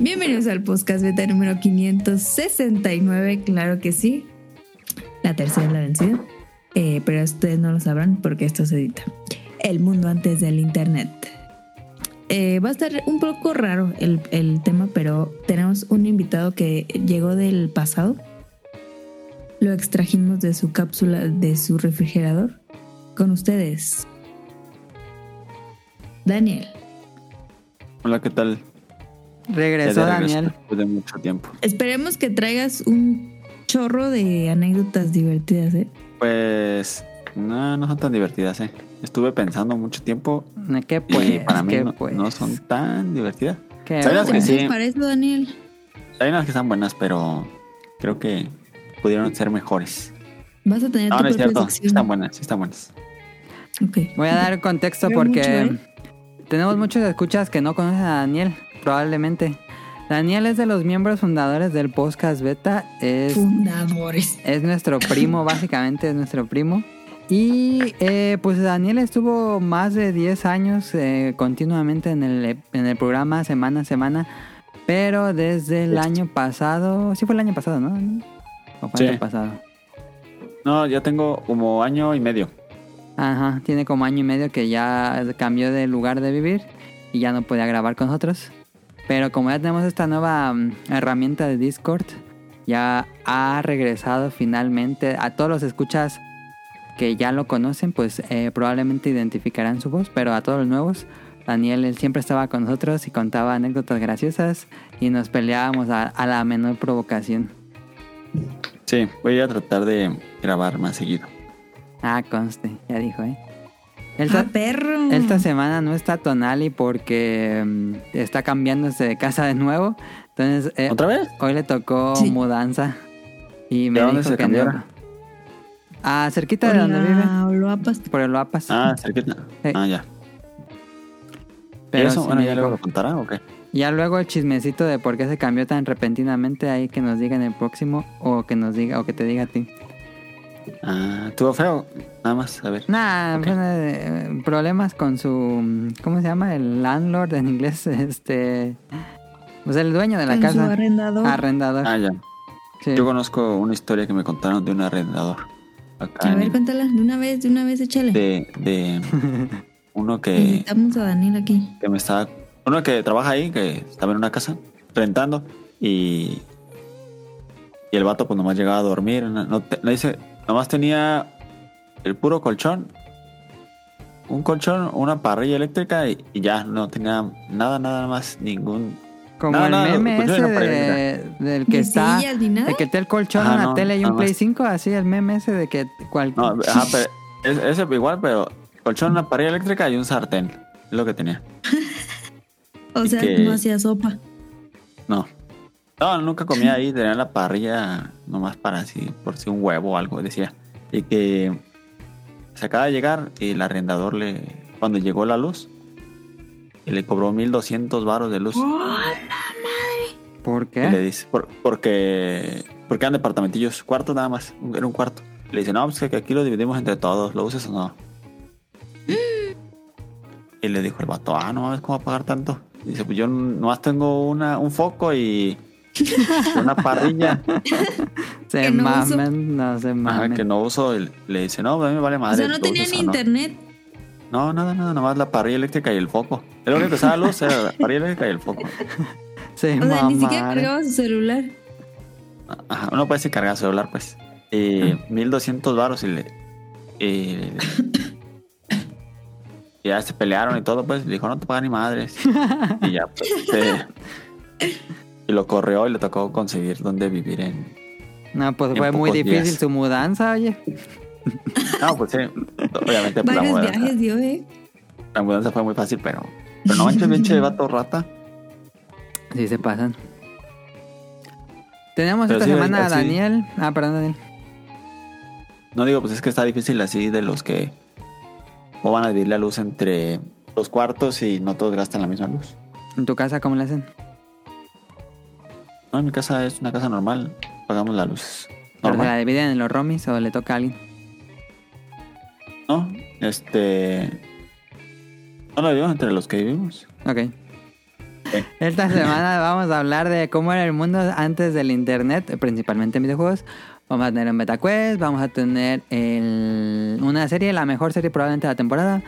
Bienvenidos al podcast beta número 569, claro que sí. La tercera es la vencida. Eh, pero ustedes no lo sabrán porque esto se edita. El mundo antes del internet. Eh, va a estar un poco raro el, el tema, pero tenemos un invitado que llegó del pasado. Lo extrajimos de su cápsula, de su refrigerador. Con ustedes, Daniel. Hola, ¿qué tal? Regresó Daniel. Después de mucho tiempo. Esperemos que traigas un chorro de anécdotas divertidas, ¿eh? Pues no, no son tan divertidas, ¿eh? Estuve pensando mucho tiempo ¿Qué y pues? para mí ¿Qué no, pues? no son tan divertidas. ¿Qué ¿Sabes ¿Cómo que pues? sí? sientes para eso, Daniel? Hay unas que están buenas, pero creo que pudieron ser mejores. Vas a tener No, tu no es cierto. Sí sección. están buenas, sí están buenas. Ok. Voy a dar contexto Veo porque mucho, ¿eh? tenemos muchos escuchas que no conocen a Daniel, probablemente. Daniel es de los miembros fundadores del podcast Beta. Es, Fundadores. es nuestro primo, básicamente es nuestro primo. Y eh, pues Daniel estuvo más de 10 años eh, continuamente en el, en el programa, semana a semana. Pero desde el año pasado, sí fue el año pasado, ¿no? ¿O fue el Sí. año pasado? No, ya tengo como año y medio. Ajá, tiene como año y medio que ya cambió de lugar de vivir y ya no podía grabar con nosotros. Pero como ya tenemos esta nueva mm, herramienta de Discord, ya ha regresado finalmente a todos los escuchas que ya lo conocen, pues eh, probablemente identificarán su voz, pero a todos los nuevos, Daniel él siempre estaba con nosotros y contaba anécdotas graciosas y nos peleábamos a, a la menor provocación. Sí, voy a tratar de grabar más seguido. Ah, conste, ya dijo, ¿eh? Él ¡Ah, perro! Esta semana no está Tonali porque mm, está cambiándose de casa de nuevo. Entonces, eh, ¿Otra vez? hoy le tocó Sí. mudanza. Y me ¿De dónde dijo se que cambió no. Ah, cerquita de donde vive. Por el Loapas. Ah, cerquita. Sí. Ah, ya. Pero ¿Eso? sí bueno, ya luego lo contará o qué? Ya luego el chismecito de por qué se cambió tan repentinamente ahí que nos diga en el próximo o que nos diga o que te diga a ti. Ah, estuvo feo. Nada más, a ver. Bueno, eh, problemas con su mm, ¿cómo se llama? El landlord en inglés, este pues el dueño de la Con su casa, arrendador. arrendador. Ah, ya. Sí. Yo conozco una historia que me contaron de un arrendador. Acá A ver, el- cuéntala. De una vez, de una vez, échale. de, de uno que, Invitamos a Daniel aquí. que me estaba. Uno que trabaja ahí, que estaba en una casa rentando y. Y el vato, pues nomás llegaba a dormir. No, no te- no dice, nomás tenía el puro colchón, un colchón, una parrilla eléctrica y, y ya no tenía nada, nada más, ningún. Como el no, meme ese no de, del que ¿Ni está. nada? De que está el colchón, Ajá, una no, tele y un nada. Play 5, así el meme ese de que cual... No, ajá, pero es- ese igual, pero colchón, una parrilla eléctrica y un sartén. Es lo que tenía. O y sea, que- no hacía sopa. No. No, nunca comía ahí, tenía la parrilla nomás para así, por si un huevo o algo, decía. Y que se acaba de llegar y el arrendador le, cuando llegó la luz, y le cobró 1200 varos de luz. ¿Por Y le qué? dice, por- porque, porque eran departamentillos, cuartos nada más, era un cuarto. Le dice, no, pues que aquí lo dividimos entre todos, ¿lo usas o no? Y le dijo el vato, ah, no mames, ¿cómo va a pagar tanto? Y dice, pues yo nomás tengo una, un foco y una parrilla. Se que no uso. no se Ajá, mamen. que no uso. y le dice, no, pues a mí me vale O madre. sea, no ¿lo tenía ni o no?". internet. No, nada, nada, nomás la parrilla eléctrica y el foco. El único que usaba luz era la parrilla eléctrica y el foco. Se O sea, ni siquiera cargaba su celular. Ajá, uno puede cargar celular, pues. Y 1200 varos y le. Y, y ya se pelearon y todo, pues. Le dijo, no te pagan ni madres. y ya, pues. se- y lo corrió y le tocó conseguir dónde vivir en. No, pues en fue muy difícil días. su mudanza, oye. No, pues sí. Obviamente, pues, la Varios mudanza, viajes dio, ¿eh? la mudanza fue muy fácil, pero. Pero no manches, pinche vato rata. Sí se pasan. Tenemos Pero esta sí, semana a Daniel. Ah, perdón, Daniel. No digo, pues es que está difícil así de los que. O van a dividir la luz entre los cuartos y no todos gastan la misma luz. ¿En tu casa cómo le hacen? No, mi casa es una casa normal. Pagamos la luz ¿Pero la dividen en los romis o le toca a alguien? No, este. No lo dividimos entre los que vivimos. Ok. Esta semana vamos a hablar de cómo era el mundo antes del internet, principalmente en videojuegos. Vamos a tener un MetaQuest, vamos a tener el- una serie, la mejor serie probablemente de la temporada.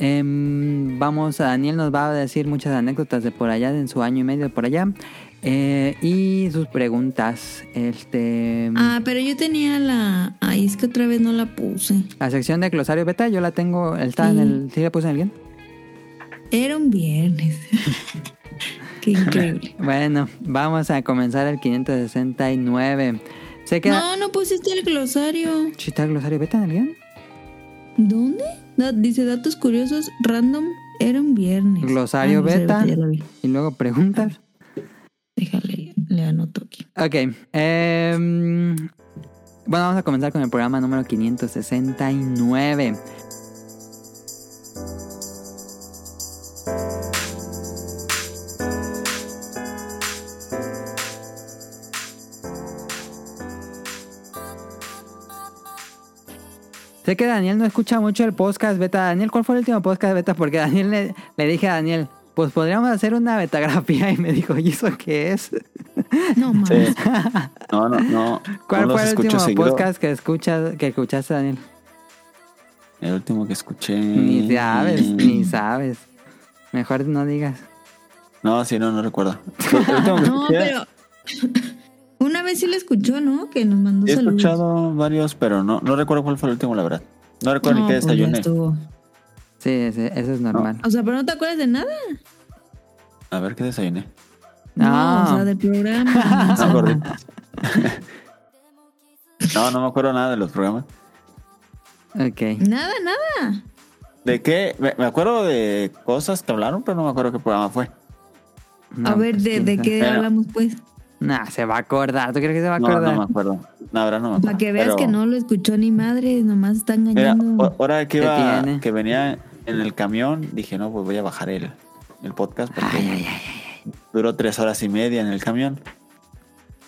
Em, vamos a Daniel nos va a decir muchas anécdotas de por allá, en su año y medio por allá. Eh, y sus preguntas. Este, Ah, pero yo tenía la. Ay, es que otra vez no la puse. La sección de glosario beta, yo la tengo. Está en Sí. el. ¿Sí la puse en el guion? Era un viernes. Qué increíble. Bueno, vamos a comenzar el 569. Se queda. No, no pusiste el glosario. ¿Sí está el glosario beta en el guion? ¿Dónde? Da- dice datos curiosos random. Era un viernes. Glosario Ah, beta. Y luego preguntas. Déjale, le anoto aquí. Ok. em, bueno, vamos a comenzar con el programa número 569. Sé que Daniel no escucha mucho el podcast beta. Daniel, ¿cuál fue el último podcast beta? Porque Daniel le, le dije a Daniel, pues podríamos hacer una betagrafía y me dijo, ¿y eso qué es? No Sí. mames. No, no, no. ¿Cuál no los fue el último seguido. podcast que escuchas, que escuchaste, Daniel? El último que escuché. Ni sabes, ni sabes. Mejor no digas. No, sí, no, no recuerdo. El último que No, escuché, pero. Una vez sí lo escuchó, ¿no? Que nos mandó He saludos. escuchado varios, pero no, no recuerdo cuál fue el último, la verdad. No recuerdo No, ni qué pues ya desayuné. estuvo. Sí, sí, eso es normal. O sea, pero no te acuerdas de nada. A ver qué desayuné. No. o sea, del programa. No, no, no me acuerdo nada de los programas. Ok. nada, nada. ¿De qué? Me, me acuerdo de cosas que hablaron, pero no me acuerdo qué programa fue. No, a ver, pues, ¿de, qué Pero- hablamos, pues? Nah, se va a acordar. ¿Tú crees que se va a No, acordar? no me acuerdo. La verdad no me acuerdo. Para que veas Pero, que no lo escuchó ni madre, nomás está Mira, engañando. ahora que ¿Qué iba, que venía en el camión, dije, no, pues voy a bajar el, el podcast porque Ay, ay, ay, duró tres horas y media en el camión.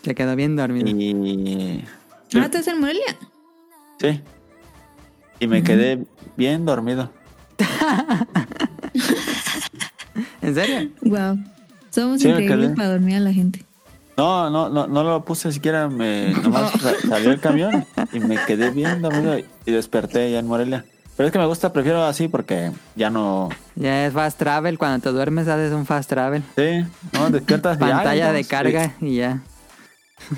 Se quedó bien dormido. Y... Ah, ¿estás en Morelia? Sí. Y me quedé bien dormido. ¿En serio? Wow. Somos Sí, increíbles para dormir a la gente. No, no, no, no lo puse siquiera, me, nomás sa- salió el camión y me quedé bien dormido y desperté ya en Morelia. Pero es que me gusta, prefiero así porque ya no... Ya es fast travel. Cuando te duermes haces un fast travel. Sí, no, despiertas Pantalla de sí. carga y ya.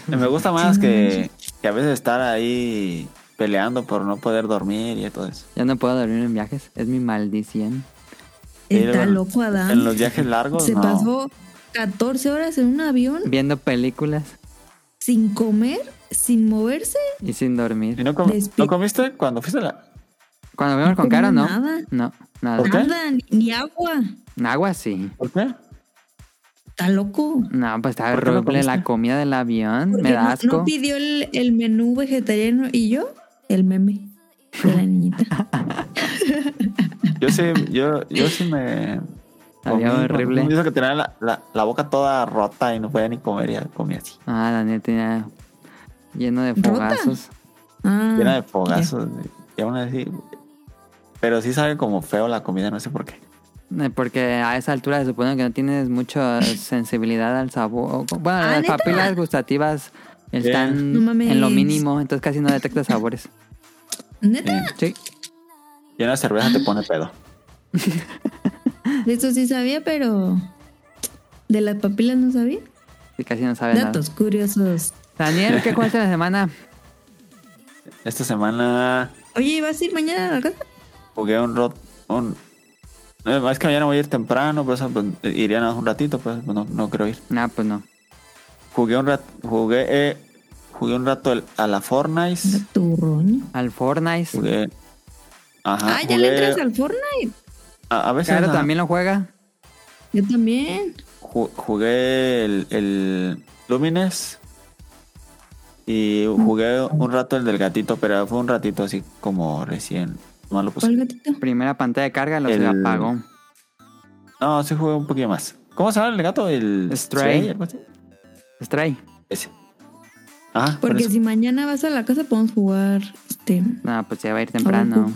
Me gusta más que, que a veces estar ahí peleando por no poder dormir y todo eso. Ya no puedo dormir en viajes. Es mi maldición. Está en- loco, Adán. En los viajes largos, Se no. pasó 14 horas en un avión Viendo películas sin comer, sin moverse. y sin ¿Y dormir. no, com- Despi- ¿no comiste cuando fuiste a la...? Cuando vemos con cara, no. nada. No, nada. ¿Por qué? Nada, ni, agua. Agua sí. ¿Por qué? Está loco. No, pues está ¿Por qué no horrible la comida del avión. Porque Me da no- asco. No, pidió el, el menú vegetariano y yo el meme de la niñita. Yo sí, yo, yo sí me... Comí, horrible. Me hizo que tenía la, la, la boca toda rota y no podía ni comer, ya comí así. Ah, Daniel tenía lleno de fogazos. Ah, Llena de fogazos. Y aún así... Pero sí sabe como feo la comida, no sé por qué. Eh, Porque a esa altura se supone que no tienes mucha sensibilidad al sabor. Bueno, Ah, las ¿neta? papilas gustativas están No en lo mínimo, entonces casi no detectas sabores. ¿Neta? Sí. Y una cerveza te pone pedo. De eso sí sabía, pero de las papilas no sabía. Sí, casi no sabe nada. Datos curiosos. Daniel, ¿qué cuesta la semana? Esta semana Oye, ¿vas a ir mañana a la casa? Jugué un rot... Un... eh, Es que mañana voy a ir temprano, por eso pues, iría nada un ratito, pues no, no quiero ir. Nah, pues no. Jugué un rato, jugué, eh, jugué un rato el- a la Fortnite. Turroño. Al Fortnite. Jugué. Ajá. Ah, ya le jugué- entras al Fortnite. A, a veces Claro, ajá, también lo juega. Yo también. ju- jugué el, el Lumines. Y jugué un rato el del gatito, pero fue un ratito así como recién. No lo puse. ¿Cuál gatito? Primera pantalla de carga, lo se El- apagó. No, sí jugué un poquito más. ¿Cómo se llama el gato? El Stray. Stray. Ese. Ajá. por Porque si mañana vas a la casa podemos jugar este No, pues ya va a ir temprano.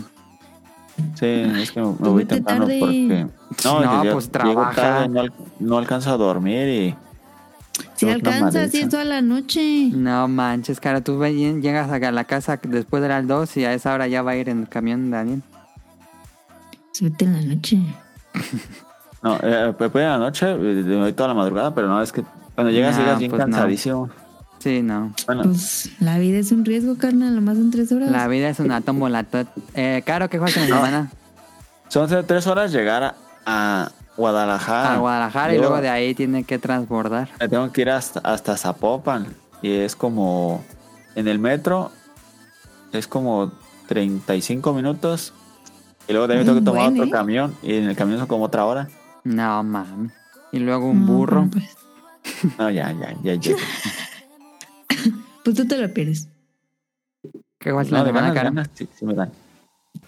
Sí, es que me, voy temprano tarde. porque No, yo pues trabaja. tarde, no, no alcanzo a dormir y Si alcanzas, si es toda la noche. No manches, cara, tú llegas a la casa después de las 2 y a esa hora ya va a ir en el camión Daniel. Súbete en la noche. no, eh, Pepe en la noche, eh, me voy toda la madrugada, pero no, es que cuando llegas No, llegas bien pues no. cansadísimo. Sí, no. Bueno, Pues la vida es un riesgo, carnal, nomás en tres horas. La vida es una tómbola. Eh, Caro, ¿qué juegas en la semana? son tre- tres horas llegar a, a Guadalajara. A Guadalajara y Luego de ahí tiene que transbordar. me tengo que ir hasta, hasta Zapopan y es como en el metro es como 35 minutos y luego también tengo que Un tomar otro ¿eh? camión y en el camión son como otra hora. No, mami. Y luego un No, burro. Pues, No, ya, ya, ya llego. pues tú te lo pierdes. ¿Qué en No, la de semana, ganas, ganas, sí, sí me dan.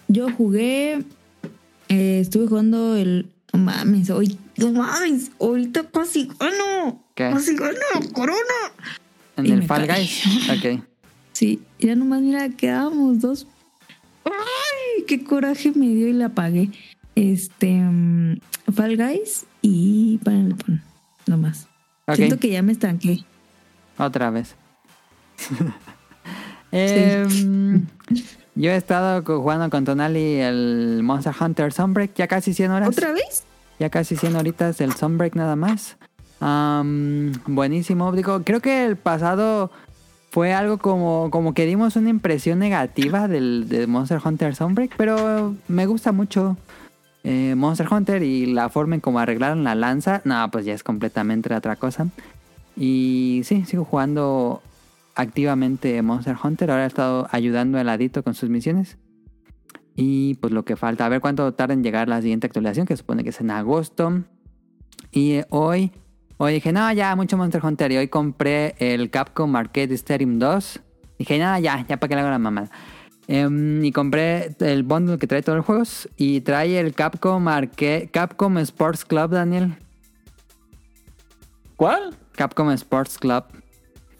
Yo jugué. eh, estuve jugando el. No mames, hoy. No mames, ahorita casi gano. ¿Qué? Casi gano, Corona. ¿En Y el Fall caí. Guys? Ok. Sí, ya nomás, mira, quedábamos dos. ¡Ay! ¡Qué coraje me dio y la apagué! Este. mm, Fall Guys y Panel Nomás. Ok. Siento que ya me estanqué. Otra vez. Em, yo he estado jugando con Tonali el Monster Hunter Sunbreak. Ya casi 100 horas. ¿Otra vez? Ya casi 100 horitas del Sunbreak nada más. Buenísimo. Digo, creo que el pasado fue algo como, como que dimos una impresión negativa del, de Monster Hunter Sunbreak, pero me gusta mucho eh, Monster Hunter y la forma en cómo arreglaron la lanza. No, pues ya es completamente otra cosa. Y sí, sigo jugando activamente Monster Hunter. Ahora he estado ayudando al Adito con sus misiones. Y pues lo que falta, a ver cuánto tarda en llegar la siguiente actualización, que supone que es en agosto. Y eh, hoy, hoy dije, no, ya, mucho Monster Hunter. Y hoy compré el Capcom Arcade Stadium 2. Dije, no, ya, ya para que le hago la mamada. Em, y compré el bundle que trae todos los juegos. Y trae el Capcom Arcade, Capcom Sports Club, Daniel. ¿Cuál? Capcom Sports Club.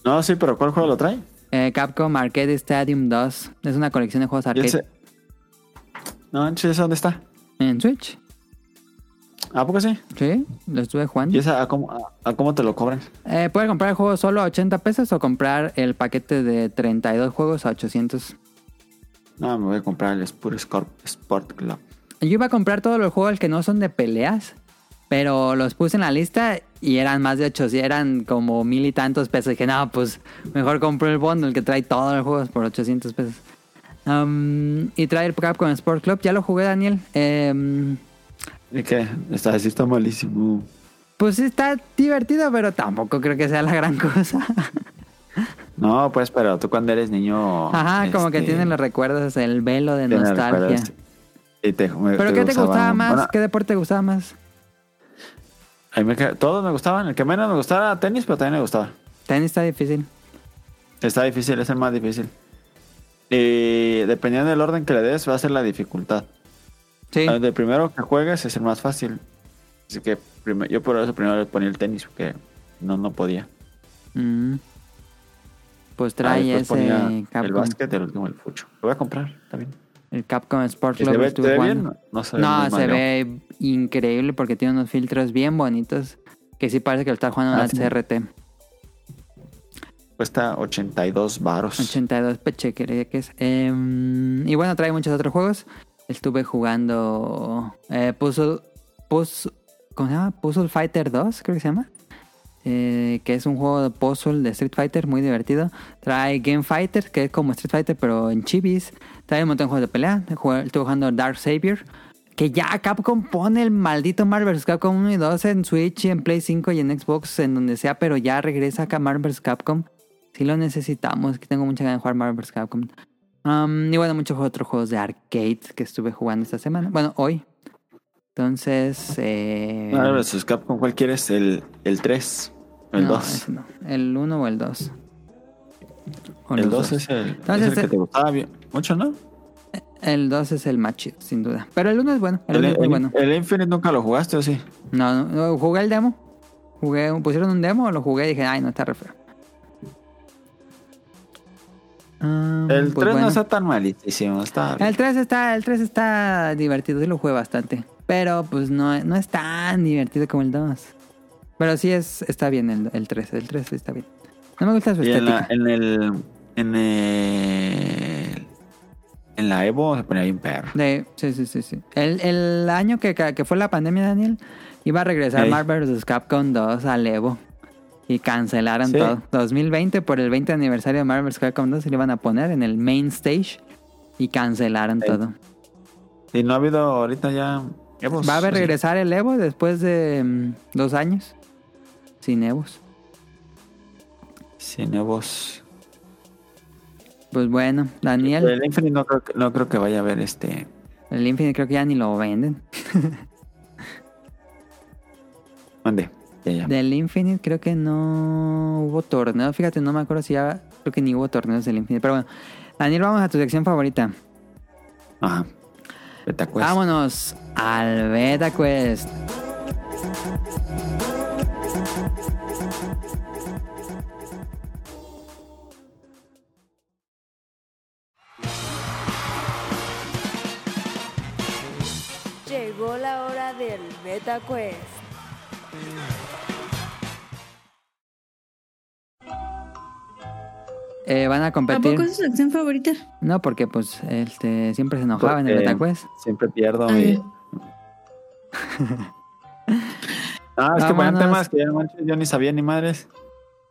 No, sí, pero ¿cuál juego lo trae? Eh, Capcom Arcade Stadium 2. Es una colección de juegos arcade ese- No, manches, ¿dónde está? en Switch. ¿A poco sí? Sí, lo estuve jugando. ¿Y esa a cómo, a, a cómo te lo cobran? Eh, puede comprar el juego solo a 80 pesos o comprar el paquete de 32 juegos a 800. No, me voy a comprar el Spur Sport Club. Yo iba a comprar todos los juegos que no son de peleas, pero los puse en la lista y eran más de 800, eran como mil y tantos pesos. dije, no, pues mejor compro el bundle que trae todos los juegos por 800 pesos. Um, y trae el Capcom Sport Club, ya lo jugué, Daniel. Em, ¿Y qué? Está, sí está malísimo. pues sí está divertido, pero tampoco creo que sea la gran cosa. No, pues, pero tú cuando eres niño... Ajá, como que este, tienen los recuerdos, el velo de nostalgia. recuerdos. Y te- me- ¿Pero qué te gustaba- gustaba más? Bueno, ¿Qué deporte te gustaba más? A mí me ca- todos me gustaban. El que menos me gustaba tenis, pero también me gustaba. Tenis está difícil. Está difícil, es el más difícil. Y dependiendo del orden que le des, va a ser la dificultad. Sí. El de primero que juegues es el más fácil. Así que yo por eso primero le ponía el tenis, porque no, no podía. Mm. Pues Ah, trae ese ponía el básquet, el último el fucho. Lo voy a comprar también. El Capcom Sport ¿Se Club se ve bien? No se ve No, muy se mal, ve increíble porque tiene unos filtros bien bonitos. Que sí parece que lo está jugando en Ah, la sí. CRT. Cuesta 82 varos. 82 peche, creo que es. Em, y bueno, trae muchos otros juegos. Estuve jugando eh, Puzzle, Puzzle, ¿cómo se llama? Puzzle Fighter 2, creo que se llama. Eh, que es un juego de puzzle de Street Fighter muy divertido. Trae Game Fighter, que es como Street Fighter, pero en chibis. Trae un montón de juegos de pelea. Estuve jugando Dark Savior. Que ya Capcom pone el maldito Marvel vs. Capcom 1 y 2 en Switch y en Play 5 y en Xbox, en donde sea, pero ya regresa acá Marvel vs. Capcom. Si lo necesitamos, que tengo mucha ganas de jugar Marvel vs. Capcom. Um, y bueno, muchos otros juegos de arcade que estuve jugando esta semana. Bueno, hoy. Entonces, eh, ver, sus Capcom, ¿cuál quieres? El, el 3, el no, 2. ese no. El 1 o el 2. O El los 2 dos. es el, Entonces, es el que eh, te gustaba bien. mucho, ¿no? El 2 es el más chido, sin duda. Pero el 1 es bueno. El El, 1 es muy bueno. el Infinite nunca lo jugaste, ¿o sí? No, no, no, jugué el demo. Jugué, pusieron un demo, lo jugué y dije, ay, no está re feo. Ah, El 3 pues no bueno. está tan malísimo. Está El 3 está, el 3 está divertido, sí lo jugué bastante. Pero pues no, no es tan divertido como el 2. Pero sí es, está bien el, el 3. El 3 está bien. No me gusta su Y en la, estética. en el. En el. En la Evo se ponía bien perro. Sí, sí, sí, sí. El, el año que, que fue la pandemia, Daniel, iba a regresar Ey. Marvel vs. Capcom 2 al Evo. Y cancelaron Sí. todo. 2020, por el 20 aniversario de Marvel vs. Capcom 2, se le iban a poner en el main stage. Y cancelaron todo. Y no ha habido ahorita ya. Evos. Va a regresar el Evo después de mm, dos años. Sin Evos. Sí, nuevos. Pues bueno, Daniel, El Infinite no creo, que, no creo que vaya a haber este. el Infinite creo que ya ni lo venden. Ya, ya. Del Infinite creo que no hubo torneo. Fíjate, no me acuerdo si ya. Creo que ni hubo torneos del Infinite. Pero bueno, Daniel, vamos a tu sección favorita. Ajá. Beta Quest. Vámonos al Beta Quest. Llegó la hora del Beta Quest. Eh, van a ¿A competir. poco es su sección favorita? No, porque pues este siempre se enojaba en el Beta Quest. Siempre pierdo Ah, mi. Ah, es que ponían Vámonos. temas que ya manches, yo ni sabía ni madres.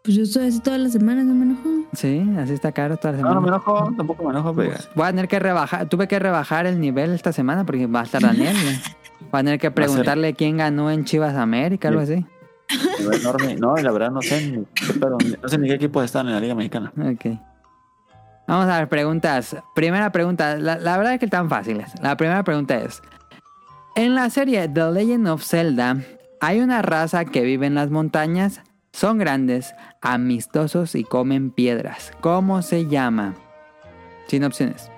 Pues yo estoy así todas las semanas, no me enojo. Sí, así está caro toda la No, semana. no me enojo, tampoco me enojo, pero. Voy a tener que rebajar, tuve que rebajar el nivel esta semana porque va a estar Daniel. ¿no? Voy a tener que preguntarle quién ganó en Chivas América, algo así. enorme. No, la verdad no sé ni qué pedo, no sé ni qué equipos están en la Liga Mexicana. Ok. Vamos a ver, preguntas. Primera pregunta, la, la verdad es que están fáciles. La primera pregunta es, en la serie The Legend of Zelda, hay una raza que vive en las montañas, son grandes, amistosos y comen piedras. ¿Cómo se llama? Sin opciones.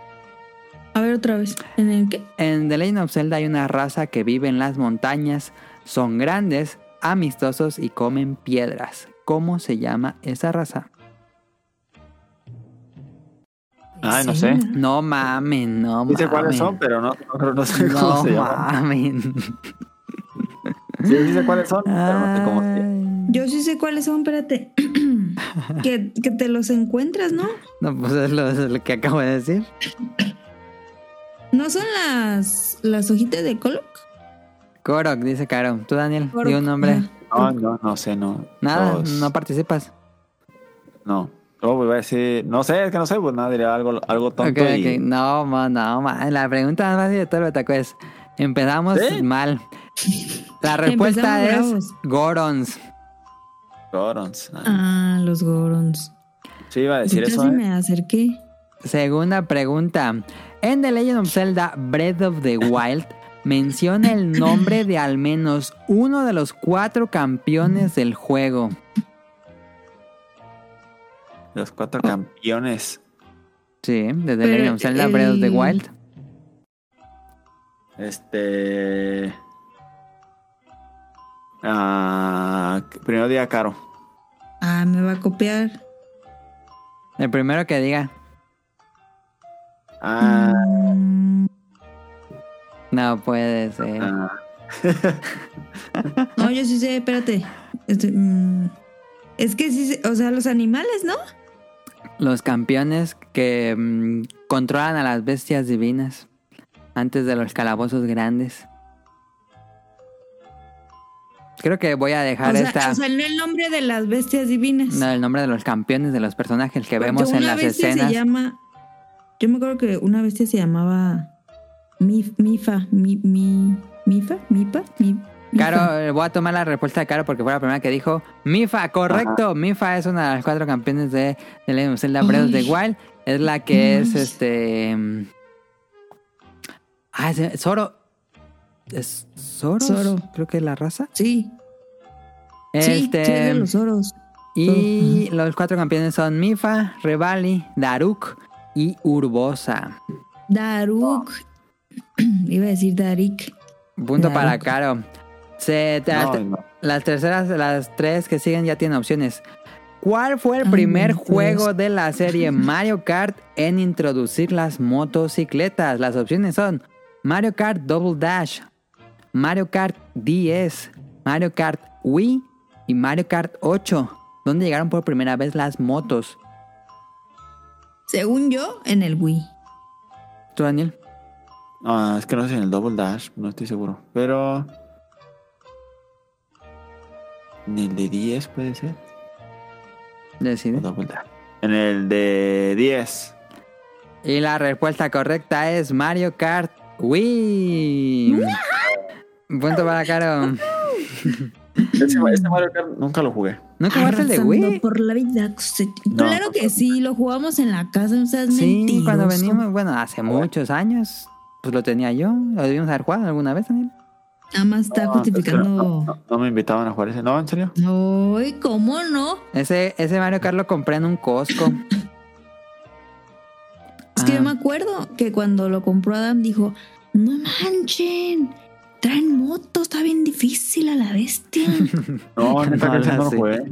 A ver otra vez. ¿En el qué? En The Legend of Zelda hay una raza que vive en las montañas, son grandes, amistosos y comen piedras. ¿Cómo se llama esa raza? Ay, no sé. No mamen, no mamen. Dice cuáles son, pero no, no, no sé cómo No se llaman. mamen. Sí, dice cuáles son, pero no sé cómo se. Yo sí sé cuáles son, espérate. que, que te los encuentras, ¿no? No, pues es lo, es lo que acabo de decir. ¿No son las, las hojitas de Coloc? Korok, dice Caro. Tú, Daniel, Korok, di un nombre. No, no, no sé, no. Nada, Los- no participas. No. No, pues voy a decir, no sé, es que no sé, pues nada, diría algo, algo tonto Ok, y... ok. No, ma, no, ma. La pregunta más fácil de todo el Betaco es: empezamos ¿Sí? mal. La respuesta es bravos. Gorons. Gorons. Ah, Ah, los Gorons. Sí, iba a decir eso, casi ¿eh? me acerqué. Segunda pregunta. En The Legend of Zelda Breath of the Wild menciona el nombre de al menos uno de los cuatro campeones del juego. Los cuatro campeones. Sí, de The Legend of Zelda Breath of the Wild. Este... Ah, primero día caro. Ah, me va a copiar. El primero que diga. Ah, Mm, No puede ser. ah, no, yo sí sé, espérate. Este, mm, es que sí, o sea, los animales, ¿no? Los campeones que mm, controlan a las bestias divinas antes de los calabozos grandes. Creo que voy a dejar O sea, esta. o sea, no el nombre de las bestias divinas. no, el nombre de los campeones de los personajes que Porque vemos en una las bestia escenas. Se llama, yo me acuerdo que una bestia se llamaba Mif- Mifa, mi, mi, Mifa, Mipa, mi, Mifa. Caro, eh, voy a tomar la respuesta de Caro porque fue la primera que dijo Mifa, correcto. Mifa es una de las cuatro campeones de, de Zelda Breath of the. Wild. Es la que es este. mm, Ah, es Zoro. ¿Es Zoro? Zoro. Creo que es la raza. Sí, sí, sí, Este, es de los oros. y los cuatro campeones son Mifa, Revali, Daruk y Urbosa. Daruk. Iba a decir Darik. Punto Daruk. para Caro. Se, no, te- no. Las terceras, las tres que siguen ya tienen opciones. ¿Cuál fue el Ay, primer juego de la serie Mario Kart en introducir las motocicletas? Las opciones son Mario Kart Double Dash, Mario Kart 10, Mario Kart Wii y Mario Kart 8. ¿Dónde llegaron por primera vez las motos? Según yo, en el Wii. ¿Tú, Daniel? Ah, es que no sé en el Double Dash, no estoy seguro. Pero. En el de 10 puede ser. Decide. o Double Dash. En el de 10. Y la respuesta correcta es Mario Kart Wii. Punto para Caro. Ese, ese Mario Kart nunca lo jugué. ¿Nunca jugaste el de Wii? por la vida. Claro que sí, lo jugamos en la casa, no seas Sí, mentiroso. cuando venimos, bueno, hace muchos años, pues lo tenía yo. ¿Lo debimos haber jugado alguna vez, Daniel? Nada más está No, no, justificando. no- no me invitaban a jugar ese. No, en serio. Ay, ¿cómo no? Ese, ese Mario Kart lo compré en un Costco. Que yo me acuerdo que cuando lo compró Adam dijo, no manchen, traen moto, está bien difícil a la bestia. No, neta No, que no lo jugué.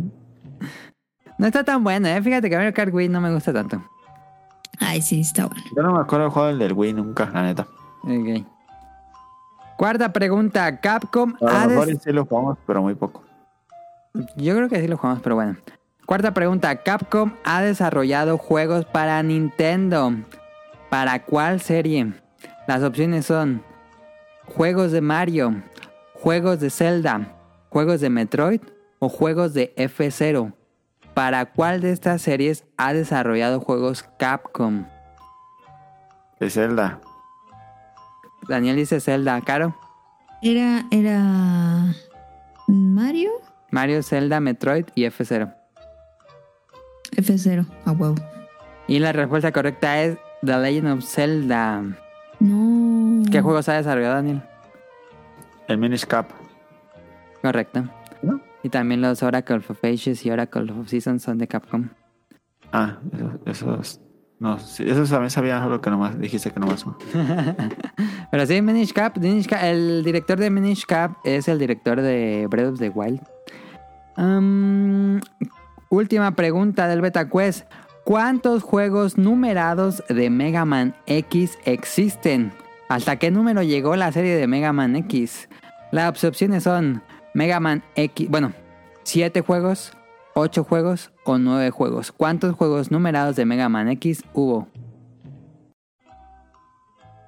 No está tan bueno, ¿eh? Fíjate que Mario Kart Wii no me gusta tanto. Ay, sí, está bueno. Yo no me acuerdo de jugar el del Wii nunca, la neta. Ok. Cuarta pregunta. Capcom A ha lo mejor sí lo jugamos, pero muy poco. Yo creo que sí lo jugamos, pero bueno. Cuarta pregunta. Capcom ha desarrollado juegos para Nintendo. ¿Para cuál serie? Las opciones son juegos de Mario, juegos de Zelda, juegos de Metroid o juegos de F0. ¿Para cuál de estas series ha desarrollado juegos Capcom? De Zelda. Daniel dice Zelda, Caro. Era, era Mario Mario, Zelda, Metroid y F0. F0, a huevo. Y la respuesta correcta es The Legend of Zelda. No. ¿Qué juegos ha desarrollado Daniel? El Minish Cap. Correcto. ¿No? Y también los Oracle of Ages y Oracle of Seasons son de Capcom. Ah, eso- esos. No, sí, esos también sabía solo que nomás dijiste que nomás. uno. Pero sí, Minish Cap, Minish Cap- el director de Minish Cap es el director de Breath of the Wild. Um, última pregunta del Beta Quest. ¿Cuántos juegos numerados de Mega Man X existen? ¿Hasta qué número llegó la serie de Mega Man X? Las opciones son Mega Man X, bueno, 7 juegos, 8 juegos o 9 juegos. ¿Cuántos juegos numerados de Mega Man X hubo?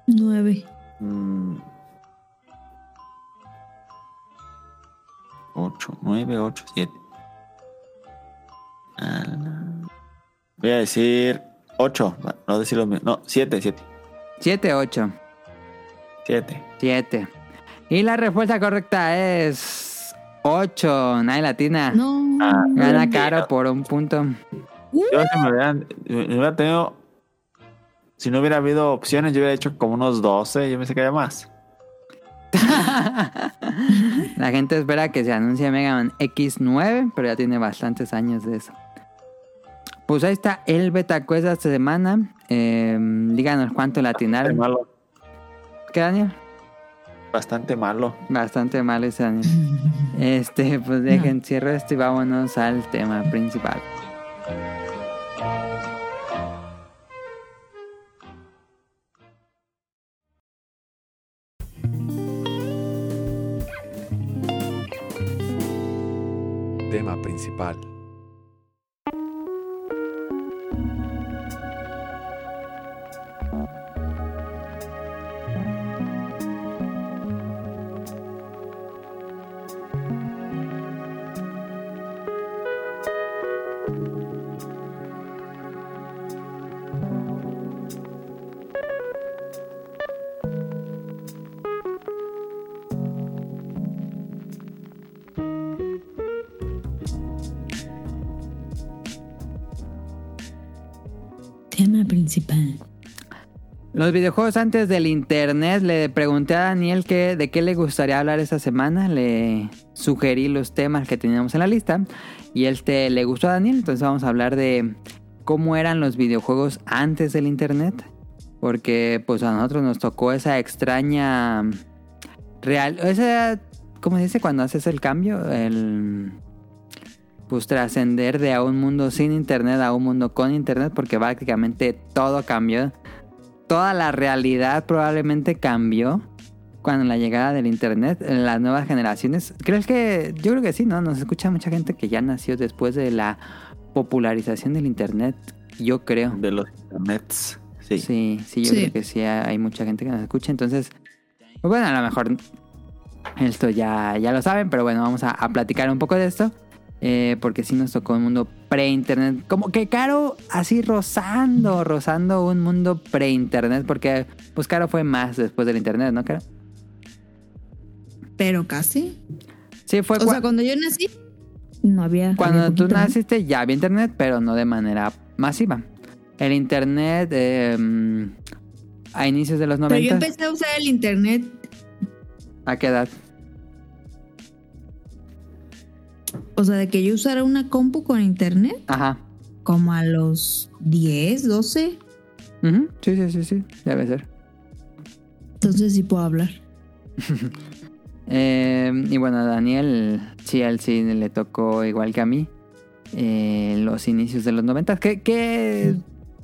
Nueve. Mm. 8, 9, 8, 7. Voy a decir 8. No decir los míos. No, 7, 7. 7, 8. 7. 7. Y la respuesta correcta es 8. Nadie latina. No. Ah, Gana bien. caro por un punto. Yo si me hubieran, me hubiera tenido. Si no hubiera habido opciones, yo hubiera hecho como unos 12. Yo pensé que había más. La gente espera que se anuncie Mega Man X9, pero ya tiene bastantes años de eso. Pues ahí está el beta quest de esta semana. Eh, díganos cuánto Bastante latinaron. malo. ¿Qué, Daniel? Bastante malo. Bastante malo ese Daniel. Este, pues dejen, cierro esto y vámonos al tema principal. Tema principal. Los videojuegos antes del internet, le pregunté a Daniel que, de qué le gustaría hablar esta semana. Le sugerí los temas que teníamos en la lista. Y este le gustó a Daniel. Entonces vamos a hablar de cómo eran los videojuegos antes del internet. Porque pues a nosotros nos tocó esa extraña real. Esa, ¿cómo se dice cuando haces el cambio? El pues trascender de a un mundo sin internet a un mundo con internet. Porque prácticamente todo cambió toda la realidad probablemente cambió cuando la llegada del internet, en las nuevas generaciones, ¿crees que, yo creo que sí, ¿no? Nos escucha mucha gente que ya nació después de la popularización del internet, yo creo. De los internets. Sí. Sí, sí, yo Sí. creo que sí hay mucha gente que nos escucha. Entonces, pues bueno, a lo mejor esto ya, ya lo saben, pero bueno, vamos a, a platicar un poco de esto. Eh, porque sí nos tocó un mundo pre-internet. Como que Caro así rozando, rozando un mundo pre-internet. Porque pues Caro fue más después del internet, ¿no, Caro? Pero casi. Sí, fue O sea, cuando yo nací, no había. Cuando había tú naciste ya había internet, pero no de manera masiva. El internet eh, a inicios de los Pero yo 90. empecé a usar el internet ¿A qué edad? O sea, de que yo usara una compu con internet Ajá. como a los 10, 12. Ujú, Sí, sí, sí, sí. Debe ser. Entonces sí puedo hablar. Eh, y bueno, a Daniel, sí, a él sí le tocó igual que a mí. eh, los inicios de los 90. Que, que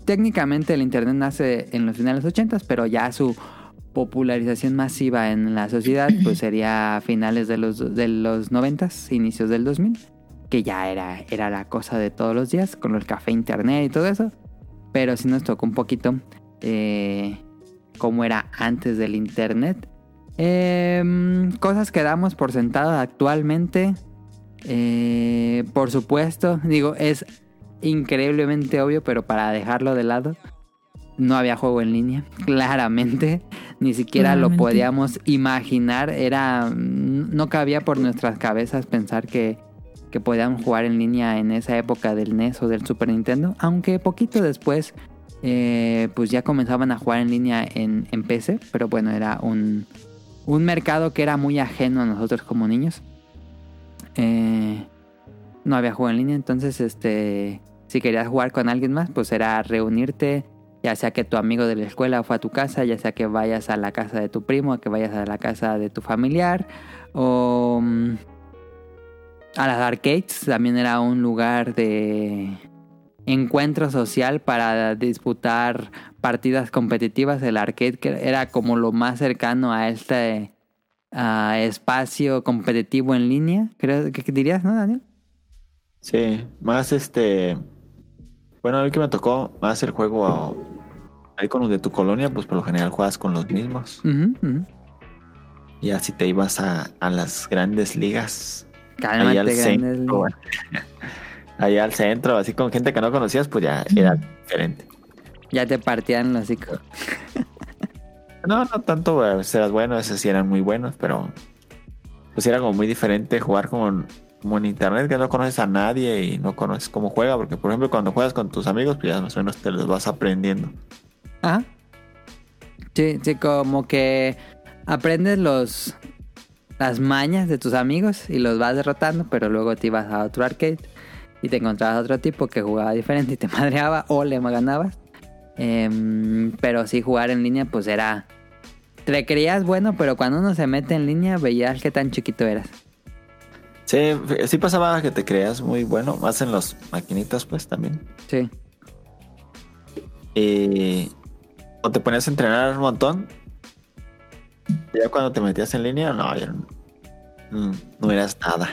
técnicamente el internet nace en los finales 80, pero ya su popularización masiva en la sociedad pues sería a finales de los, de los 90, inicios del 2000. Que ya era, era la cosa de todos los días, con el café internet y todo eso. Pero sí nos tocó un poquito eh, cómo era antes del internet. Em, cosas que damos por sentado actualmente. Eh, por supuesto, digo, es increíblemente obvio, pero para dejarlo de lado, no había juego en línea, claramente. Ni siquiera lo podíamos imaginar. Era. No cabía por nuestras cabezas pensar que, que podíamos jugar en línea en esa época del NES o del Super Nintendo. Aunque poquito después, eh, pues ya comenzaban a jugar en línea en, en PC. Pero bueno, era un, un mercado que era muy ajeno a nosotros como niños. Eh, no había juego en línea, entonces este si querías jugar con alguien más, pues era reunirte, ya sea que tu amigo de la escuela fue a tu casa, ya sea que vayas a la casa de tu primo, que vayas a la casa de tu familiar, o mm, a las arcades, también era un lugar de encuentro social para disputar partidas competitivas. El arcade era como lo más cercano a este espacio competitivo en línea. Creo que dirías, ¿no, Daniel? Sí, más este. Bueno, a mí que me tocó más el juego ahí con los de tu colonia, pues por lo general juegas con los mismos. Y así te ibas a, a las grandes ligas. Cálmate, Allá al centro. ligas. Allá al centro, así con gente que no conocías, pues ya era diferente. Ya te partían los hocico. No, no tanto, a veces eras bueno, a veces sí eran muy buenos, pero pues era como muy diferente jugar como, como en internet, que no conoces a nadie y no conoces cómo juega, porque por ejemplo cuando juegas con tus amigos, pues ya más o menos te los vas aprendiendo. Ajá. Sí, sí, como que aprendes los las mañas de tus amigos y los vas derrotando, pero luego te ibas a otro arcade y te encontrabas a otro tipo que jugaba diferente y te madreaba o le ganabas. Em, pero sí, jugar en línea, pues era. Te creías bueno, pero cuando uno se mete en línea, veías qué tan chiquito eras. Sí, sí pasaba que te creas muy bueno, más en las maquinitas pues también. Sí. Y o te ponías a entrenar un montón. Ya cuando te metías en línea, no, no, no eras nada.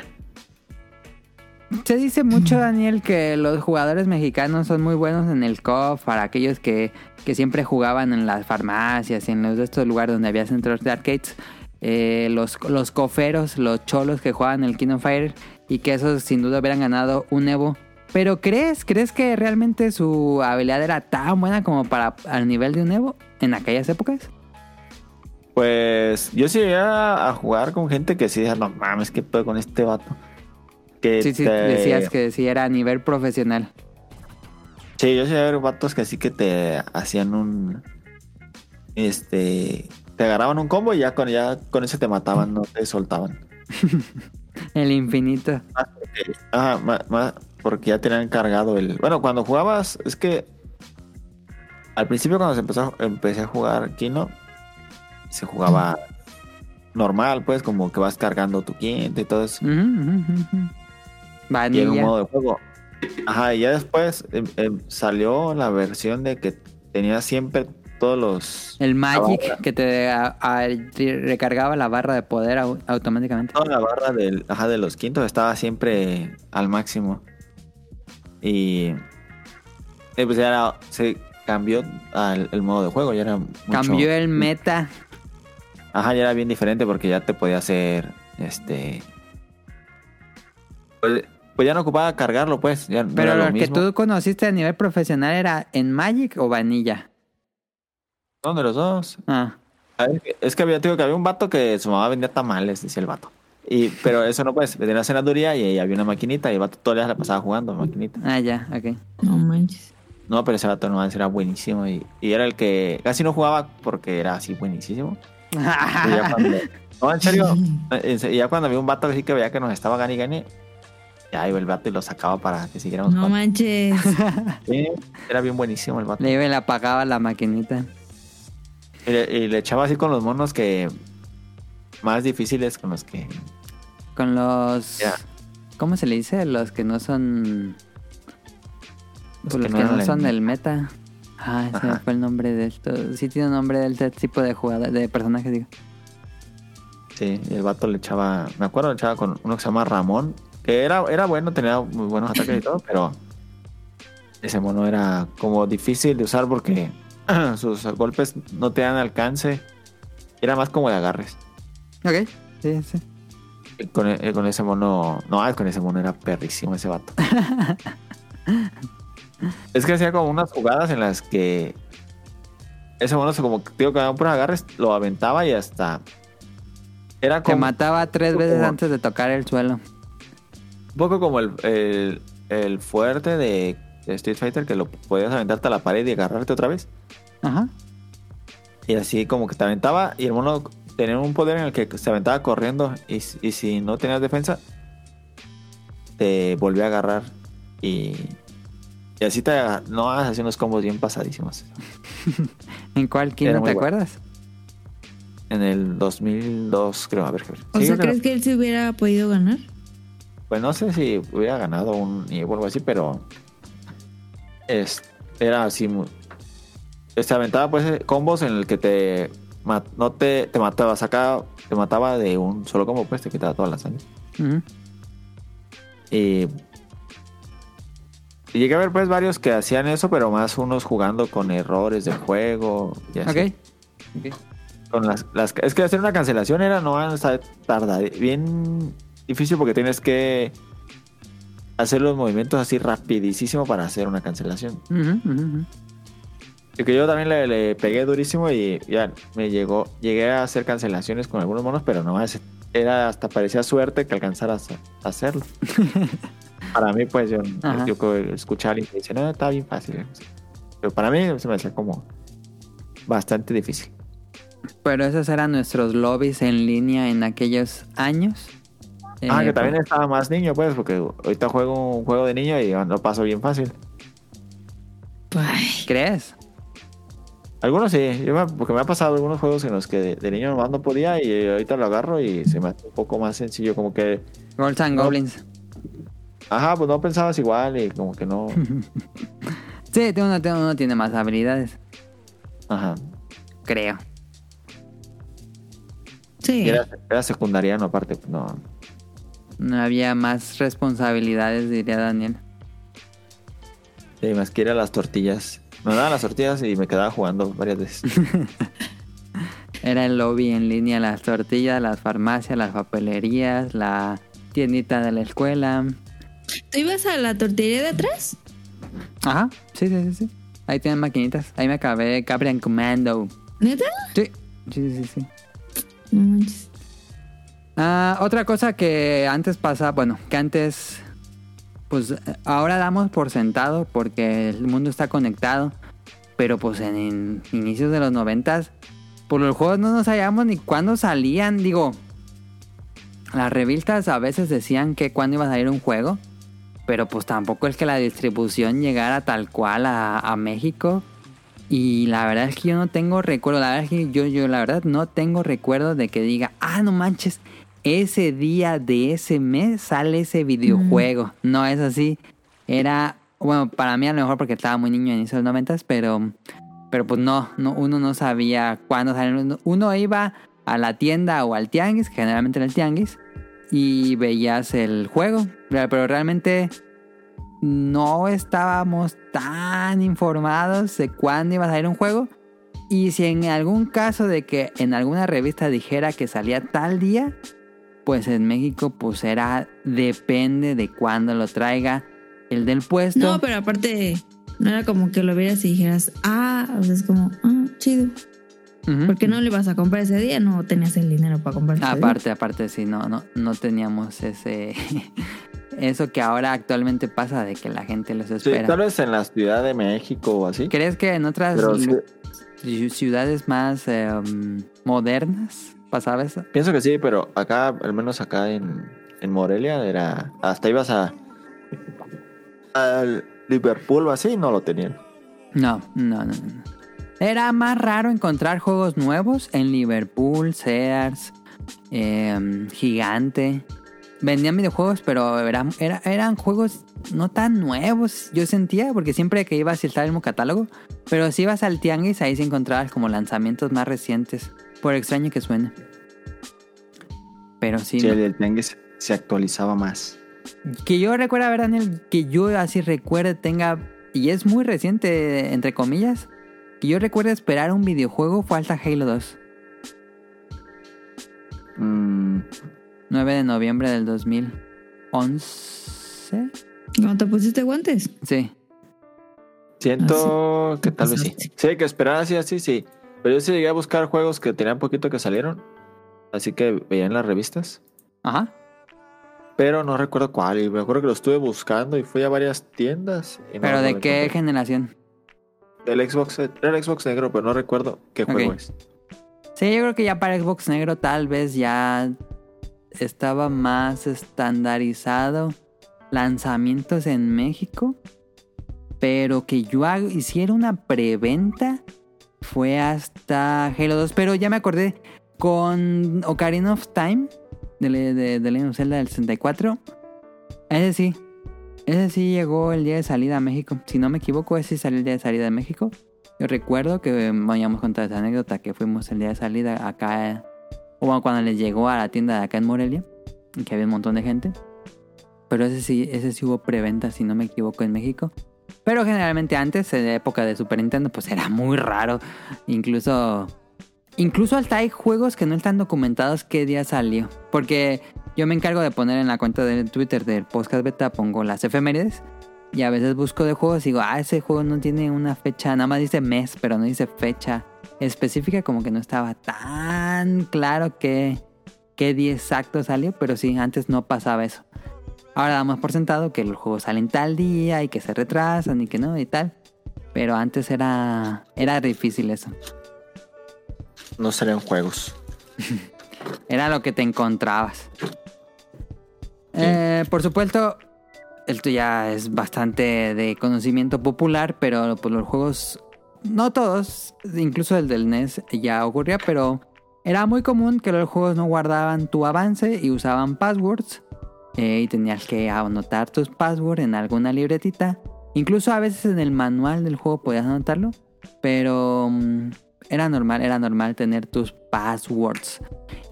Se dice mucho, Daniel, que los jugadores mexicanos son muy buenos en el COF para aquellos que, que siempre jugaban en las farmacias y en los estos lugares donde había centros de arcades. Eh, los, los coferos, los cholos que jugaban el King Fire y que esos sin duda hubieran ganado un Evo. Pero ¿crees? ¿Crees que realmente su habilidad era tan buena como para al nivel de un Evo en aquellas épocas? Pues yo sí llegué a, a jugar con gente que sí decía, no mames, ¿qué pedo con este vato? Que Sí, sí, te- decías que sí era a nivel profesional. Sí, yo sí había vatos que así que te hacían un. Este. Te agarraban un combo y ya con, ya con eso te mataban, no te soltaban. El infinito. Ajá, ma- porque ya tenían cargado el. Bueno, cuando jugabas, es que. Al principio, cuando se empezó, empecé a jugar Kino, se jugaba normal, pues, como que vas cargando tu quinta y todo eso. Y en un modo de juego. Ajá, y ya después em, em, salió la versión de que tenía siempre todos los... El Magic que te a- a- te recargaba la barra de poder au- automáticamente. Toda la barra del, ajá, de los quintos estaba siempre al máximo. Y... eh, pues ya era- se cambió al el modo de juego, ya era mucho- Cambió el meta. Ajá, ya era bien diferente porque ya te podía hacer, este... Pues, pues ya no ocupaba cargarlo, pues. Ya no Pero era lo lo que tú conociste a nivel profesional era en Magic o Vanilla. Son de los dos. Ah, Es que había, digo que había un vato que su mamá vendía tamales, decía el vato. Y, pero eso no pues, vendía una cenaduría y ahí había una maquinita y el vato todo el día la pasaba jugando maquinita. ah, ya, ok. No manches. No, pero ese vato nomás era buenísimo y, y era el que casi no jugaba porque era así buenísimo. Y ya cuando, no, en serio, y ya cuando había un vato así que veía que nos estaba gane y gane, ya iba el vato y lo sacaba para que siguiéramos No jugando. manches. Sí, era bien buenísimo el vato. Le iba y le apagaba la maquinita. Y le, y le echaba así con los monos que más difíciles con los que Con los... ¿Cómo se le dice? Los que no son... Los los que que no son el- del meta. Ah, ese Ajá. fue el nombre de esto. Sí tiene un nombre del este tipo de jugador, de personaje, digo. Sí, el vato le echaba, me acuerdo, le echaba con uno que se llama Ramón, que era, era bueno, tenía muy buenos ataques y todo, pero ese mono era como difícil de usar porque sus golpes no te dan alcance, era más como de agarres. Ok, sí, sí. Con, e- con ese mono, no, con ese mono era perrísimo ese vato. es que hacía como unas jugadas en las que ese mono, se como, digo, que daban puros agarres, lo aventaba y hasta... Era Te como... mataba tres veces como- antes de tocar el suelo. Un poco como el, el, el fuerte de, de Street Fighter, que lo podías aventarte a la pared y agarrarte otra vez. Ajá. Y así como que te aventaba y el mono tenía un poder en el que se aventaba corriendo y, si no tenías defensa, te volvía a agarrar y, y así te no hagas así unos combos bien pasadísimos. ¿En cuál quinto Era te acuerdas? En el 2002 creo, a ver. creo. O Sí, sea, creo que- ¿crees que él se hubiera podido ganar? Pues no sé si hubiera ganado un o algo así, pero es, era así muy... Se aventaba pues combos en el que te no te, te mataba, sacaba, te mataba de un solo combo, pues te quitaba toda la sangre. Y, y llegué a ver pues varios que hacían eso, pero más unos jugando con errores del juego. Y así. Ok. Ok. Con las, las- es que hacer una cancelación era no hasta tarda, bien difícil porque tienes que hacer los movimientos así rapidísimo para hacer una cancelación. Que yo también le, le pegué durísimo y ya me llegó, llegué a hacer cancelaciones con algunos monos, pero nomás era hasta parecía suerte que alcanzara a hacer- a hacerlo. para mí, pues yo, yo, yo escuché a alguien que dice, no, está bien fácil. Pero para mí se me hacía como bastante difícil. Pero esos eran nuestros lobbies en línea en aquellos años. Ah, Eh, que también estaba más niño, pues, porque ahorita juego un juego de niño y lo paso bien fácil. Ay, ¿Crees? Algunos sí, yo me- porque me ha pasado algunos juegos en los que de, de niño nomás no podía y ahorita lo agarro y se me hace un poco más sencillo, como que, Golds and No. Goblins. ajá, pues no pensabas igual y como que no, Sí, uno, uno tiene más habilidades. ajá. Creo. sí. Era, era secundariano aparte, no. No había más responsabilidades, diría Daniel. Sí, más que ir a las tortillas. Me daban las tortillas y me quedaba jugando varias veces. Era el lobby en línea, las tortillas, las farmacias, las papelerías, la tiendita de la escuela. ¿Tú ibas a la tortillería de atrás? Ajá, sí, sí, sí, sí. Ahí tienen maquinitas. Ahí me acabé Captain Commando. ¿Neta? Sí, sí, sí, sí. No manches. Ah, otra cosa que antes pasaba, bueno, que antes, pues ahora damos por sentado porque el mundo está conectado, pero pues en, inicios de los noventas, por los juegos no nos sabíamos ni cuándo salían, digo, las revistas a veces decían que cuándo iba a salir un juego, pero pues tampoco es que la distribución llegara tal cual a, a México. Y la verdad es que yo no tengo recuerdo, la verdad es que yo, yo la verdad no tengo recuerdo de que diga, ah, no manches, ese día de ese mes sale ese videojuego. No es así. Era, bueno, para mí a lo mejor porque estaba muy niño en esos noventas, pero Pero pues no, no uno no sabía cuándo salían. Uno, iba a la tienda o al tianguis, generalmente era el tianguis, y veías el juego. Pero pero realmente no estábamos tan informados de cuándo iba a salir un juego. Y si en algún caso de que en alguna revista dijera que salía tal día, pues en México pues era depende de cuándo lo traiga el del puesto. No, pero aparte, no era como que lo vieras y dijeras, ah, o sea, es como, ah, chido. Porque no lo ibas a comprar ese día, no tenías el dinero para comprar ese día. Aparte, aparte, sí, no, no, no teníamos ese eso que ahora actualmente pasa de que la gente los Sí, espera. tal vez en la Ciudad de México o así. ¿Crees que en otras sí, ciudades más eh, um, modernas pasaba eso? pienso que sí, pero acá, al menos acá en, en Morelia, era. Hasta ibas a. Al Liverpool o así, no lo tenían. No, no, no, no. Era más raro encontrar juegos nuevos en Liverpool, Sears, eh, Gigante. Vendían videojuegos, pero eran, era- eran juegos no tan nuevos, yo sentía, porque siempre que ibas estaba el mismo catálogo. Pero si ibas al tianguis, ahí se encontrabas como lanzamientos más recientes, por extraño que suene. Pero sí, Sí, no. el del Tenguis se actualizaba más. Que yo recuerdo, a ver, Daniel, que yo así recuerde tenga, y es muy reciente, entre comillas, que yo recuerdo esperar un videojuego fue hasta Halo 2, Mm, 9 de noviembre del 2011. Cuando te pusiste guantes. Sí, siento que tal vez sí. pasaste. Sí, que esperar así, así, sí. Pero yo sí llegué a buscar juegos que tenían poquito que salieron. Así que veía en las revistas. ajá. Pero no recuerdo cuál. Y me acuerdo que lo estuve buscando y fui a varias tiendas. y Pero no ¿de qué generación? Del Xbox. Era el Xbox negro, pero no recuerdo qué juego es. Sí, yo creo que ya para Xbox Negro tal vez ya estaba más estandarizado lanzamientos en México. Pero que yo hiciera una preventa fue hasta Halo 2. Pero ya me acordé con Ocarina of Time de, de, de del 64. Ese sí. Ese sí llegó el día de salida a México. Si no me equivoco, ese sí salió el día de salida de México. Yo recuerdo que eh, vayamos contar esa anécdota que fuimos el día de salida acá, o cuando les llegó a la tienda de acá en Morelia, que había un montón de gente. Pero ese sí, ese sí hubo preventa, si no me equivoco, en México. Pero generalmente antes, en la época de Super Nintendo, pues era muy raro. Incluso, incluso hasta hay juegos que no están documentados qué día salió. Porque yo me encargo de poner en la cuenta de Twitter del podcast beta, pongo las efemérides. Y a veces busco de juegos y digo, ah, ese juego no tiene una fecha, nada más dice mes, pero no dice fecha específica, como que no estaba tan claro qué, qué día exacto salió, pero sí, antes no pasaba eso. Ahora damos por sentado que los juegos salen tal día y que se retrasan y que no y tal. Pero antes era, era difícil eso. No salían juegos. Era lo que te encontrabas. Eh, por supuesto, esto ya es bastante de conocimiento popular, pero pues los juegos, no todos, incluso el del NES ya ocurría, pero era muy común que los juegos no guardaban tu avance y usaban passwords. Eh, y tenías que anotar tus passwords en alguna libretita. Incluso a veces en el manual del juego podías anotarlo. Pero mm, era normal, era normal tener tus passwords.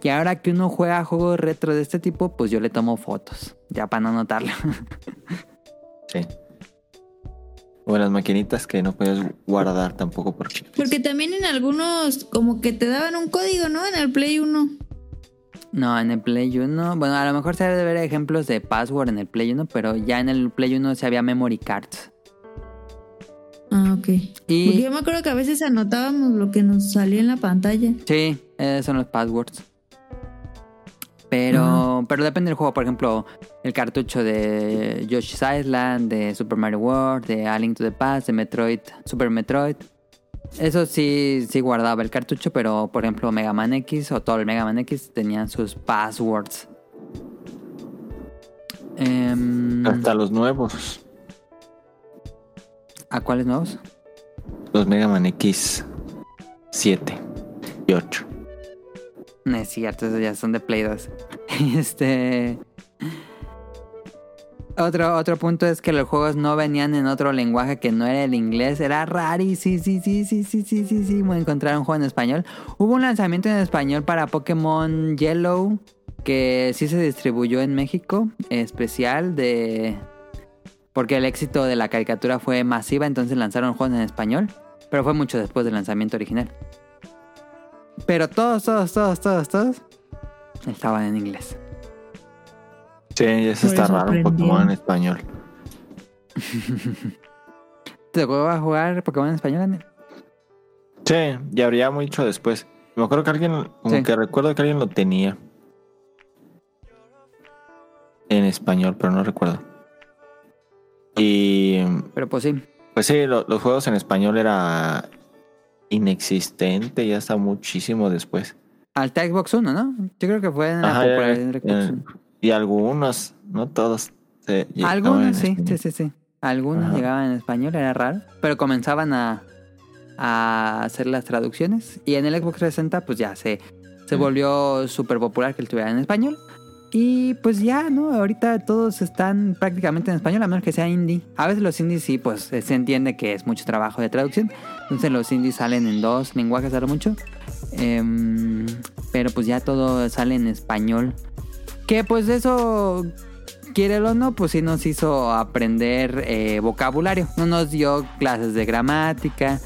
Y ahora que uno juega juegos retro de este tipo, pues yo le tomo fotos. Ya para no anotarlo. Sí. O las maquinitas que no puedes guardar tampoco porque... Porque también en algunos, como que te daban un código, ¿no? En el Play 1. No, en el Play 1. Bueno, a lo mejor se debe ver ejemplos de password en el Play 1, pero ya en el Play 1 se había memory cards. Ah, ok. Porque Y yo me acuerdo que a veces anotábamos lo que nos salía en la pantalla. sí, esos son los passwords. Pero, pero depende del juego. Por ejemplo, el cartucho de Yoshi's Island, de Super Mario World, de A Link to the Past, de Metroid, Super Metroid. Eso sí, sí guardaba el cartucho, pero por ejemplo Mega Man X o todo el Mega Man X tenían sus passwords. Em, Hasta los nuevos. ¿A cuáles nuevos? Los Mega Man X 7 y 8. No es cierto, esos ya son de Play 2. Este. Otro, otro punto es que los juegos no venían en otro lenguaje que no era el inglés. Era rarísimo, sí, sí, sí, sí, sí, sí, sí, encontrar un juego en español. Hubo un lanzamiento en español para Pokémon Yellow que sí se distribuyó en México, especial de... Porque el éxito de la caricatura fue masiva, entonces lanzaron juegos en español. Pero fue mucho después del lanzamiento original. Pero todos, todos, todos, todos, todos estaban en inglés. Sí, eso Por está eso raro. Pokémon en español. ¿Te tocó a jugar Pokémon en español, Daniel? Sí, y habría mucho después. Me acuerdo que alguien, como Sí. que recuerdo que alguien lo tenía. En español, pero no recuerdo. Y Pero pues sí. pues sí, lo- los juegos en español era inexistente y hasta muchísimo después. Hasta Xbox One, ¿no? Yo creo que fue en la Ajá, ya- popularidad de Xbox ya- One. Y algunos, no todos. se Algunos sí, sí, sí, sí. Algunos Ajá. llegaban en español, era raro. Pero comenzaban a, a hacer las traducciones. Y en el Xbox 360, pues ya se, se Mm. volvió súper popular que estuviera en español. Y pues ya, ¿no? Ahorita todos están prácticamente en español, a menos que sea indie. A veces los indies sí, pues eh, se entiende que es mucho trabajo de traducción. Entonces los indies salen en dos lenguajes a lo mucho. Em, pero pues ya todo sale en español. Que pues eso, quiere o no, pues sí nos hizo aprender eh, vocabulario. No nos dio clases de gramática,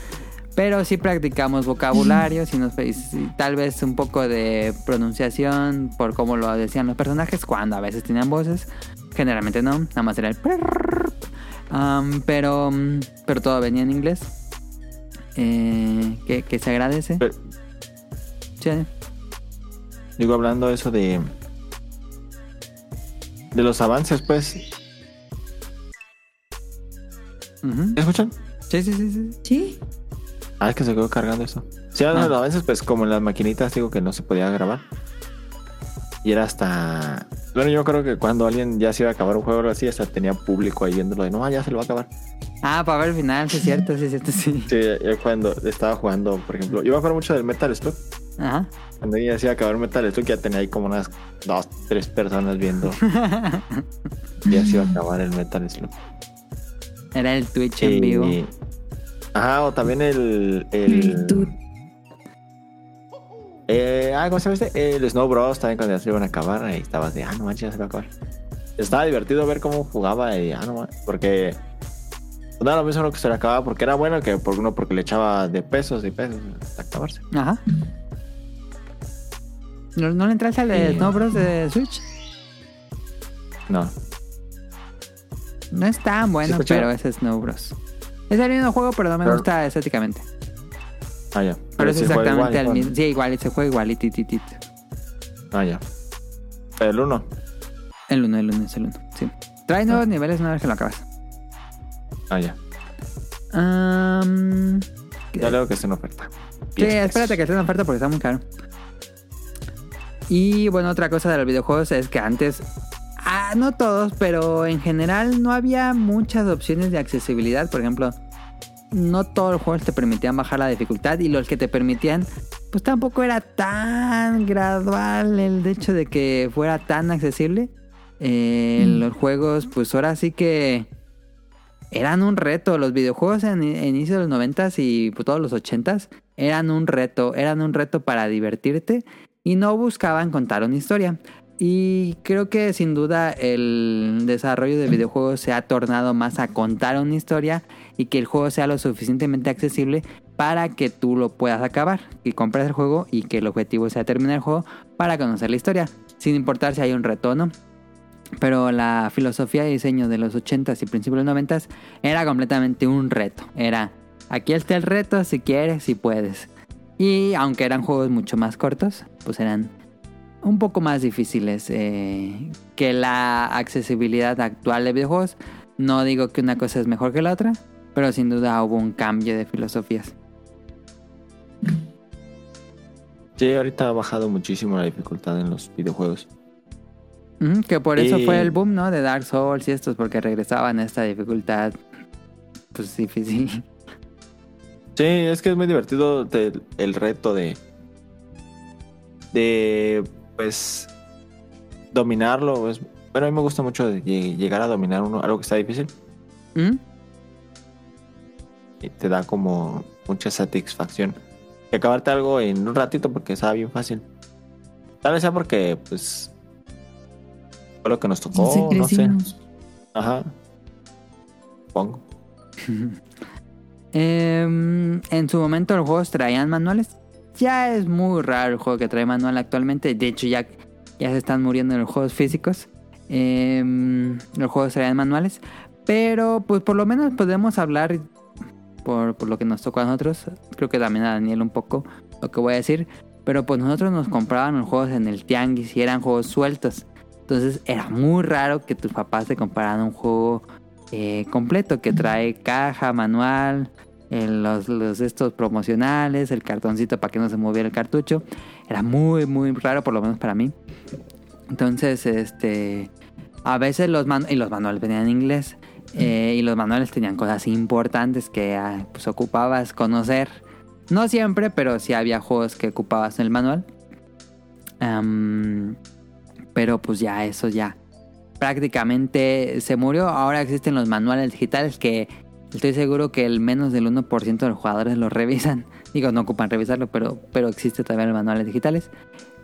pero sí practicamos vocabulario, sí nos, tal vez un poco de pronunciación por cómo lo decían los personajes, cuando a veces tenían voces. Generalmente no, nada más era el... Am, pero, pero todo venía en inglés. Eh, que, que se agradece. Pero- Sí, Digo, hablando eso de. De los avances, pues. ¿Me escuchan? sí, sí, sí, sí. Sí. Ah, es que se quedó cargando eso. Sí, Ah. los avances, pues como en las maquinitas, digo que no se podía grabar. Y era hasta. Bueno, yo creo que cuando alguien ya se iba a acabar un juego o algo así, hasta tenía público ahí viéndolo de no, ya se lo va a acabar. Ah, para ver el final, sí es cierto, sí es cierto, sí. Sí, yo cuando estaba jugando, por ejemplo, yo me acuerdo mucho del Metal Slug. Ajá. Cuando ya se iba a acabar Metal Slug, ya tenía ahí como unas dos, tres personas viendo. ya se iba a acabar el Metal Slug. Era el Twitch en vivo. Y- Ajá, o también el. El eh, ah, ¿cómo se llama este? El Snow Bros. También cuando ya se iban a acabar, ahí estabas de, ah, no manches, ya se va a acabar. Estaba divertido ver cómo jugaba y, ah, no manches, porque. No era lo mismo lo que se le acababa porque era bueno que por uno porque le echaba de pesos y pesos hasta acabarse. Ajá. ¿No, no le entraste al de Sí. Snow Bros de Switch? No. No es tan bueno, escuché. pero es Snow Bros. Es el mismo juego, pero no me Pero- gusta estéticamente. Ah, ya. Pero, es sí exactamente igual, el igual. mismo. Sí, igual, se juega igual y tititit. Ah, ya. El uno. El 1, el 1 es el 1. Sí. Trae nuevos Ah. niveles una vez que lo acabas. Ah, ya. Am, Ya leo que está en oferta. Sí, espérate que esté en oferta porque está muy caro. Y bueno, otra cosa de los videojuegos es que antes, ah, no todos, pero en general no había muchas opciones de accesibilidad. Por ejemplo, no todos los juegos te permitían bajar la dificultad y los que te permitían, pues tampoco era tan gradual el hecho de que fuera tan accesible. Eh, Mm. Los juegos, pues ahora sí que eran un reto. Los videojuegos en, en inicio de los noventas y pues, todos los ochentas eran un reto, eran un reto para divertirte y no buscaban contar una historia. Y creo que sin duda el desarrollo de videojuegos se ha tornado más a contar una historia y que el juego sea lo suficientemente accesible para que tú lo puedas acabar, que compres el juego y que el objetivo sea terminar el juego para conocer la historia, sin importar si hay un reto o no. Pero la filosofía de diseño de los 80s y principios de los 90s era completamente un reto. Era, aquí está el reto si quieres, si puedes. Y aunque eran juegos mucho más cortos, pues eran un poco más difíciles eh, que la accesibilidad actual de videojuegos. No digo que una cosa es mejor que la otra, pero sin duda hubo un cambio de filosofías. Sí, ahorita ha bajado muchísimo la dificultad en los videojuegos. Que por eso Y- fue el boom, ¿no? De Dark Souls y estos, porque regresaban a esta dificultad, pues difícil. Sí, es que es muy divertido el reto de. de. pues. dominarlo. Es, Bueno, a mí me gusta mucho de llegar a dominar uno, algo que está difícil. ¿Mm? Y te da como mucha satisfacción. Y acabarte algo en un ratito porque estaba bien fácil. Tal vez sea porque, pues. Fue lo que nos tocó, no sé. Ajá. Pongo. Em, en su momento los juegos traían manuales. Ya es muy raro el juego que trae manual actualmente. De hecho, ya, ya se están muriendo los juegos físicos. Em, los juegos traían manuales. Pero pues por lo menos podemos hablar por, por lo que nos tocó a nosotros. Creo que también a Daniel un poco lo que voy a decir. Pero pues nosotros nos compraban los juegos en el tianguis y eran juegos sueltos. Entonces era muy raro que tus papás te compraran un juego completo que trae caja, manual, eh, los, estos promocionales, el cartoncito para que no se moviera el cartucho. Era muy, muy raro, por lo menos para mí. Entonces, este. A veces los, man- y los manuales venían en inglés. eh, y los manuales tenían cosas importantes que ah, pues, ocupabas conocer. No siempre, pero sí había juegos que ocupabas en el manual. Pero pues ya, eso ya prácticamente se murió. Ahora existen los manuales digitales que estoy seguro que el menos del 1% de los jugadores los revisan. Digo, no ocupan revisarlo, pero, pero existe todavía los manuales digitales.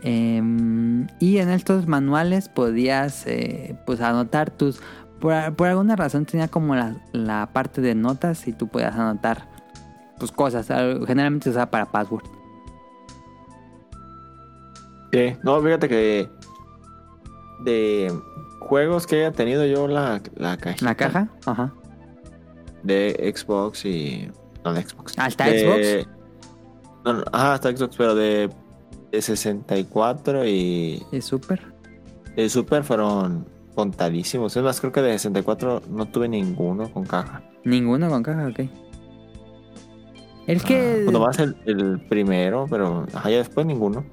Em, y en estos manuales podías eh, pues anotar tus... Por, alguna razón tenía como la, la parte de notas y tú podías anotar pues cosas. Generalmente se usaba para password. Sí, no, fíjate que. De juegos que haya tenido yo la, la cajita. ¿La caja? Ajá. De Xbox y. No, de Xbox. ¿Hasta De- No, no, ajá, hasta Xbox, pero de, de 64 y Es súper. de Super fueron contadísimos. Es más, creo que de 64 no tuve ninguno con caja. Ninguno con caja, ok. Es que... Pues nomás el, el primero, pero ajá, ya después ninguno.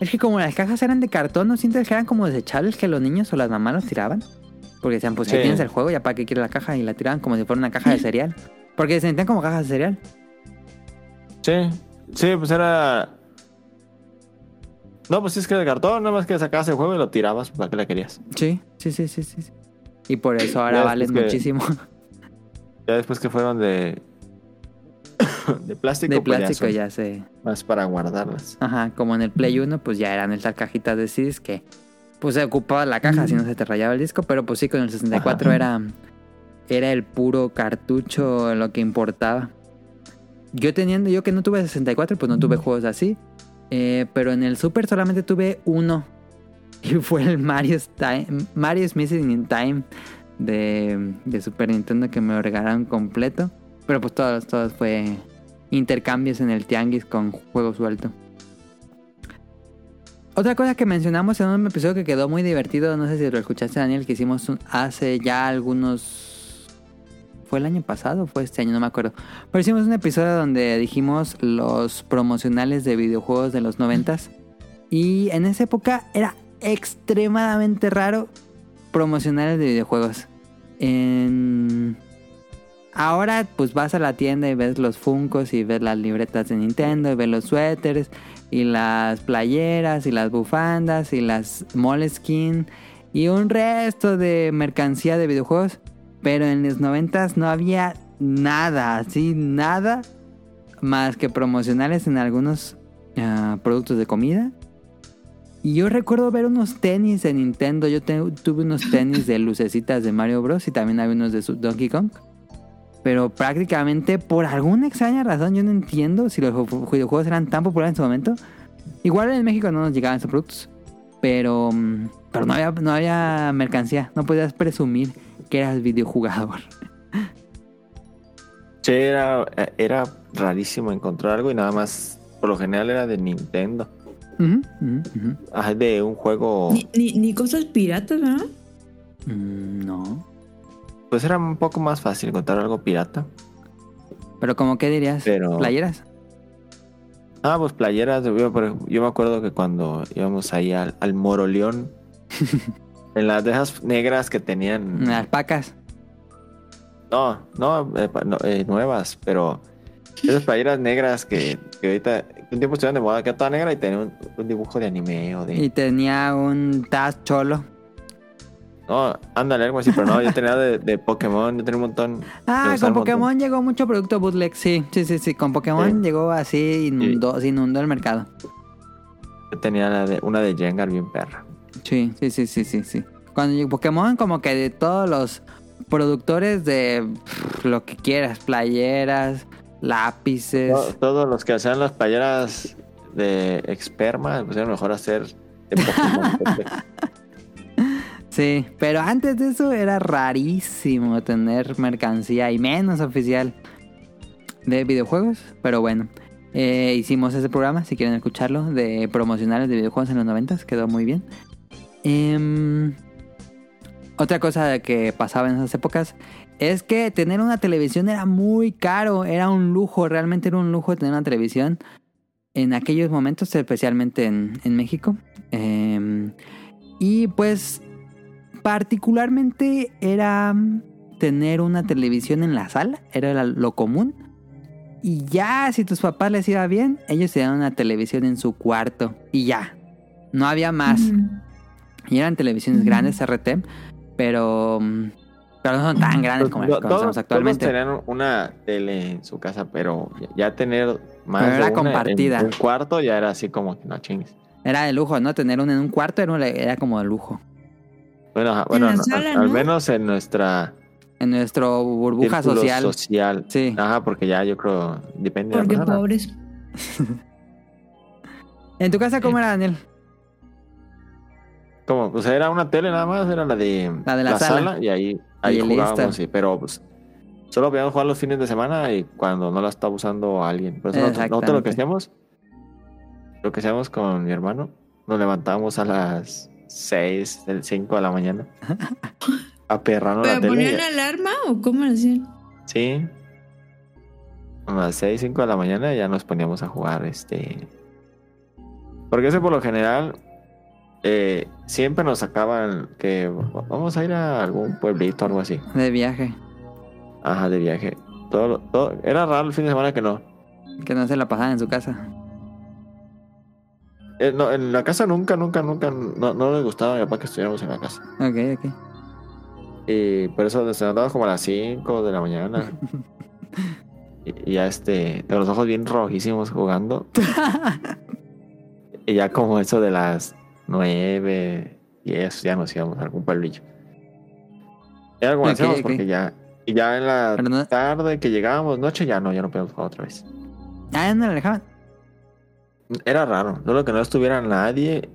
Es que como las cajas eran de cartón, ¿no sientes que eran como desechables que los niños o las mamás los tiraban? Porque decían, pues Sí. tienes el juego, ya para qué quieres la caja, y la tiraban como si fuera una caja de cereal. Porque se sentían como cajas de cereal. Sí, sí, pues era. No, pues es que de cartón, nada más que sacabas el juego y lo tirabas para que la querías. Sí, sí, sí, sí, sí. Y por eso ahora que- muchísimo. Ya después que fueron de. De plástico, de pues plástico son ya se... Más para guardarlas. Ajá, como en el Play 1, pues ya eran estas cajitas de CDs que pues se ocupaba la caja si no se te rayaba el disco, pero pues sí, con el 64 Ajá. era era el puro cartucho lo que importaba. Yo teniendo, yo que no tuve 64, pues no tuve juegos así. Eh, pero en el Super solamente tuve uno. Y fue el Mario's, Time, Mario's Missing in Time de, de Super Nintendo que me regalaron completo. Pero pues todos, todos fue intercambios en el tianguis con juego suelto. Otra cosa que mencionamos en un episodio que quedó muy divertido, no sé si lo escuchaste Daniel, que hicimos hace ya algunos... ¿Fue el año pasado o fue este año? No me acuerdo. Pero hicimos un episodio donde dijimos los promocionales de videojuegos de los noventas. Y en esa época era extremadamente raro promocionales de videojuegos. En... Ahora pues vas a la tienda y ves los Funcos y ves las libretas de Nintendo y ves los suéteres y las playeras y las bufandas y las Moleskine y un resto de mercancía de videojuegos. Pero en los noventas no había nada, así nada más que promocionales en algunos ah, productos de comida. Y yo recuerdo ver unos tenis de Nintendo. Yo tuve unos tenis de lucecitas de Mario Bros. Y también había unos de Donkey Kong. Pero prácticamente por alguna extraña razón yo no entiendo si los ju- videojuegos eran tan populares en su momento. Igual en México no nos llegaban esos productos. Pero, mm, pero no, había, no había mercancía. No podías presumir que eras videojugador. Sí, era, era rarísimo encontrar algo y nada más. Por lo general era de Nintendo. Ajá, de un juego. Ni, ni, ni cosas piratas, ¿verdad? Mm, no. Pues era un poco más fácil encontrar algo pirata. Pero como qué dirías? Pero- ¿Playeras? Ah, pues playeras. Yo, me acuerdo que cuando íbamos ahí al, al Moroleón, en las de esas negras que tenían. Alpacas. No, no, eh, no, eh, nuevas, pero esas playeras negras que, que ahorita un tiempo estuvieron de moda, que era toda negra y tenía un, un dibujo de anime o de. Y tenía un Taz cholo. No, ándale, algo así, pero no, yo tenía de, de Pokémon, yo tenía un montón. Ah, con Pokémon montón. llegó mucho producto bootleg, sí, sí, sí, sí. Con Pokémon Sí. llegó así, inundó, se inundó el mercado. Yo tenía la de, una de Jengar bien perra. Sí, sí, sí, sí, sí, sí. Cuando llegó Pokémon, como que de todos los productores de pff, lo que quieras, playeras, lápices. To- Todos los que hacían las playeras de Experma, pues era mejor hacer de Pokémon. Sí, pero antes de eso era rarísimo tener mercancía y menos oficial de videojuegos. Pero bueno, eh, hicimos ese programa, si quieren escucharlo, de promocionales de videojuegos en los 90, quedó muy bien. Em, otra cosa que pasaba en esas épocas es que tener una televisión era muy caro, era un lujo, realmente era un lujo tener una televisión en aquellos momentos, especialmente en, en México. Em, y pues particularmente era tener una televisión en la sala, era lo común. Y ya, si tus papás les iba bien, ellos tenían una televisión en su cuarto. Y ya, no había más. Y eran televisiones grandes RT, pero, mm, pero no son tan grandes como las que conocemos actualmente. todos tenían una tele en su casa, pero ya- ya tener más Pero de era una compartida. en un cuarto ya era así como que no chingues. Era de lujo, ¿no? Tener una en un cuarto era, era como de lujo. Bueno, bueno la sala, al, al ¿no? menos en nuestra En nuestro burbuja social. social. Sí. Ajá, porque ya yo creo depende de Porque la persona. pobres. ¿En tu casa cómo era, Daniel? Como, pues era una tele nada más, era la de La de la sala. y ahí, ahí Y jugábamos, sí, pero pues solo podíamos jugar los fines de semana y cuando no la estaba usando alguien. Por eso nosotros, nosotros lo que hacíamos, lo que hacíamos con mi hermano, nos levantábamos a las 6, 5 de la mañana a perrarnos la ¿Pero tele. ponían alarma o cómo lo hacían? Sí. A las 6, 5 de la mañana ya nos poníamos a jugar este. Porque ese por lo general eh, siempre nos sacaban que vamos a ir a algún pueblito o algo así. De viaje. Ajá, de viaje. Todo, era raro el fin de semana que no. Que no se la pasaban en su casa. Eh, no, en la casa nunca, nunca, nunca, no, no les gustaba a mi papá que estuviéramos en la casa. Ok, ok. Y por eso levantamos como a las 5 de la mañana. y, y ya este, con los ojos bien rojísimos jugando. y ya como eso de las 9 y eso, ya nos íbamos a algún pueblillo. Era como Ok, hacíamos ok. porque ya, y ya en la no- tarde que llegábamos, noche, ya no, ya no podíamos jugar otra vez. Ah, ¿ya no la dejaban? Era raro, solo que no estuviera nadie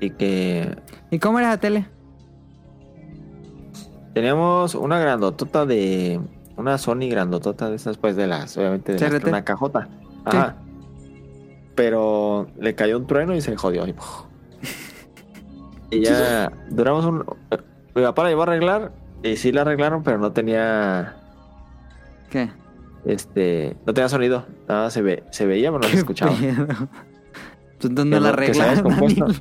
y que ¿Y cómo era la tele? Teníamos una grandotota de. Una Sony grandotota de esas, pues de las. Obviamente de las una cajota. Ajá. Pero le cayó un trueno y se jodió. Y, y ya duramos un. Mi papá la llevó a arreglar. Y sí la arreglaron, pero no tenía. ¿Qué? Este. No tenía sonido. Nada, se, ve, se veía, pero no se escuchaba. Pues ¿dónde Que la no-. Daniel?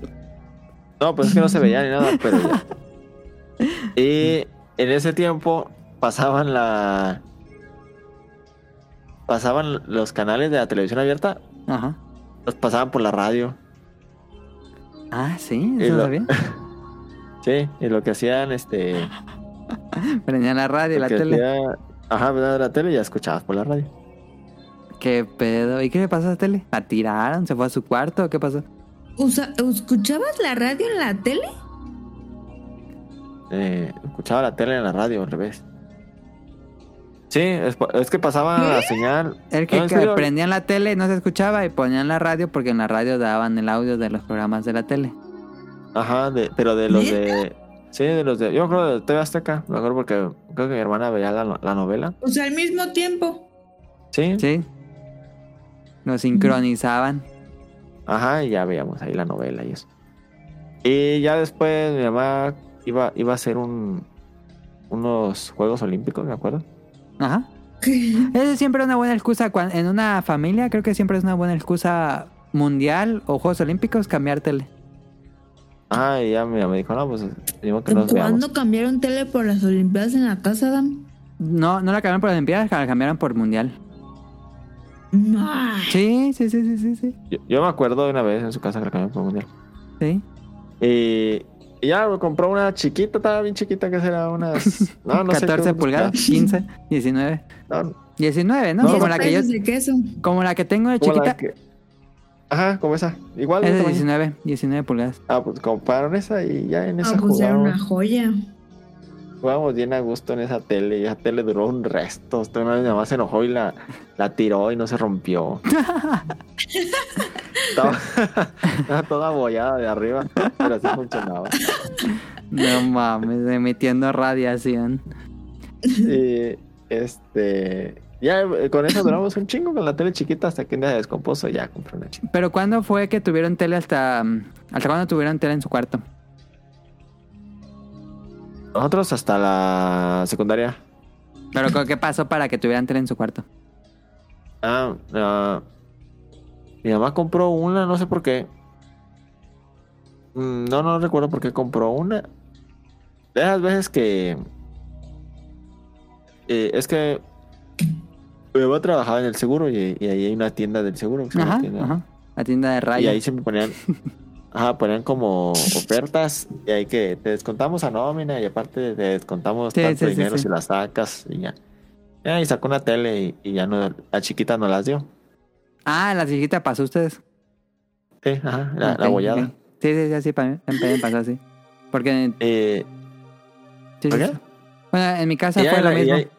No, pues es que no se veía ni nada, pero ya. Y en ese tiempo pasaban la. Pasaban los canales de la televisión abierta, Ajá. los pasaban por la radio. Ah, sí, eso lo- sabía. Sí, y lo que hacían, este. Prendían la radio y la tele. hacía- ajá, veías la tele y ya escuchabas por la radio. ¿Qué pedo? ¿Y qué le pasó a la tele? ¿La tiraron? ¿Se fue a su cuarto? ¿o ¿Qué pasó? Usa- ¿Escuchabas la radio en la tele? Eh, escuchaba la tele en la radio al revés. Sí, es, es que pasaba la señal. El que, No, prendían la tele y no se escuchaba y ponían la radio porque en la radio daban el audio de los programas de la tele. Ajá, de, pero de los de. Sí, de los de. Yo me acuerdo de TV Azteca. Me acuerdo porque creo que mi hermana veía la, la novela. O sea, al mismo tiempo. Sí. ¿Sí? Lo sincronizaban. Ajá, y ya veíamos ahí la novela y eso. Y ya después mi mamá iba, iba a hacer un, unos Juegos Olímpicos, me acuerdo. Ajá. Eso siempre es una buena excusa. En una familia creo que siempre es una buena excusa mundial o Juegos Olímpicos cambiar Ajá, y ya mi mamá dijo, no, pues digo que nos veamos. ¿Cuándo cambiaron tele por las Olimpiadas en la casa, Dan? No, no la cambiaron por Olimpiadas, la cambiaron por Mundial. Ay, Sí, sí, sí, sí, sí, sí. Yo, yo me acuerdo de una vez en su casa que la cambió por mundial. Sí. Y y ya me compró una chiquita, estaba bien chiquita, que será unas. No, no sé 14 qué- pulgadas, 15, 19. No, 19, ¿no? No, como, la que yo, queso. como la que tengo de como la chiquita. que- Ajá, como esa. Igual. Es de tamaño. 19, 19 pulgadas. Ah, pues compraron esa y ya en esa Ah, pues era jugamos. una joya. Jugábamos bien a gusto en esa tele y esa tele duró un resto. Usted una vez mi mamá se enojó y la, la tiró y no se rompió. estaba, estaba toda abollada de arriba, pero así funcionaba. No mames, emitiendo radiación. Y este. Ya eh, con eso duramos un chingo con la tele chiquita hasta que un día se descompuso y ya compré una chiquita. Pero ¿cuándo fue que tuvieron tele hasta... mm, ¿Hasta cuándo tuvieron tele en su cuarto? Nosotros hasta la secundaria. Pero ¿qué- ¿qué pasó para que tuvieran tele en su cuarto? Ah, ah, mi mamá compró una, no sé por qué. Mm, No, no recuerdo por qué compró una. De esas veces que. eh, es que. Mi mamá trabajaba en el seguro y, y ahí hay una tienda del seguro. que se llama Ajá, tienda. ajá. La tienda de Y rayos. ahí siempre ponían. Ajá, ponían como ofertas y ahí que te descontamos a nómina y aparte te descontamos Sí, tanto sí, dinero sí. si la sacas y ya. Y sacó una tele y, y ya no, la chiquita no las dio. Ah, la chiquita pasó a ustedes. Sí, ajá, la, Ok, la bollada. ok. Sí, sí, sí, así para mí. También me pasó así. Porque... Eh, sí. Bueno, en mi casa y, fue lo la- y mismo.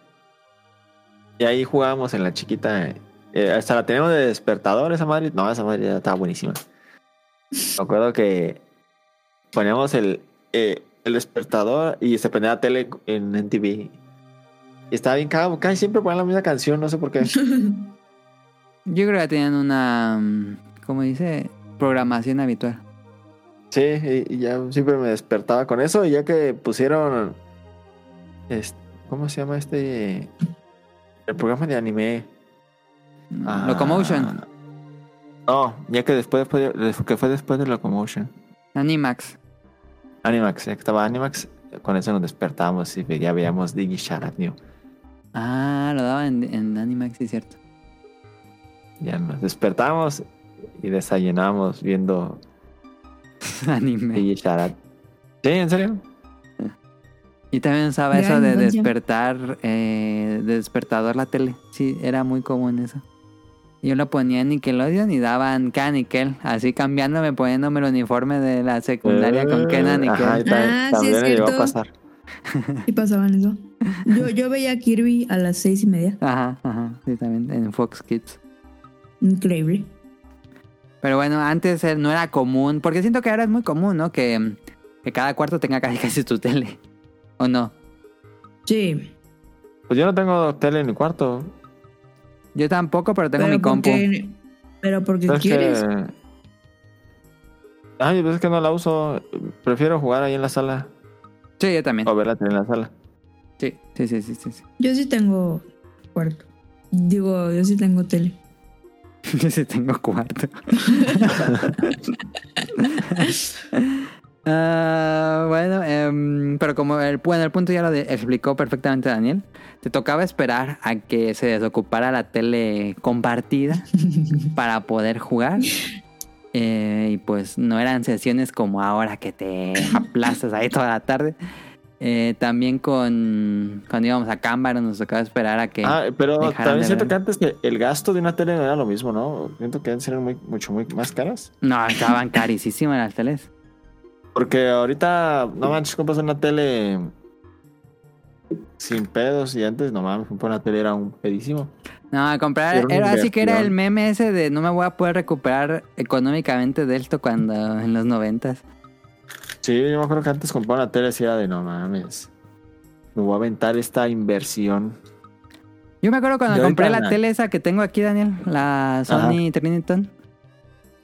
Y ahí jugábamos en la chiquita. eh, hasta la teníamos de despertador esa madre. No, esa madre ya estaba buenísima. Me acuerdo que poníamos el, eh, el despertador y se prendía la tele en NTV. Y estaba bien cagado. Casi siempre ponían la misma canción, no sé por qué. Yo creo que tenían una... mm, ¿Cómo dice? Programación habitual. Sí, y, y ya siempre me despertaba con eso. Y ya que pusieron. es- ¿Cómo se llama este? El programa de anime. Ah, Locomotion. No, ya que después, después de- que fue después de Locomotion. Animax. Animax, ya que estaba Animax. Con eso nos despertábamos y ya veíamos Diggy Shut Up New. Ah, lo daban en, en Animax, sí, es cierto. Ya nos despertábamos y desayunamos viendo Anime. Diggy Shut Up. Sí, ¿en serio? Y también usaba Gran eso de despertar, eh, de despertador la tele. Sí, era muy común eso. Yo lo ponía en Nickelodeon y daban cada Nickel, así cambiándome, poniéndome el uniforme de la secundaria con Kena Eh, Nickel. Ajá, y ta- Ah, sí, también es me llegó a cierto. pasar. Y pasaban eso. Yo, yo veía a Kirby a las seis y media. Ajá, ajá, sí, también en Fox Kids. Increíble. Pero bueno, antes eh, no era común, porque siento que ahora es muy común, ¿no? Que, que cada cuarto tenga casi casi tu tele. ¿O no? Sí. Pues yo no tengo tele en mi cuarto. Yo tampoco, pero tengo pero mi compu. porque, pero porque Es quieres. que... Ay, pues es que no la uso. Prefiero jugar ahí en la sala. Sí, yo también. O ver la tele en la sala. Sí, sí, sí, sí, sí. sí. Yo sí tengo cuarto. Digo, yo sí tengo tele. Yo sí tengo cuarto. Ah, bueno, em, pero como el, bueno, el punto ya lo de- explicó perfectamente Daniel, te tocaba esperar a que se desocupara la tele compartida para poder jugar. Eh, y pues no eran sesiones como ahora que te aplastas ahí toda la tarde. Eh, también con cuando íbamos a Cámbaro nos tocaba esperar a que... Ah, pero también siento ver. que antes que el gasto de una tele no era lo mismo, ¿no? Siento que antes eran muy, mucho muy más caras. No, estaban carísimas las teles. Porque ahorita, no manches, compras una tele sin pedos y antes, no mames, comprar una tele era un pedísimo. No, comprar, Era así que era el meme ese de no me voy a poder recuperar económicamente de esto cuando en los noventas. Sí, yo me acuerdo que antes comprar una tele así era de no mames. Me voy a aventar esta inversión. Yo me acuerdo cuando compré la- tele esa que tengo aquí, Daniel, la Sony Triniton.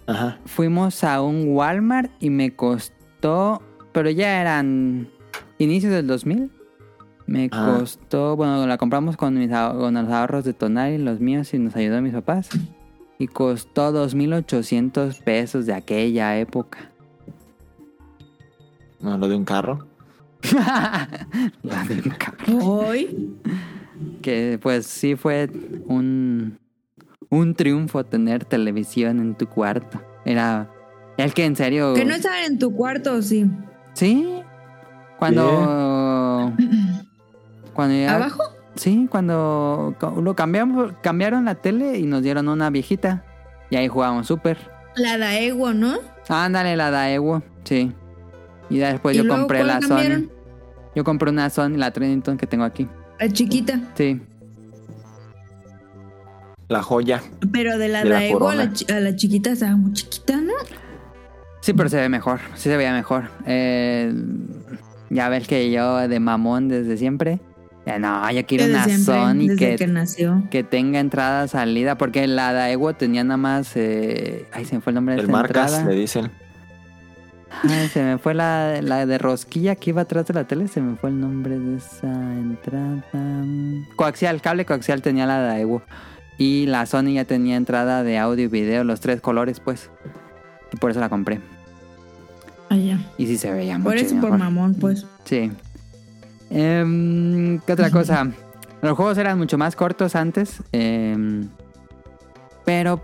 Ajá. Fuimos a un Walmart y me costó, pero ya eran inicios del 2000. Me Ah. costó, bueno, la compramos con, mis, con los ahorros de Tonali, los míos, y nos ayudó mis papás. Y costó 2.800 pesos de aquella época. No, lo de un carro. La de un carro. Hoy. que pues sí fue un, un triunfo tener televisión en tu cuarto. Era el que en serio... Que no estaban en tu cuarto, sí. Sí. Cuando. Cuando ya- ¿Abajo? Sí, cuando lo cambiamos, cambiaron la tele y nos dieron una viejita. Y ahí jugábamos súper. La Daewoo, ¿no? Ándale, la Daewoo, sí. Y ya después ¿Y yo luego compré la cambiaron? Sony. Yo compré una Sony, la Trinity que tengo aquí. La chiquita. Sí. La joya. Pero de la De la Daewoo la, a la chiquita estaba muy chiquita, ¿no? Sí, pero se ve mejor. Sí se veía mejor. Eh, ya ves que yo de mamón desde siempre. ya no, yo quiero Desde una siempre, Sony que, que nació. que tenga entrada, salida. Porque la Daewoo tenía nada más. eh, ay, se me fue el nombre de El esta marcas, entrada. le dicen. Ay, se me fue la, la de rosquilla que iba atrás de la tele. Se me fue el nombre de esa entrada. Coaxial, cable coaxial tenía la Daewoo. Y la Sony ya tenía entrada de audio y video, los tres colores, pues. Y por eso la compré. Ah, ya. Y sí se veía Por mucho eso, por mejor. mamón, pues. Sí. Em, ¿Qué otra cosa? Los juegos eran mucho más cortos antes. em, pero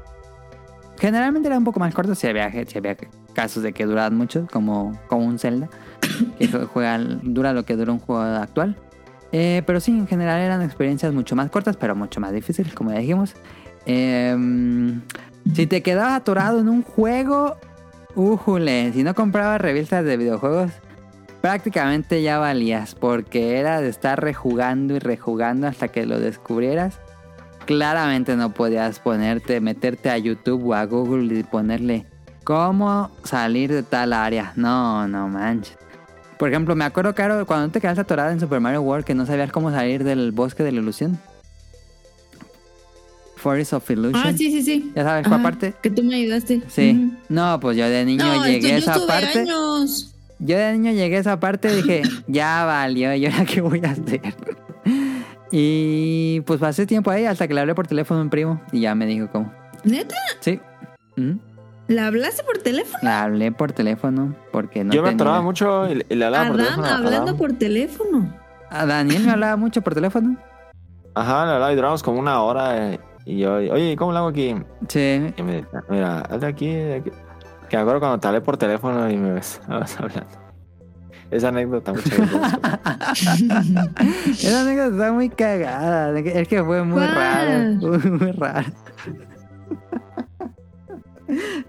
generalmente eran un poco más cortos. Si había, si había casos de que duraban mucho, como, como un Zelda. Que jue- juega, dura lo que dura un juego actual. Eh, pero sí, en general eran experiencias mucho más cortas, pero mucho más difíciles, como ya dijimos. Em, si te quedabas atorado en un juego, újule, si no comprabas revistas de videojuegos, prácticamente ya valías, porque era de estar rejugando y rejugando hasta que lo descubrieras. Claramente no podías ponerte, meterte a YouTube o a Google y ponerle cómo salir de tal área. No, no manches. Por ejemplo, me acuerdo, Caro, cuando te quedaste atorada en Super Mario World que no sabías cómo salir del bosque de la ilusión. Forest of Illusion. Ah, sí, sí, sí. ¿Ya sabes cuál Ajá, parte? Que tú me ayudaste. Sí. No, pues yo de niño No, llegué a esa parte. años. Yo de niño llegué a esa parte y dije, ya valió, ¿y ahora qué voy a hacer? Y pues pasé tiempo ahí hasta que le hablé por teléfono a un primo y ya me dijo cómo. ¿Neta? Sí. ¿La hablaste por teléfono? Le hablé por teléfono porque no Yo me atoraba mucho y, le hablaba por Adán teléfono. hablando Adam. por teléfono. A Daniel me hablaba mucho por teléfono. Ajá, le hablaba y duramos como una hora. eh, y yo, oye, ¿cómo lo hago aquí? Sí. Y me decía, mira, hazle aquí, de aquí. Que me acuerdo cuando te hablé por teléfono y me ves, estabas hablando. Esa anécdota, gracias. Esa anécdota está muy cagada. Es que fue muy ¿Cuál? raro. Muy, muy raro.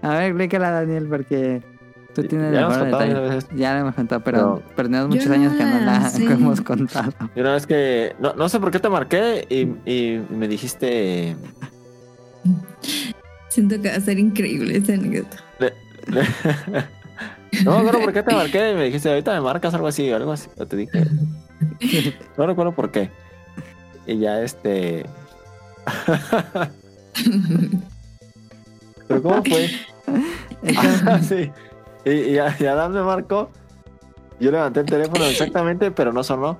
A ver, explícala, Daniel, porque tú tienes Ya hemos mejor contado veces. Ya la hemos contado, pero, tenemos Yo muchos no años que no la que hemos contado. Y una vez que, no, no sé por qué te marqué y, y me dijiste, Siento que va a ser increíble esta anécdota. le- le- no me acuerdo por qué te marqué y me dijiste, ahorita me marcas algo así, algo así. O te dije, no recuerdo por qué. Y ya este... Pero ¿cómo fue? Ah, sí. Y, y, y Adam me marcó. Yo levanté el teléfono exactamente, pero no sonó.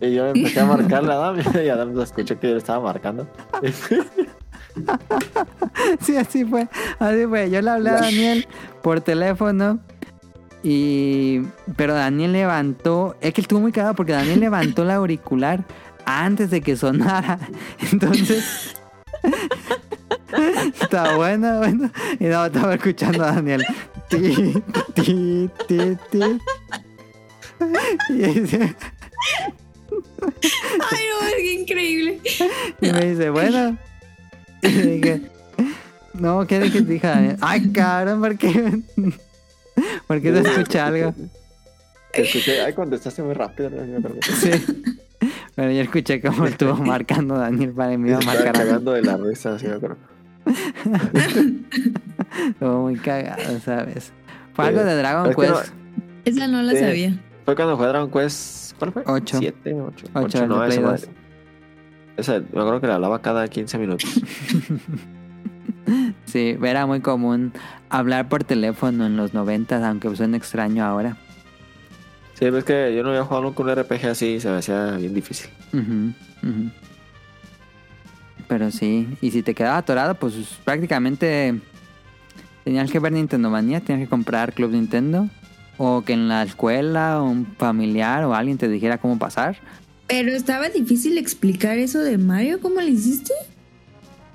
Y yo empecé a marcarle a Adam y Adam lo escuchó que yo le estaba marcando. Sí, así fue. Así fue. Yo le hablé a Daniel por teléfono. Y. Pero Daniel levantó. Es que estuvo muy cagado porque Daniel levantó el auricular antes de que sonara. Entonces. Está bueno, bueno. Y no, estaba escuchando a Daniel. Ti, ti, ti, ti. Y, dice- Ay, no, es que increíble. y me dice, bueno. Y le dije, no, ¿qué dije? Dije a Daniel, ay, cabrón, ¿por qué? ¿Por qué se escucha algo? Te escuché, ay, contestaste muy rápido. que- Sí. Pero yo escuché cómo estuvo marcando Daniel para que me iba a Estaba marcar a mí. cagando de la risa, sí, me acuerdo. Estuvo muy cagado, ¿sabes? Fue algo de Dragon Es que no- Quest. Esa no la Sí. sabía. Fue cuando fue Dragon Quest. ¿Cuál fue? Ocho. Siete, ocho. Ocho, Ocho, el de no, Play esa madre. Esa, me acuerdo que la hablaba cada 15 minutos. Sí, era muy común hablar por teléfono en los noventas, aunque suene extraño ahora. Sí, es que yo no había jugado nunca un RPG así y se me hacía bien difícil. Ujú, ujú. Pero sí, y si te quedaba atorado, pues prácticamente tenías que ver Nintendo Manía, tenías que comprar Club Nintendo, o que en la escuela un familiar o alguien te dijera cómo pasar. Pero estaba difícil explicar eso de Mario. ¿Cómo le hiciste?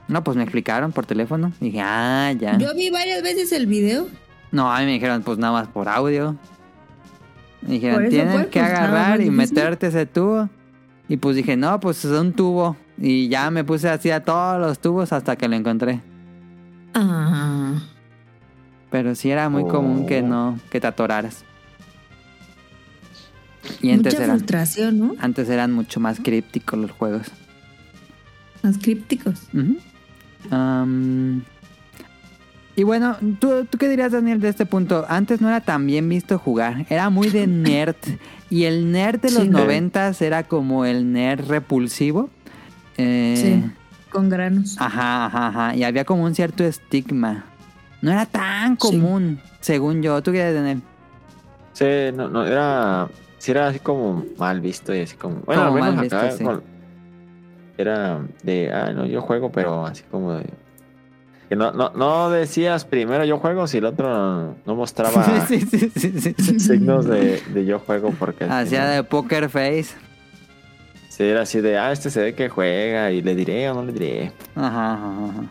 No, pues me explicaron por teléfono. Dije, ah, ya. Yo vi varias veces el video. No, a mí me dijeron, pues nada más por audio. Me dijeron, tienes que pues, agarrar y meterte ese tubo. Y pues dije, no, pues es un tubo. Y ya me puse así a todos los tubos hasta que lo encontré. Ah. Pero sí era muy común que Oh. no, que te atoraras. Y antes eran, frustración, ¿no? antes eran mucho más crípticos los juegos. Más crípticos. Y bueno, ¿tú, ¿tú qué dirías, Daniel, de este punto? Antes no era tan bien visto jugar, era muy de nerd. y el nerd de los Sí. noventas era como el nerd repulsivo. Eh, Sí. Con granos. Ajá, ajá, ajá. Y había como un cierto estigma. No era tan Sí. común, según yo. ¿Tú dirías, Daniel? Sí, no, no, era. Sí, era así como mal visto y así como. Bueno, Como al menos mal acá visto, sí. con- Era de. Ah, no, yo juego, pero así como de. Que no, no, no decías primero yo juego si el otro no mostraba sí, sí, sí, sí, sí. signos de, de yo juego porque. Hacía de poker face. Sí, era así de. Ah, este se ve que juega y le diré o no le diré. Ajá, ajá, ajá.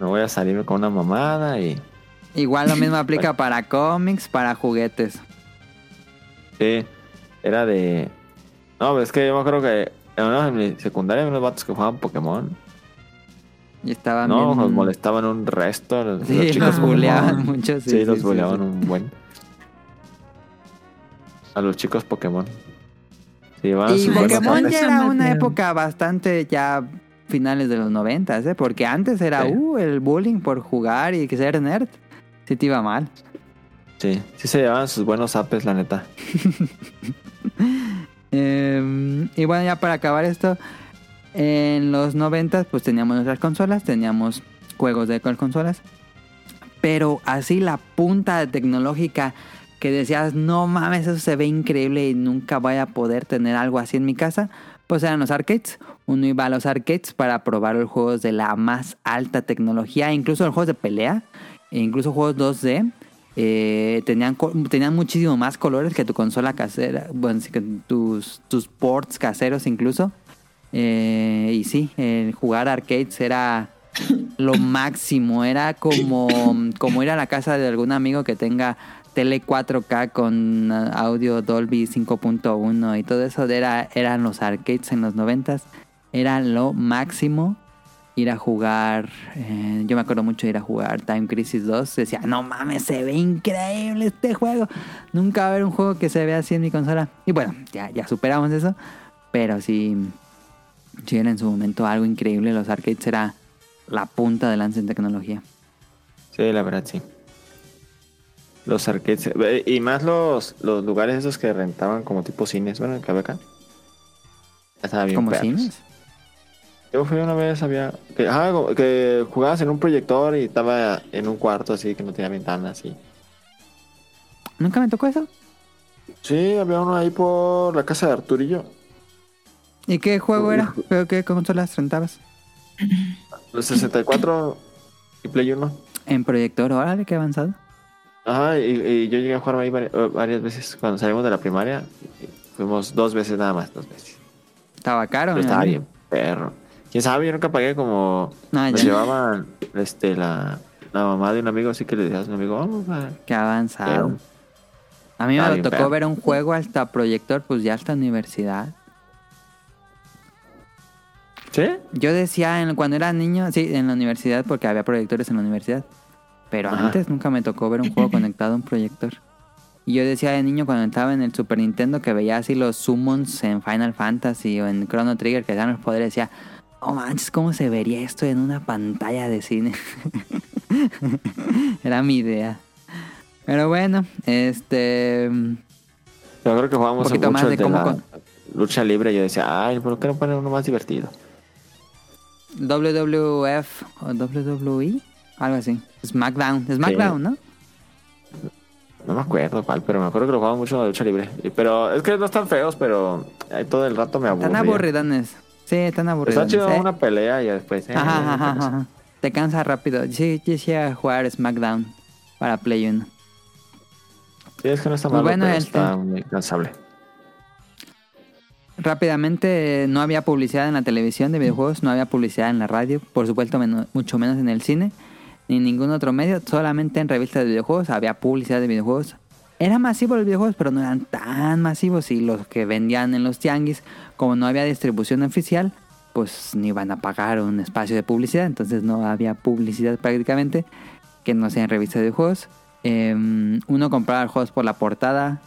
No voy a salirme con una mamada y. Igual lo mismo aplica para cómics, para juguetes. Sí, era de. No, es que yo me acuerdo que. En mi secundaria había unos vatos que jugaban Pokémon. Y estaban No, bien... nos molestaban un resto. Los, Sí, los chicos buleaban mucho. Sí, Sí, los sí, buleaban un buen. A los chicos Pokémon. Se Y Pokémon ya era una época bastante ya finales de los noventas, ¿eh? Porque antes era, Sí. uh, el bullying por jugar y que ser nerd. Sí te iba mal. Sí, sí se llevaban sus buenos apes, la neta. Eh, y bueno, ya para acabar esto, en los noventas pues teníamos nuestras consolas, teníamos juegos de con- consolas, pero así la punta tecnológica que decías, no mames, eso se ve increíble y nunca voy a poder tener algo así en mi casa, pues eran los arcades. Uno iba a los arcades para probar los juegos de la más alta tecnología, incluso los juegos de pelea, e incluso juegos 2D. eh, tenían, tenían muchísimo más colores que tu consola casera, bueno, tus, tus ports caseros incluso. Eh, y sí, el jugar arcades era lo máximo. Era como, como ir a la casa de algún amigo que tenga tele 4K con uh, audio Dolby 5.1 y todo eso. Era, eran los arcades en los 90s. Era lo máximo ir a jugar. eh, yo me acuerdo mucho de ir a jugar Time Crisis 2. Decía, no mames, se ve increíble este juego. Nunca va a haber un juego que se vea así en mi consola. Y bueno, ya, ya superamos eso. Pero sí, sí era en su momento algo increíble. Los arcades era la punta de lanza en tecnología. Sí, la verdad, sí. Los arcades. eh, Y más los, los lugares esos que rentaban como tipo cines. Bueno, que había acá. Estaba bien Como perros. cines. Yo fui una vez, había. Que, como que jugabas en un proyector y estaba en un cuarto así que no tenía ventanas y. Nunca me tocó eso. Sí, había uno ahí por la casa de Arturillo. ¿Y qué juego era? ¿Qué, qué consolas rentabas? Los 64 y Play 1. En proyector, órale, qué avanzado. Ajá, y, y yo llegué a jugar ahí eh, varias veces cuando salimos de la primaria. Fuimos dos veces nada más, dos veces. Estaba caro. Pero estaba bien, perro. Quién sabe, yo nunca pagué como. Ah, nos llevaban este, la, la mamá de un amigo, así que le decía a un amigo, vamos a. Qué avanzado. A mí me tocó perro. ver un juego hasta proyector, pues ya hasta universidad. ¿Sí? Yo decía en- cuando era niño, sí, en la universidad, porque había proyectores en la universidad. Pero Ajá. antes nunca me tocó ver un juego conectado a un proyector. Y yo decía de niño cuando estaba en el Super Nintendo que veía así los summons en Final Fantasy o en Chrono Trigger que dan los poderes, decía, oh manches, ¿cómo se vería esto en una pantalla de cine? Era mi idea. Pero bueno, este... Yo creo que jugamos Un poquito mucho más de cómo la con- lucha libre. Yo decía, ay, ¿por qué no ponen uno más divertido? WWF o WWE, algo así. SmackDown, SmackDown, ¿no? No me acuerdo cuál, pero me acuerdo que lo jugamos mucho en la lucha libre. Pero es que no están feos, pero ahí todo el rato me aburría. Están aburridones. Sí, están aburridos. Está chido una pelea y después. eh, Ajá, ajá, ajá. Te cansa rápido. Sí, quisiera jugar SmackDown para Play 1. Sí, es que no está Pues malo, bueno, pero el- está muy cansable. Rápidamente, no había publicidad en la televisión de videojuegos, no había publicidad en la radio, por supuesto, mucho menos en el cine, ni en ningún otro medio, solamente en revistas de videojuegos había publicidad de videojuegos. Era masivo los videojuegos, pero no eran tan masivos. Y los que vendían en los tianguis, como no había distribución oficial, pues ni iban a pagar un espacio de publicidad. Entonces no había publicidad prácticamente, que no sea en revistas de videojuegos. Em, uno compraba juegos por la portada.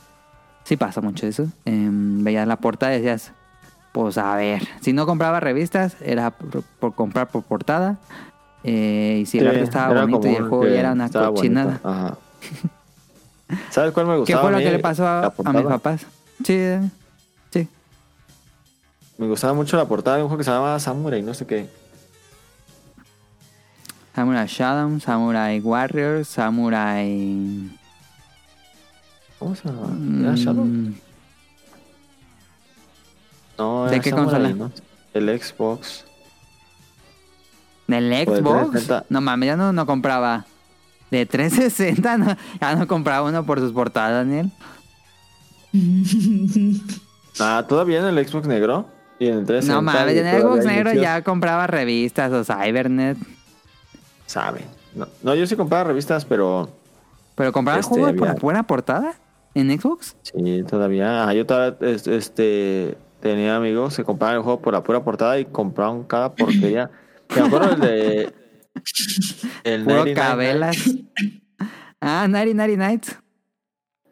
Sí pasa mucho eso. Em, veías la portada y decías, pues a ver, si no compraba revistas, era por comprar por portada. Eh, y si el Sí, arte estaba bonito y el juego ya era una cochinada. Ajá. ¿Sabes cuál me ¿Qué gustaba? fue lo que le pasó a, mis papás? Sí, eh, sí. Me gustaba mucho la portada de un juego que se llamaba Samurai, no sé qué. Samurai Shadow, Samurai Warriors, Samurai... ¿Cómo se llama? ¿Era Shadow? Mm, No, ¿De era qué Samurai, consola? ¿no? El Xbox. ¿Del de Xbox? 360. No mames, ya no, no compraba. De 360, no, ya no compraba uno por sus portadas, Daniel. Ah, todavía en el Xbox negro. Y en el 360. No mames, en el Xbox negro inicios. ya compraba revistas o Cybernet. Sabe. No, no, yo sí compraba revistas, pero Pero compraba Este, juegos por buena portada en Xbox. sí, todavía. Ah, yo todavía es- este, tenía amigos que compraban el juego por la pura portada y compraban cada porquería. Me acuerdo el de. El 99 cabelas. ah, Nighty Nighty Nights.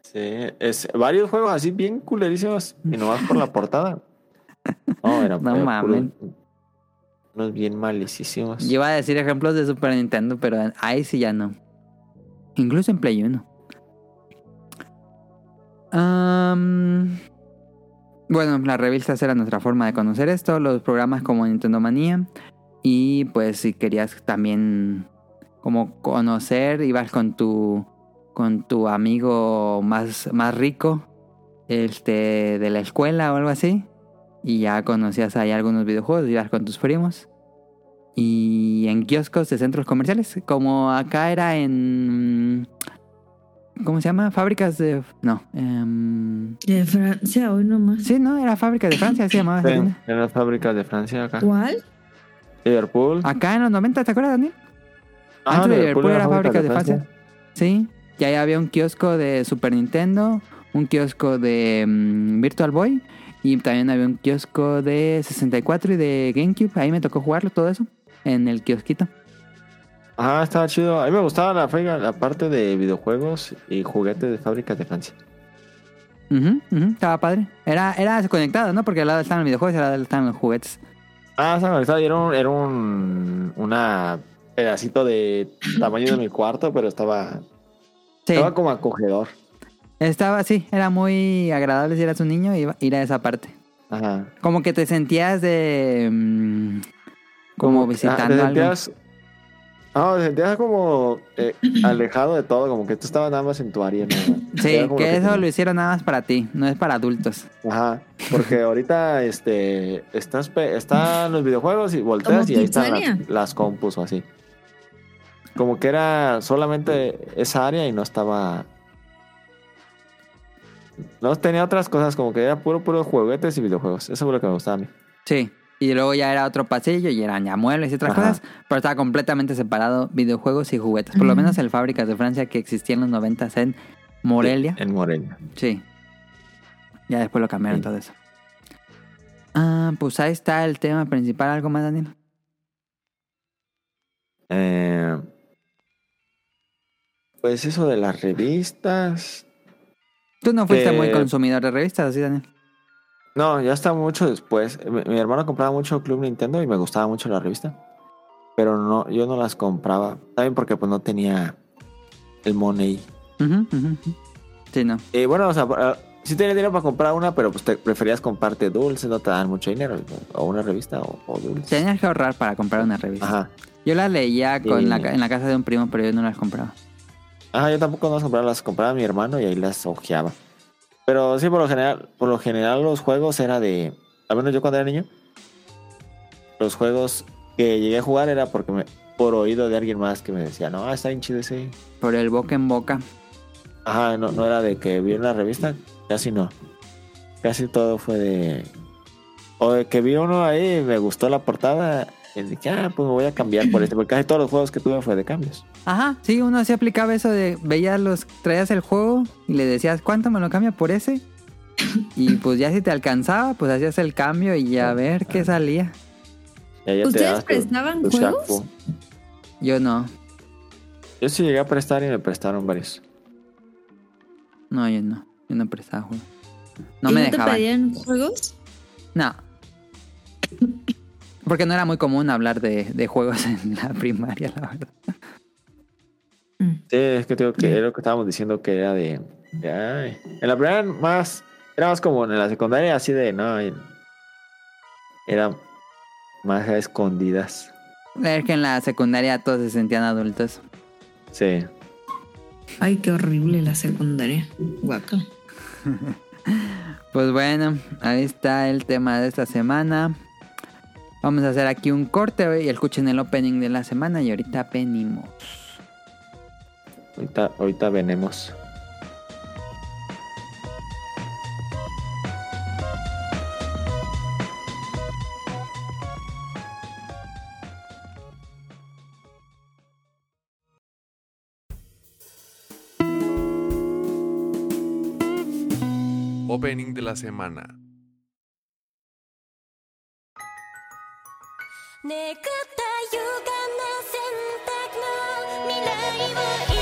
Sí, es varios juegos así bien culerísimos y nomás por la portada. No, era No mames. unos bien malicísimos. Yo iba a decir ejemplos de Super Nintendo, pero ahí sí ya no. Incluso en Play 1. Am, bueno, las revistas eran nuestra forma de conocer esto, los programas como Nintendo Manía. Y pues si querías también como conocer, ibas con tu con tu amigo más, más rico este de la escuela o algo así. Y ya conocías ahí algunos videojuegos, ibas con tus primos y en kioscos de centros comerciales, como acá era en... ¿Cómo se llama? Fábricas de... No. em, De Francia, hoy nomás. sí, no, era fábrica de Francia, se llamaba. Sí, las fábricas de Francia acá. ¿Cuál? Liverpool. Acá en los 90, ¿te acuerdas, Daniel? Ah, Antes de Liverpool era fábrica fábricas de Francia. Sí, y ahí había un kiosco de Super Nintendo, un kiosco de mm, Virtual Boy y también había un kiosco de 64 y de GameCube. Ahí me tocó jugarlo todo eso en el kiosquito. Ah, estaba chido. A mí me gustaba la, fábrica- la parte de videojuegos y juguetes de fábricas de Francia. Ujú, ujú, estaba padre. Era, era conectado, ¿no? Porque al lado estaban los videojuegos y al lado estaban los juguetes. Ah, y era un, era un una pedacito de tamaño de mi cuarto, pero estaba, Sí, estaba como acogedor. estaba así. Era muy agradable si eras un niño iba- ir a esa parte. Ajá. Como que te sentías de... mm, como que- visitando te algo. No, te sentías como eh, alejado de todo, como que tú estabas nada más en tu área. ¿no? Sí, que eso te- lo hicieron nada más para ti, no es para adultos. Ajá, porque ahorita este estás pe- están los videojuegos y volteas y ahí están las, las compus o así. Como que era solamente esa área y no estaba no tenía otras cosas, como que era puro puro juguetes y videojuegos. Eso fue lo que me gustaba a mí. Sí. Y luego ya era otro pasillo y eran ya muebles y otras Ajá. cosas, pero estaba completamente separado videojuegos y juguetes. Por lo menos el Fábricas de Francia que existía en los 90 en Morelia. En Morelia. Sí. Ya después lo cambiaron Sí. todo eso. Ah, pues ahí está el tema principal. ¿Algo más, Daniel? Eh, pues eso de las revistas. Tú no fuiste Que- muy consumidor de revistas, ¿sí, Daniel? No, ya está mucho después. Mi, mi hermano compraba mucho Club Nintendo y me gustaba mucho la revista. Pero no, yo no las compraba. También porque pues no tenía el money. Ujú, ujú, ujú. Sí, no. Y bueno, o sea, para- sí tenía dinero para comprar una, pero pues te preferías comprarte dulces, no te dan mucho dinero. O una revista o, o dulces. Tenías que ahorrar para comprar una revista. Ajá. Yo las leía con Sí. la en la casa de un primo, pero yo no las compraba. Ajá, yo tampoco no las compraba, las compraba mi hermano y ahí las ojeaba. Pero sí, por lo general, por lo general los juegos era de, al menos yo cuando era niño, los juegos que llegué a jugar era porque me, por oído de alguien más que me decía, no, está bien chido ese. Por el boca en boca. Ajá, no, no era de que vi una revista, casi no. Casi todo fue de, o de que vi uno ahí me gustó la portada Y dije, ah, pues me voy a cambiar por este, porque casi todos los juegos que tuve fue de cambios. Ajá, sí, uno se aplicaba eso de veías los, traías el juego y le decías, ¿cuánto me lo cambia por ese? Y pues ya si te alcanzaba, pues hacías el cambio y ya a ver qué salía. Te ¿Ustedes tu- prestaban tu juegos? shampoo. Yo no, Yo sí llegué a prestar y me prestaron varios. no, yo no, yo no prestaba juego. No ¿Y me no te dejaban. pedían juegos? No. Porque no era muy común hablar de, de juegos en la primaria, la verdad. Mm. Sí, es que tengo que era lo que estábamos diciendo que era de, de, ay. En la primera más, era más como en la secundaria así de, no, era más a escondidas. Es que en la secundaria todos se sentían adultos. Sí. Ay, qué horrible la secundaria. Guaca. Pues bueno, ahí está el tema de esta semana. Vamos a hacer aquí un corte y escuchen el opening de la semana y ahorita venimos. Ahorita, ahorita venemos. Opening de la semana. 願った歪んだ選択の未来を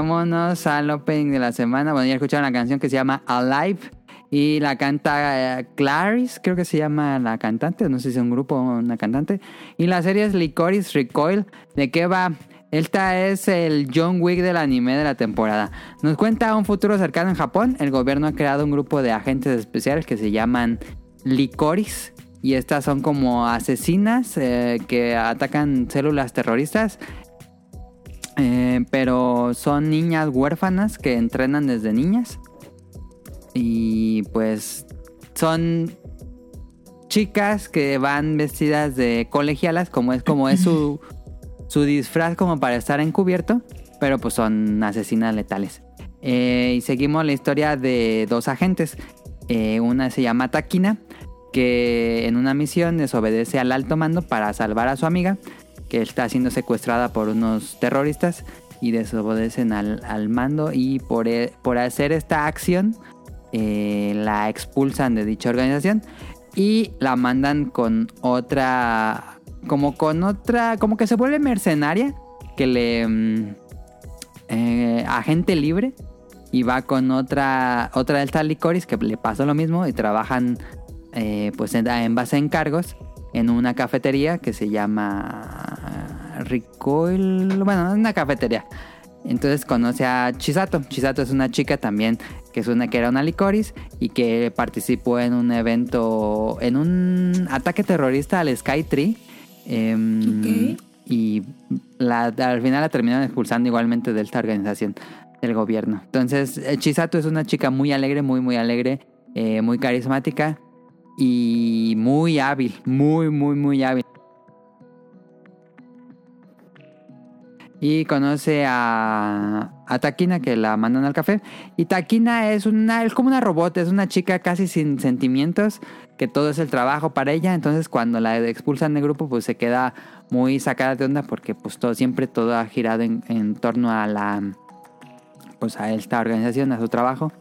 Vámonos al opening de la semana. Bueno, ya escucharon la canción que se llama Alive. Y la canta eh, Clarice, creo que se llama la cantante. No sé si es un grupo o una cantante. Y la serie es Licorice Recoil. ¿De qué va? Esta es el John Wick del anime de la temporada. Nos cuenta un futuro cercano en Japón. El gobierno ha creado un grupo de agentes especiales que se llaman Licorice. Y estas son como asesinas eh, que atacan células terroristas. Eh, pero son niñas huérfanas que entrenan desde niñas. Y pues son chicas que van vestidas de colegialas, como es como es su, su disfraz como para estar encubierto, pero pues son asesinas letales. Eh, y seguimos la historia de dos agentes. Eh, una se llama Takina, que en una misión desobedece al alto mando para salvar a su amiga, que está siendo secuestrada por unos terroristas y desobedecen al, al mando y por, e- por hacer esta acción eh, la expulsan de dicha organización y la mandan con otra, como con otra, como que se vuelve mercenaria, que le... mm, eh, agente libre y va con otra otra del tal Licorice que le pasó lo mismo y trabajan eh, pues en base a encargos en una cafetería que se llama Recoil bueno es una cafetería entonces conoce a Chisato Chisato es una chica también que es una que era una Licorice y que participó en un evento en un ataque terrorista al Sky Tree Ok. y la, al final la terminaron expulsando igualmente de esta organización del gobierno. Entonces, eh, Chisato es una chica muy alegre, muy, muy alegre, eh, muy carismática y muy hábil, muy, muy, muy hábil. y conoce a, a Takina que la mandan al café. Y Takina es una es como una robot, es una chica casi sin sentimientos, que todo es el trabajo para ella. Entonces cuando la expulsan del grupo pues se queda muy sacada de onda porque pues todo, siempre todo ha girado en, en torno a la pues a esta organización, a su trabajo.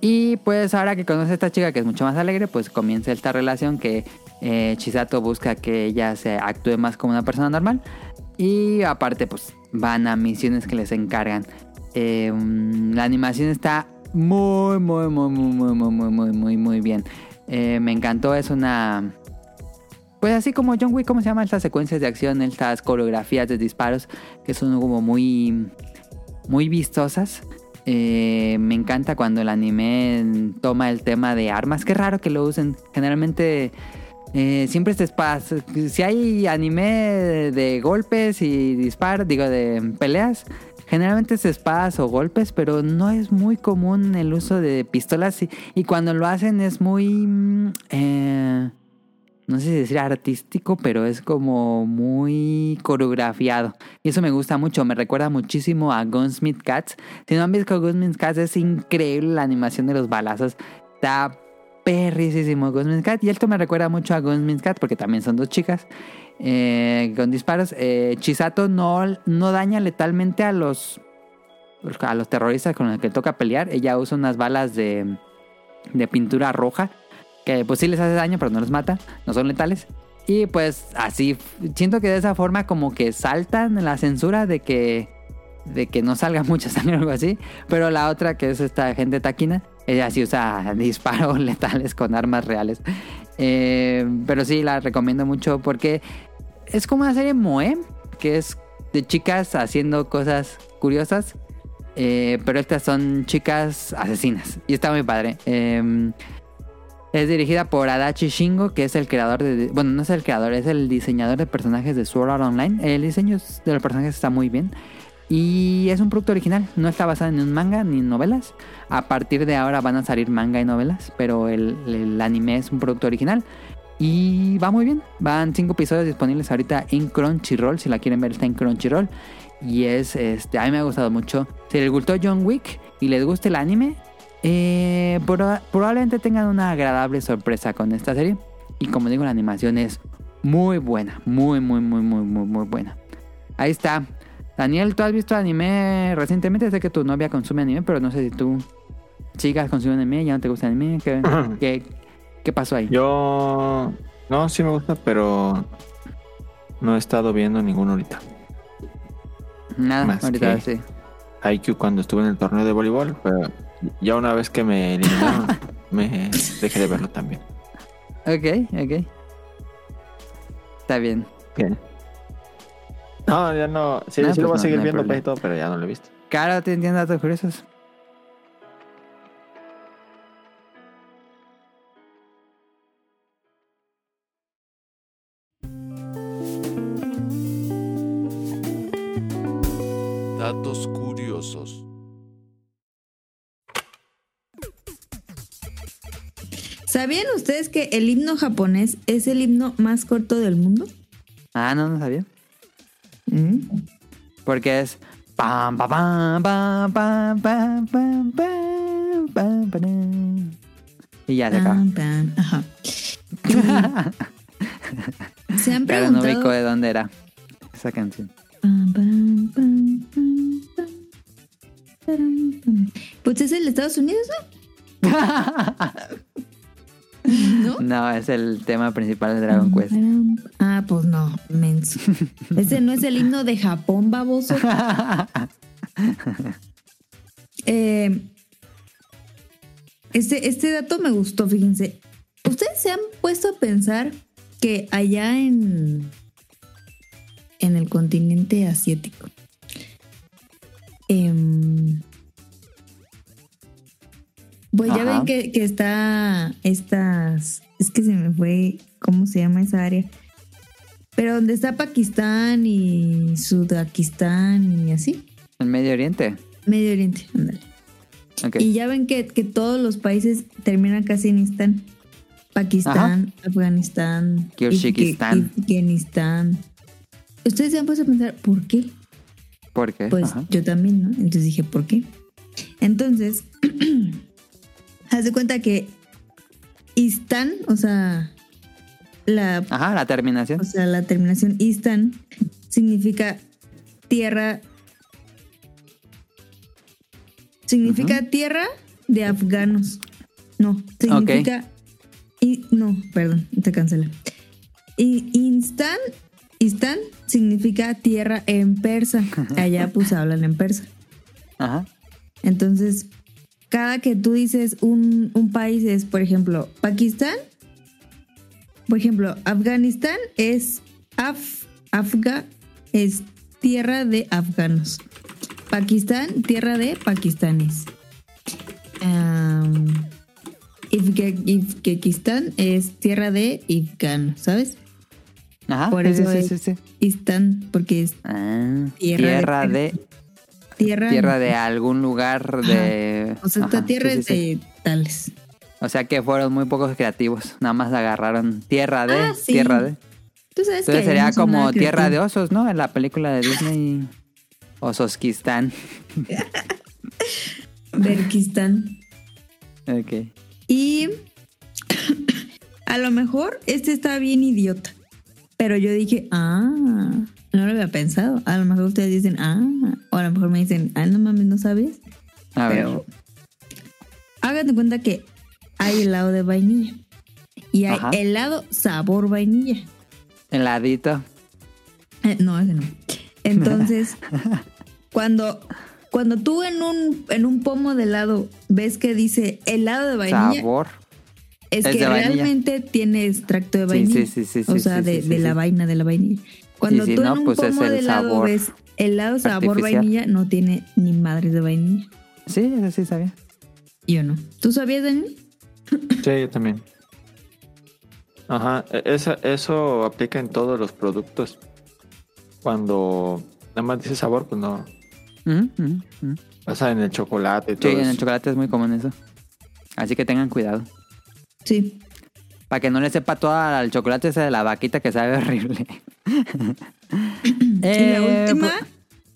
Y pues ahora que conoce a esta chica que es mucho más alegre, pues comienza esta relación que eh, Chisato busca que ella se actúe más como una persona normal. Y aparte pues van a misiones que les encargan. Mm, la animación está muy, muy, muy, muy, muy, muy, muy, muy, muy, muy bien. Eh, me encantó, es una... Pues así como John Wick, ¿cómo se llama? Estas secuencias de acción, estas coreografías de disparos, que son como muy, muy vistosas. Eh, me encanta cuando el anime toma el tema de armas. Qué raro que lo usen. Generalmente eh, siempre se pasa. Si hay anime de golpes y disparos, digo, de peleas, generalmente es espadas o golpes, pero no es muy común el uso de pistolas. Y, y cuando lo hacen es muy. mm, eh, no sé si decir artístico, pero es como muy coreografiado. Y eso me gusta mucho, me recuerda muchísimo a Gunsmith Cats. Si no han visto Gunsmith Cats, es increíble la animación de los balazos. Está perrísimo Gunsmith Cat. Y esto me recuerda mucho a Gunsmith Cat porque también son dos chicas eh, con disparos. Eh, Chisato no, no daña letalmente a los, a los terroristas con los que toca pelear. Ella usa unas balas de, de pintura roja que pues sí les hace daño, pero no los mata, no son letales. Y pues así, siento que de esa forma como que saltan la censura de que, de que no salga mucha sangre o algo así. Pero la otra, que es esta gente taquina, ella sí usa disparos letales con armas reales. Eh, pero sí, la recomiendo mucho porque es como una serie Moe, que es de chicas haciendo cosas curiosas. Eh, pero estas son chicas asesinas. Y está muy padre. Eh, es dirigida por Adachi Shingo, que es el creador de... Bueno, no es el creador, es el diseñador de personajes de Sword Art Online. El diseño de los personajes está muy bien. Y es un producto original, no está basado en un manga ni en novelas. A partir de ahora van a salir manga y novelas, pero el, anime es un producto original. Y va muy bien. Van cinco episodios disponibles ahorita en Crunchyroll. Si la quieren ver, está en Crunchyroll. Y es, este, a mí me ha gustado mucho. Si les gustó John Wick y les gusta el anime, eh, proba- probablemente tengan una agradable sorpresa con esta serie. Y como digo, la animación es muy buena. Muy, muy, muy, muy, muy, muy buena. Ahí está. Daniel, ¿tú has visto anime recientemente? Sé que tu novia consume anime, pero no sé si tú sigas consumiendo anime, ya no te gusta el anime. ¿Qué, qué, qué pasó ahí? Yo. No, sí me gusta, pero. No he estado viendo ninguno ahorita. Nada, más ahorita que- sí. IQ cuando estuve en el torneo de voleibol, pero ya una vez que me eliminaron, me dejé de verlo también. Ok, ok. Está bien. Bien. No, ya no. Sí, No, sí lo voy pues a no, seguir no viendo pues, y todo, pero ya no lo he visto. Caro, ¿te entiendes datos curiosos? ¿Sabían ustedes que el himno japonés es el himno más corto del mundo? Ah, no, no sabía. Mm. Porque es. Pam, pam, pam, pam, pam, pam, pam, pam. Y ya se acaba. Ajá. Y Se han Pero no preguntado. ubico de dónde era esa canción. Pues es el de Estados Unidos, ¿no? ¿No? No, es el tema principal de Dragon Quest. Ah, pues no, menso. Ese no es el himno de Japón, baboso. Eh, este, este dato me gustó, fíjense. ¿Ustedes se han puesto a pensar que allá en, en el continente asiático, em, pues ya Ajá. ven que, que está estas, es que se me fue, ¿cómo se llama esa área? Pero donde está Pakistán y Sudakistán y así, El Medio Oriente. Medio Oriente, ándale. Ok. Y ya ven que, que todos los países terminan casi en Istán. Pakistán, Afganistán, Kirguistán. Afganistán. ¿Ustedes se han puesto a pensar por qué? ¿Por qué? Pues Ajá. yo también, ¿no? Entonces dije, ¿por qué? Entonces, haz de cuenta que Istan, o sea, la, Ajá, la terminación. o sea, la terminación Istan significa tierra. Significa tierra de afganos. No, significa. y, no, perdón, te cancela. Y Instan, Istan significa tierra en persa. Allá pues hablan en persa. Ajá. Entonces, cada que tú dices un, un país es, por ejemplo, Pakistán, por ejemplo, Afganistán es Af, Afga, es tierra de afganos. Pakistán, tierra de pakistaníes. Um, es tierra de afganos, ¿sabes? Ajá. Por eso sí, es- sí, sí, sí. Istán, porque es Ah, Tierra de- tierra de, tierra. tierra de algún lugar de. O sea, esta Ajá, tierra sí, es sí, de tales. O sea que fueron muy pocos creativos. Nada más agarraron tierra de, Ah, sí. tierra de. Tú sabes que Entonces allá sería como tierra de osos, ¿no? En la película de Disney. Ososkistán. Berkistán. Ok. Y a lo mejor este está bien idiota. Pero yo dije, ah, no lo había pensado. A lo mejor ustedes dicen, ah, o a lo mejor me dicen, ah, no mames, no sabes. A ver. Pero hagan de cuenta que hay helado de vainilla. Y hay Ajá. helado sabor vainilla. Heladito. Eh, no, ese no. Entonces, cuando, cuando tú en un, en un pomo de helado ves que dice helado de vainilla, Sabor. es, es que vainilla. realmente tiene extracto de vainilla. sí, sí, sí, o sea, de, la vaina de la vainilla. Cuando si tú no, en un pues es el de helado sabor ves helado sabor artificial. vainilla, no tiene ni madres de vainilla. Sí, eso sí sabía. Yo no. ¿Tú sabías, Dani? Sí, yo también. Ajá, e- eso, eso aplica en todos los productos. Cuando nada más dice sabor, pues no. Ujú, ujú. Pasa en el chocolate y Sí, todo en el chocolate es muy común eso. Así que tengan cuidado. Sí. Para que no le sepa todo al chocolate ese de la vaquita que sabe horrible. Y la Eh, última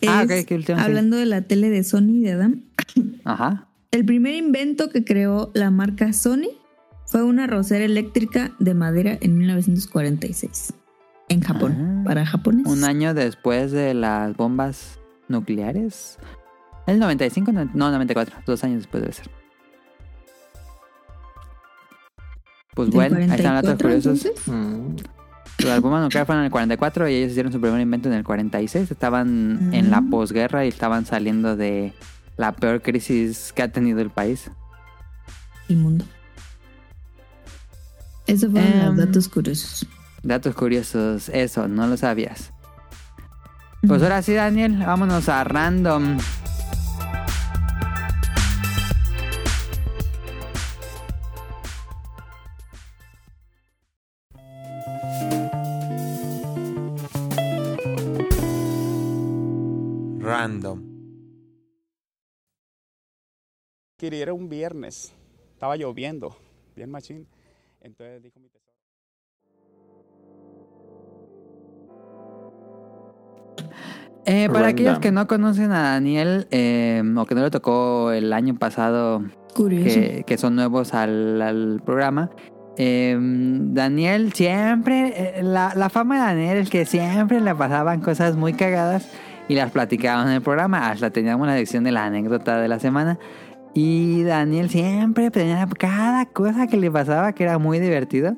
es, Ah, ok, ¿qué última? Sí. hablando de la tele de Sony de Adam, Ajá. el primer invento que creó la marca Sony fue una rosera eléctrica de madera en 1946 en Japón, Ah. para japoneses. Un año después de las bombas nucleares. ¿El 95? No, no, 94. Dos años después debe ser. Pues ¿Del bueno, ahí están datos 44, curiosos. entonces? Mm, Las bombas nucleares fueron en el 44 y ellos hicieron su primer invento en el 46. Estaban en la Mm. posguerra y estaban saliendo de la peor crisis que ha tenido el país. El mundo. Esos fueron Em, los datos curiosos. Datos curiosos, eso, no lo sabías. Pues ahora sí, Daniel, vámonos a random. Random. Era un viernes, estaba lloviendo, bien machín. Entonces dijo mi tesoro. Eh, para Random. aquellos que no conocen a Daniel eh, o que no le tocó el año pasado Curioso. que, que son nuevos al, al programa. eh, Daniel siempre, eh, la, la fama de Daniel es que siempre le pasaban cosas muy cagadas y las platicaban en el programa. Hasta teníamos la sección de la anécdota de la semana. Y Daniel siempre tenía cada cosa que le pasaba que era muy divertido.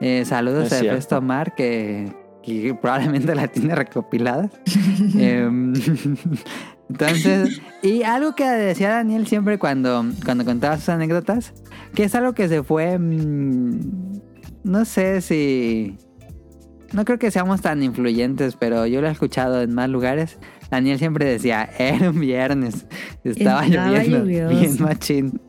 Eh, saludos a cierto. Festo Mar que, que probablemente la tiene recopilada. Em, Entonces, y algo que decía Daniel siempre cuando, cuando contaba sus anécdotas, que es algo que se fue, mm, no sé si, no creo que seamos tan influyentes, pero yo lo he escuchado en más lugares. Daniel siempre decía, era un viernes, estaba, Estaba lloviendo, lluvioso. bien machín.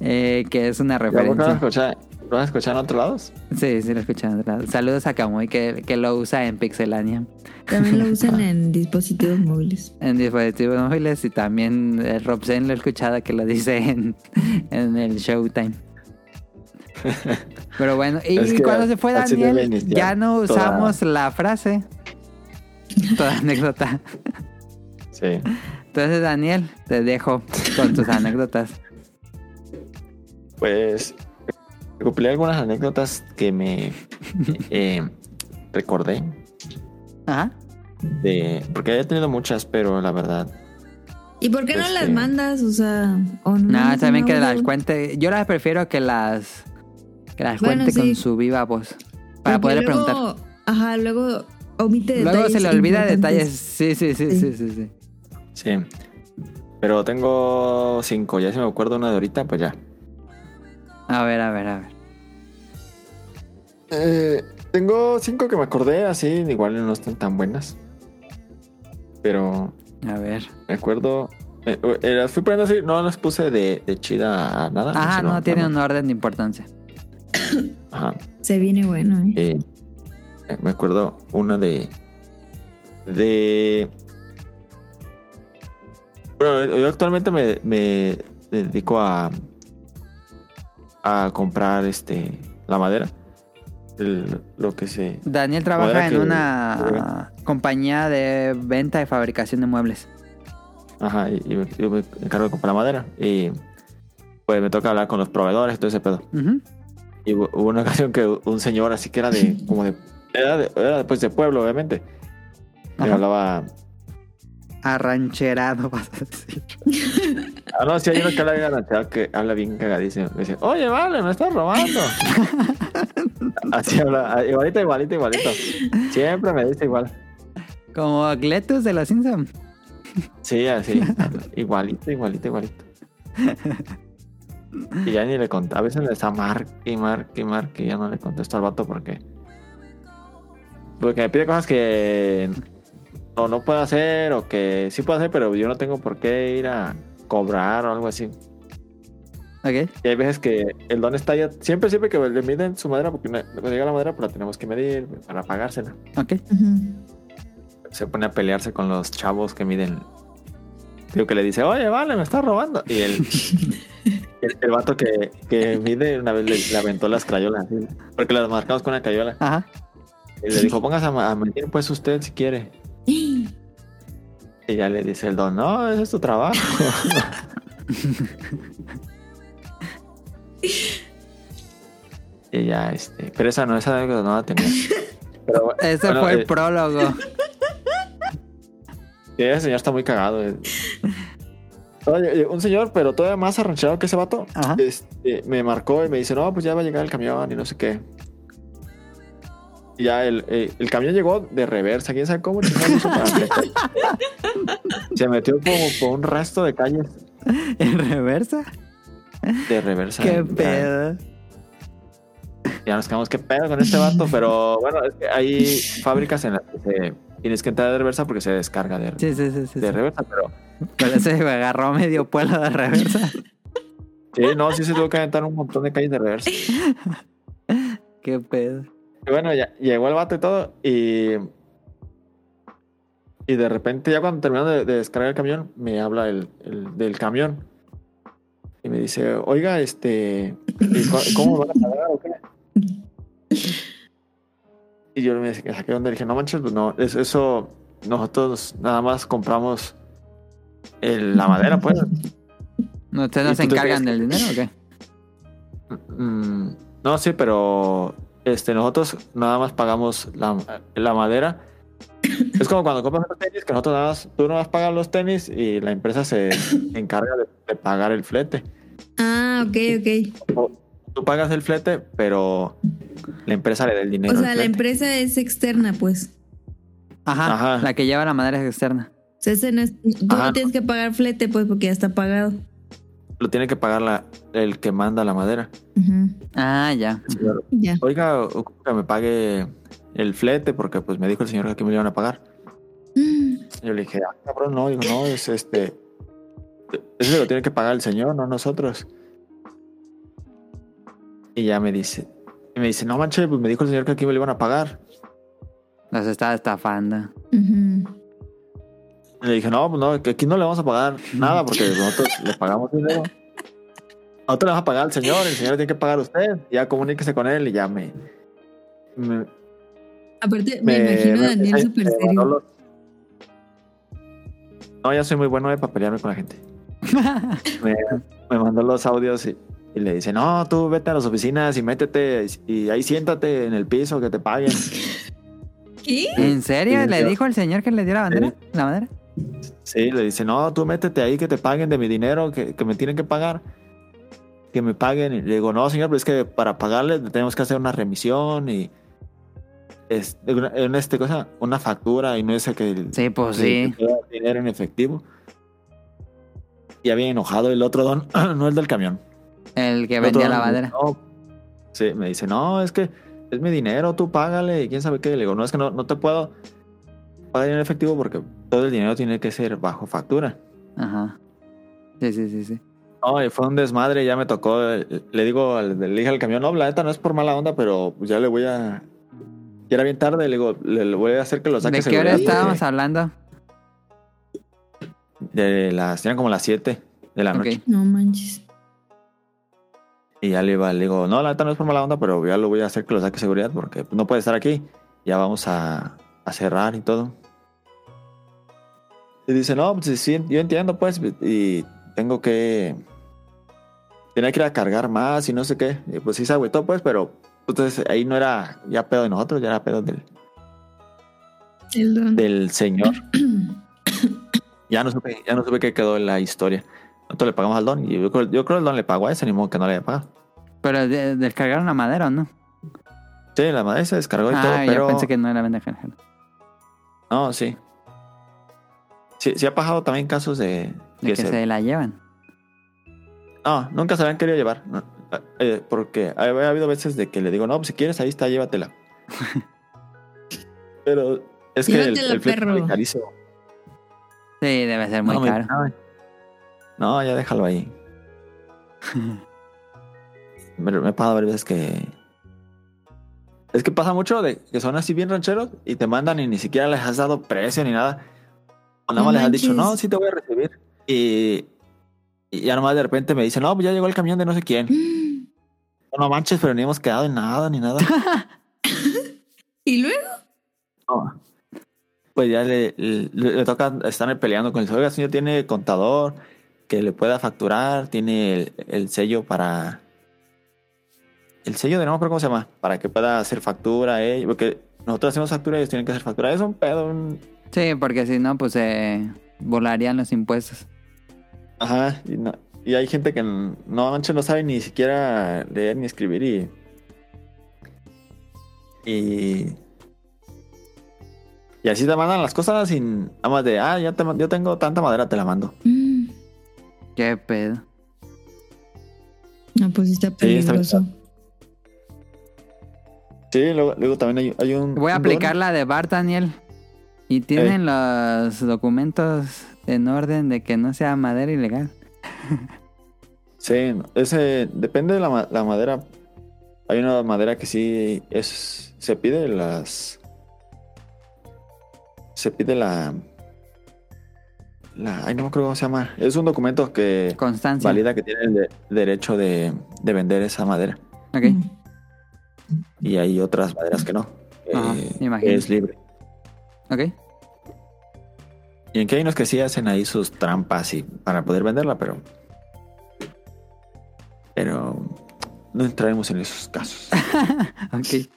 Eh, que es una ¿Ya por qué no lo referencia. ¿Lo van a escuchar en otros lados? Sí, sí lo escuchan. Saludos a Kamui que, que lo usa en Pixelania. También lo usan en dispositivos móviles. en dispositivos móviles y también eh, Rob Zen lo he escuchado que lo dice en, en el Showtime. Pero bueno, y Es que cuando se fue Daniel, ya no toda- usamos la frase. Toda anécdota. Sí. Entonces, Daniel, te dejo con tus anécdotas. Pues recopilé algunas anécdotas que me eh, recordé Ajá. de porque he tenido muchas, pero la verdad ¿Y por qué no Este- las mandas? O sea, o no. No, mandas también que las cuente. Yo las prefiero que las que las Bueno, cuente sí. con su viva voz. Para Porque poder luego- preguntar. Ajá, luego omite detalles. Luego se le olvida detalles. Sí, sí, sí, sí, Sí. sí, sí. sí. Pero tengo cinco, ya si me acuerdo una de ahorita, pues ya. A ver, a ver, a ver. Eh, tengo cinco que me acordé así, igual no están tan buenas. Pero A ver. me acuerdo. eh, eh, las fui poniendo así, no las puse de, de chida a nada. Ah, sino no tiene un orden de importancia. Ajá. Se viene bueno, ¿eh? Eh, me acuerdo una de. De. Bueno, yo actualmente me, me dedico a. A comprar este. La madera. El- lo que se. Daniel trabaja en que- una compañía de venta y fabricación de muebles. Ajá, y, yo me encargo de comprar la madera. Y. Pues me toca hablar con los proveedores, todo ese pedo. Y hu- hubo una ocasión que un señor así que era de. como de. Era, de, era pues de pueblo, obviamente. Me Ajá. hablaba. Arrancherado, vas a decir. Ah, no, sí hay uno que habla bien agachado, que habla bien cagadísimo. Me dice, oye, vale, me estás robando. Así habla, ah, igualito, igualito, igualito. Siempre me dice igual. Como Gletus de los Simpsons. Sí, así. Igualito, igualito, igualito. Y ya ni le conté. A veces le está marque y marque y marque y ya no le contesto al vato porque. Porque me pide cosas que no, no puedo hacer o que sí puedo hacer, pero yo no tengo por qué ir a cobrar o algo así. Ok. Y hay veces que el don está ya. Siempre, siempre que le miden su madera, porque cuando llega la madera, pues la tenemos que medir para pagársela. Ok. Se pone a pelearse con los chavos que miden. Digo que le dice, oye, vale, me estás robando. Y el, el, el vato que, que mide una vez le, le aventó las crayolas, porque las marcamos con una crayola. Ajá. Y le dijo, póngase a, a medir pues usted si quiere. Y ya le dice el don, no, ese es tu trabajo. y ya, este. Pero esa no, esa anécdota no la tenía. Pero, Ese bueno, fue el eh, prólogo. Ese señor está muy cagado. eh. Oye, un señor, pero todavía más arranchado que ese vato, Ajá. este, me marcó y me dice, no, pues ya va a llegar el camión y no sé qué. Y ya el, eh, el camión llegó de reversa, quién sabe cómo. Se metió como por un resto de calles ¿En reversa? de reversa. Qué pedo. Ya nos quedamos, qué pedo con este vato, pero bueno, es que hay fábricas en las que se- tienes que entrar de reversa porque se descarga de, Sí, sí, sí. sí, de reversa, pero Pero ese me agarró medio pueblo de reversa. sí, no, sí se tuvo que aventar un montón de calles de reversa. Qué pedo. Y bueno, ya llegó el vato y todo, y. Y de repente, ya cuando terminó de, de descargar el camión, me habla el, el del camión. Y me dice, oiga, este. ¿y ¿Cómo van a pagar o qué? Y yo me saqué donde dije, no manches, pues no, es- eso. Nosotros nada más compramos el- la madera, pues. ¿No, ¿Ustedes no ¿Y se encargan del dinero o qué? Mm, no, sí, pero este, nosotros nada más pagamos la, la madera. Es como cuando compras los tenis, que nosotros nada más, tú nada más pagas los tenis y la empresa se encarga de, de pagar el flete. Ah, ok, ok. O- Tú pagas el flete, pero la empresa le da el dinero. O sea, la empresa es externa, pues. Ajá, Ajá. La que lleva la madera es externa. O sea, ese no es- tú Ajá. no tienes que pagar flete, pues, porque ya está pagado. Lo tiene que pagar la, el que manda la madera. Ah, ya. Señor, Ya. Oiga, que me pague el flete porque pues me dijo el señor que aquí me lo iban a pagar. Yo le dije, ah, cabrón, no, digo, no, es este. Eso lo tiene que pagar el señor, no nosotros. Y ya me dice, y me dice, no manches, pues me dijo el señor que aquí me lo iban a pagar. Los está estafando. Ujú. Y le dije, no, pues no, que aquí no le vamos a pagar nada porque nosotros le pagamos dinero. Nosotros le vamos a pagar al señor, el señor tiene que pagar a usted. Ya comuníquese con él y ya me. me Aparte, me, imagino a Daniel me- mandó serio. los- No, ya soy muy bueno de papelearme con la gente. me, me mandó los audios y, y le dice, no, tú vete a las oficinas y métete y ahí siéntate en el piso que te paguen. ¿Qué? ¿En serio? ¿Le dijo el señor que le dio la bandera? ¿La bandera? Sí, le dice, no, tú métete ahí que te paguen de mi dinero, que, que me tienen que pagar. Que me paguen. Y le digo, no, señor, pero es que para pagarle tenemos que hacer una remisión y es una, en este cosa, una factura y no es el que Sí, pues sí. dinero en efectivo. Y había enojado el otro don, no el del camión. El que El vendía la bandera. no. Sí, me dice, no, es que es mi dinero, tú págale, y quién sabe qué. Le digo, no, es que no, no te puedo pagar en efectivo porque todo el dinero tiene que ser bajo factura. Ajá. Sí, sí, sí, sí. No, y fue un desmadre, ya me tocó. Le digo al le dije al camión, no, la neta no es por mala onda, pero ya le voy a. Ya era bien tarde, le digo, le, le voy a hacer que lo saque ¿De qué hora seguridad estábamos hablando? De las, eran como las 7 de la noche. No manches. Y ya le iba, le digo, no, la neta no es por mala onda, pero ya lo voy a hacer que lo saque seguridad porque no puede estar aquí. Ya vamos a, a cerrar y todo. Y dice, no, pues sí, yo entiendo, pues, y tengo que. Tenía que ir a cargar más y no sé qué. Y pues sí se agüitó, pues, pero entonces ahí no era ya pedo de nosotros, ya era pedo del, El don. del señor. ya no supe, ya no supe qué quedó en la historia. Nosotros le pagamos al don y yo creo, yo creo que el don le pagó a ese, ni modo que no le haya pagado. Pero de- descargaron la madera, ¿o no? Sí, la madre se descargó y todo, Ah, pero... yo pensé que no era venta. No, sí. Sí, sí ha pasado también casos de... De que que se- se la llevan. No, nunca se la han querido llevar. no, eh, porque ha, ha habido veces de que le digo, no, pues si quieres, ahí está, llévatela. Pero es que el, el perro. sale carísimo. Sí, debe ser muy no, me- caro. No, ya déjalo ahí. me, me pasa varias veces que... Es que pasa mucho de que son así bien rancheros y te mandan y ni siquiera les has dado precio ni nada. Nada más les has dicho, no, sí te voy a recibir. Y, y ya nomás de repente me dicen, no, pues ya llegó el camión de no sé quién. No, no manches, pero ni hemos quedado en nada ni nada. ¿Y luego? No. Pues ya le, le- le toca estar peleando con el oiga, señor tiene contador que le pueda facturar, tiene el, el sello para el sello de no acuerdo cómo se llama, para que pueda hacer factura, eh, porque nosotros hacemos factura y ellos tienen que hacer factura. Es un pedo, un- Sí, porque si no, pues se volarían los impuestos. ajá, y, no- y hay gente que no manches, no sabe ni siquiera leer ni escribir y y y así te mandan las cosas sin nada más de, ah, ya te, yo tengo tanta madera, te la mando. Mm. Qué pedo. No, pues está Sí, está bien peligroso. Sí, luego, luego también hay, hay un. Voy a un aplicar don. la de Bart, Daniel. Y tienen los documentos en orden de que no sea madera ilegal. Sí, ese depende de la, la madera. Hay una madera que sí es. Se pide las. Se pide la. La. Ay, no me acuerdo cómo se llama. Es un documento que Constancia. valida que tiene el de- derecho de, de vender esa madera. Ok. Y hay otras maderas que no. Ajá, eh, imagino. es libre. Ok. Y en que hay unos que sí hacen ahí sus trampas y para poder venderla, pero. Pero no entraremos en esos casos. Ok.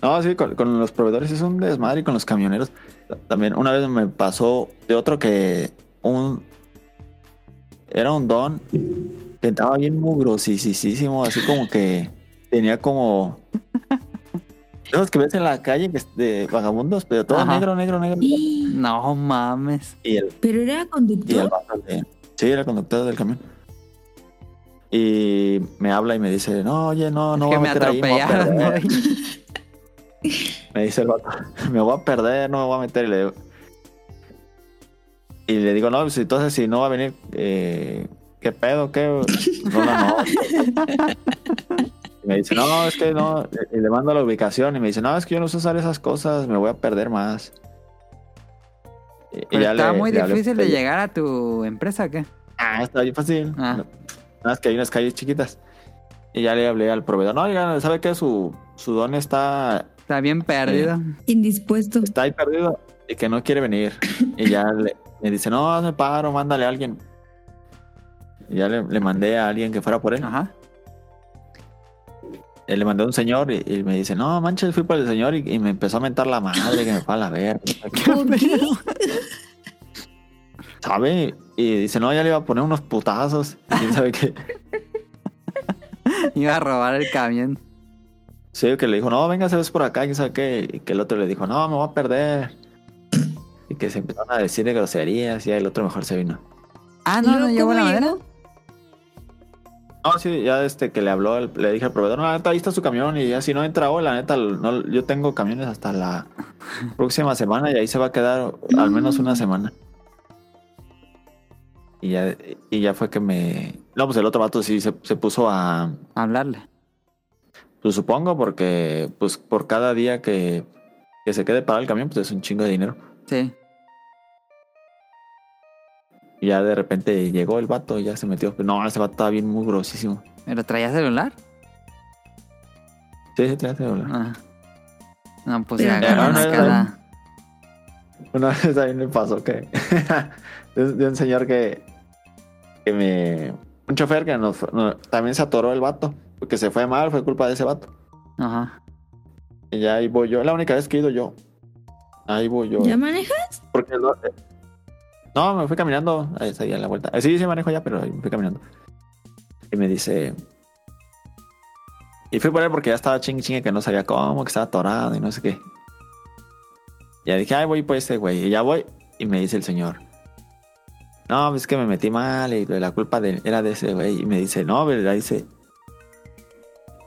No, sí, con, con los proveedores es un desmadre y con los camioneros. También una vez me pasó de otro que un. Era un don que estaba bien mugrosísimo, así como que tenía como. Esos que ves en la calle que es de vagabundos, pero todo Ajá. negro, negro, negro. Y- No mames. Y el, Pero era Y el conductor. Sí, era conductor del camión. Y me habla y me dice, no, oye, no, no es que voy me a meter ahí, me voy a atropellaron, perder". güey. Me dice el vato, me voy a perder, no me voy a meter. Y le digo, y le digo no, pues entonces si no va a venir, eh, ¿qué pedo? ¿Qué? No, no, no. Me dice, no, es que no. Y le mando la ubicación y me dice, no, es que yo no sé usar esas cosas, me voy a perder más. Y- y ya está le- muy difícil de llegar a tu empresa, ¿o ¿qué? Ah, está bien fácil. Ah. No, Nada más que hay unas calles chiquitas. Y ya le hablé al proveedor. No, oiga, ¿sabe que su, su don está, Está bien perdido. Indispuesto. está ahí perdido? y que no quiere venir. Y ya le, me dice, no, hazme paro, mándale a alguien. Y ya le, le mandé a alguien que fuera por él. Ajá. Eh, Le mandé a un señor y, y me dice, no, manches, fui por el señor y, y me empezó a mentar la madre que me fue a la ver. ¿Por qué? ¿Sabe? Y dice, no, ya le iba a poner unos putazos. Y quién sabe qué. Iba a robar el camión. Sí, que le dijo, no, venga, se ves por acá, quién sabe qué. Y que el otro le dijo, no, me voy a perder. Y que se empezaron a decir groserías y el otro mejor se vino. Ah, ¿Y no, no luego llevó la madera. No, sí, ya este que le habló, le dije al proveedor, no, la neta, ahí está su camión y ya si no entra hoy, la neta, no, yo tengo camiones hasta la próxima semana y ahí se va a quedar al menos una semana. Y ya, y ya fue que me... No, pues el otro vato sí se, se puso a... Hablarle. Pues supongo porque pues por cada día que, que se quede parado el camión, pues es un chingo de dinero. Sí. Y ya de repente llegó el vato y ya se metió. No, ese vato estaba bien muy grosísimo. ¿Pero traía celular? Sí, sí, trae celular. Ah. No, pues Pero ya agarró no, una no. cara. Una vez a mí me pasó que de, de un señor que, que me... Un chofer que nos, no- también se atoró el vato. Porque se fue mal, fue culpa de ese vato. Ajá. Y ya ahí voy yo. La única vez que he ido yo. Ahí voy yo. ¿Ya manejas? Porque lo- no, me fui caminando. Ahí está, ahí a la vuelta. Eh, Sí, sí manejo ya, pero me fui caminando. Y me dice... Y fui por él porque ya estaba ching chingue que no sabía cómo, que estaba atorado y no sé qué. Ya dije, ay, voy por este güey. Y ya voy. Y me dice el señor. No, es que me metí mal y la culpa era de ese güey. Y me dice, no, ¿verdad? Dice...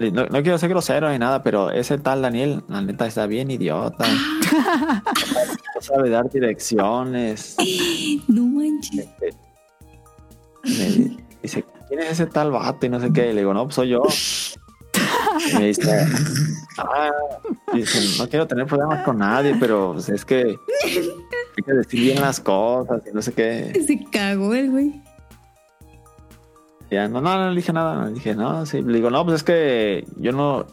No, no quiero ser grosero ni nada, pero ese tal Daniel, la neta, está bien idiota. No sabe dar direcciones. No manches. Me dice, ¿quién es ese tal vato? Y no sé qué. Y le digo, no, pues soy yo. Y me dice, ah, dice, no quiero tener problemas con nadie, pero pues, es que hay que decir bien las cosas y no sé qué. Se cagó el güey. Ya, no, no, no le dije nada. No le dije, no, sí. Le digo, no, pues es que yo no,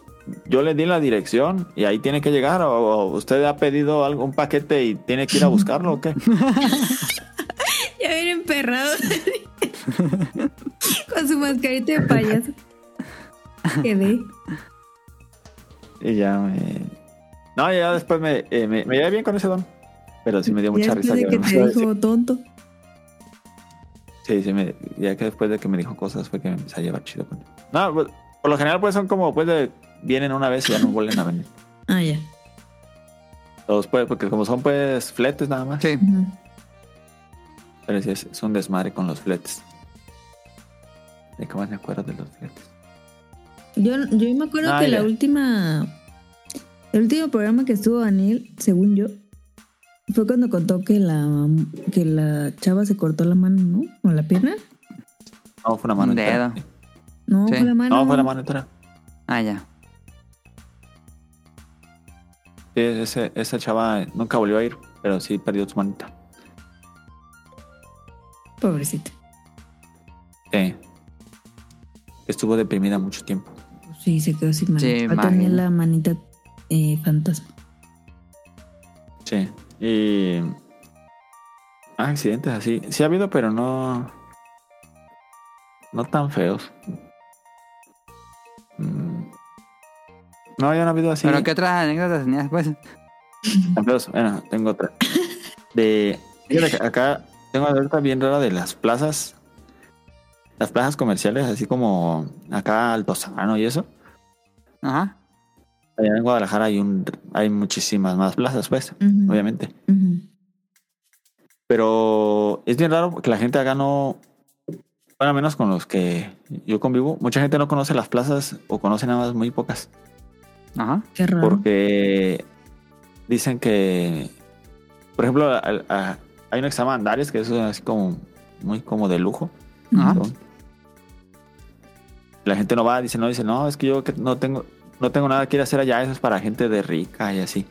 yo le di la dirección y ahí tiene que llegar. O, o usted ha pedido algo, un paquete y tiene que ir a buscarlo o qué. Ya viene emperrado. Con su mascarita de payaso. Quedé. Y ya me. No, ya después me, eh, me, me llevé bien con ese don. Pero sí me dio mucha risa. que te dijo tonto. Sí, sí, me, ya que después de que me dijo cosas fue que me empecé a llevar chido con él. No, pues, por lo general pues son como pues de vienen una vez y ya no vuelven a venir. Ah, ya. Todos pues, porque como son pues fletes nada más. Sí. Pero sí es, es un desmadre con los fletes. ¿De qué más me acuerdo de los fletes? Yo, yo me acuerdo Ah, que ya. la última. El último programa que estuvo Daniel, según yo, fue cuando contó que la que la chava se cortó la mano, ¿no? O la pierna. No, fue una mano Un entera. dedo. No, Sí. fue la mano. No, fue la mano entera. Ah, ya. Sí, ese, esa chava nunca volvió a ir, pero sí perdió su manita. Pobrecita. Sí. Estuvo deprimida mucho tiempo. Sí, se quedó sin mano. Sí, Ah, imagino. la manita eh, fantasma. Sí. Y. Ah, accidentes así. Sí ha habido, pero no. No tan feos. Mm. No, ya no ha habido así. ¿Pero qué otras anécdotas tenías, pues? tan feos. Bueno, tengo otra. De. acá tengo una alerta bien rara de las plazas. Las plazas comerciales, así como acá Altozano y eso. Ajá. Allá en Guadalajara hay un hay muchísimas más plazas, pues, obviamente. Pero es bien raro que la gente acá no. Bueno, al menos con los que yo convivo, mucha gente no conoce las plazas o conoce nada más muy pocas. Ajá. Qué raro. Porque dicen que, por ejemplo, al- a- hay uno que se llama Andares, que es así como muy como de lujo. Ajá. La gente no va, dice, no, dice, no, es que yo que no tengo, no tengo nada que ir a hacer allá, eso es para gente de rica y así.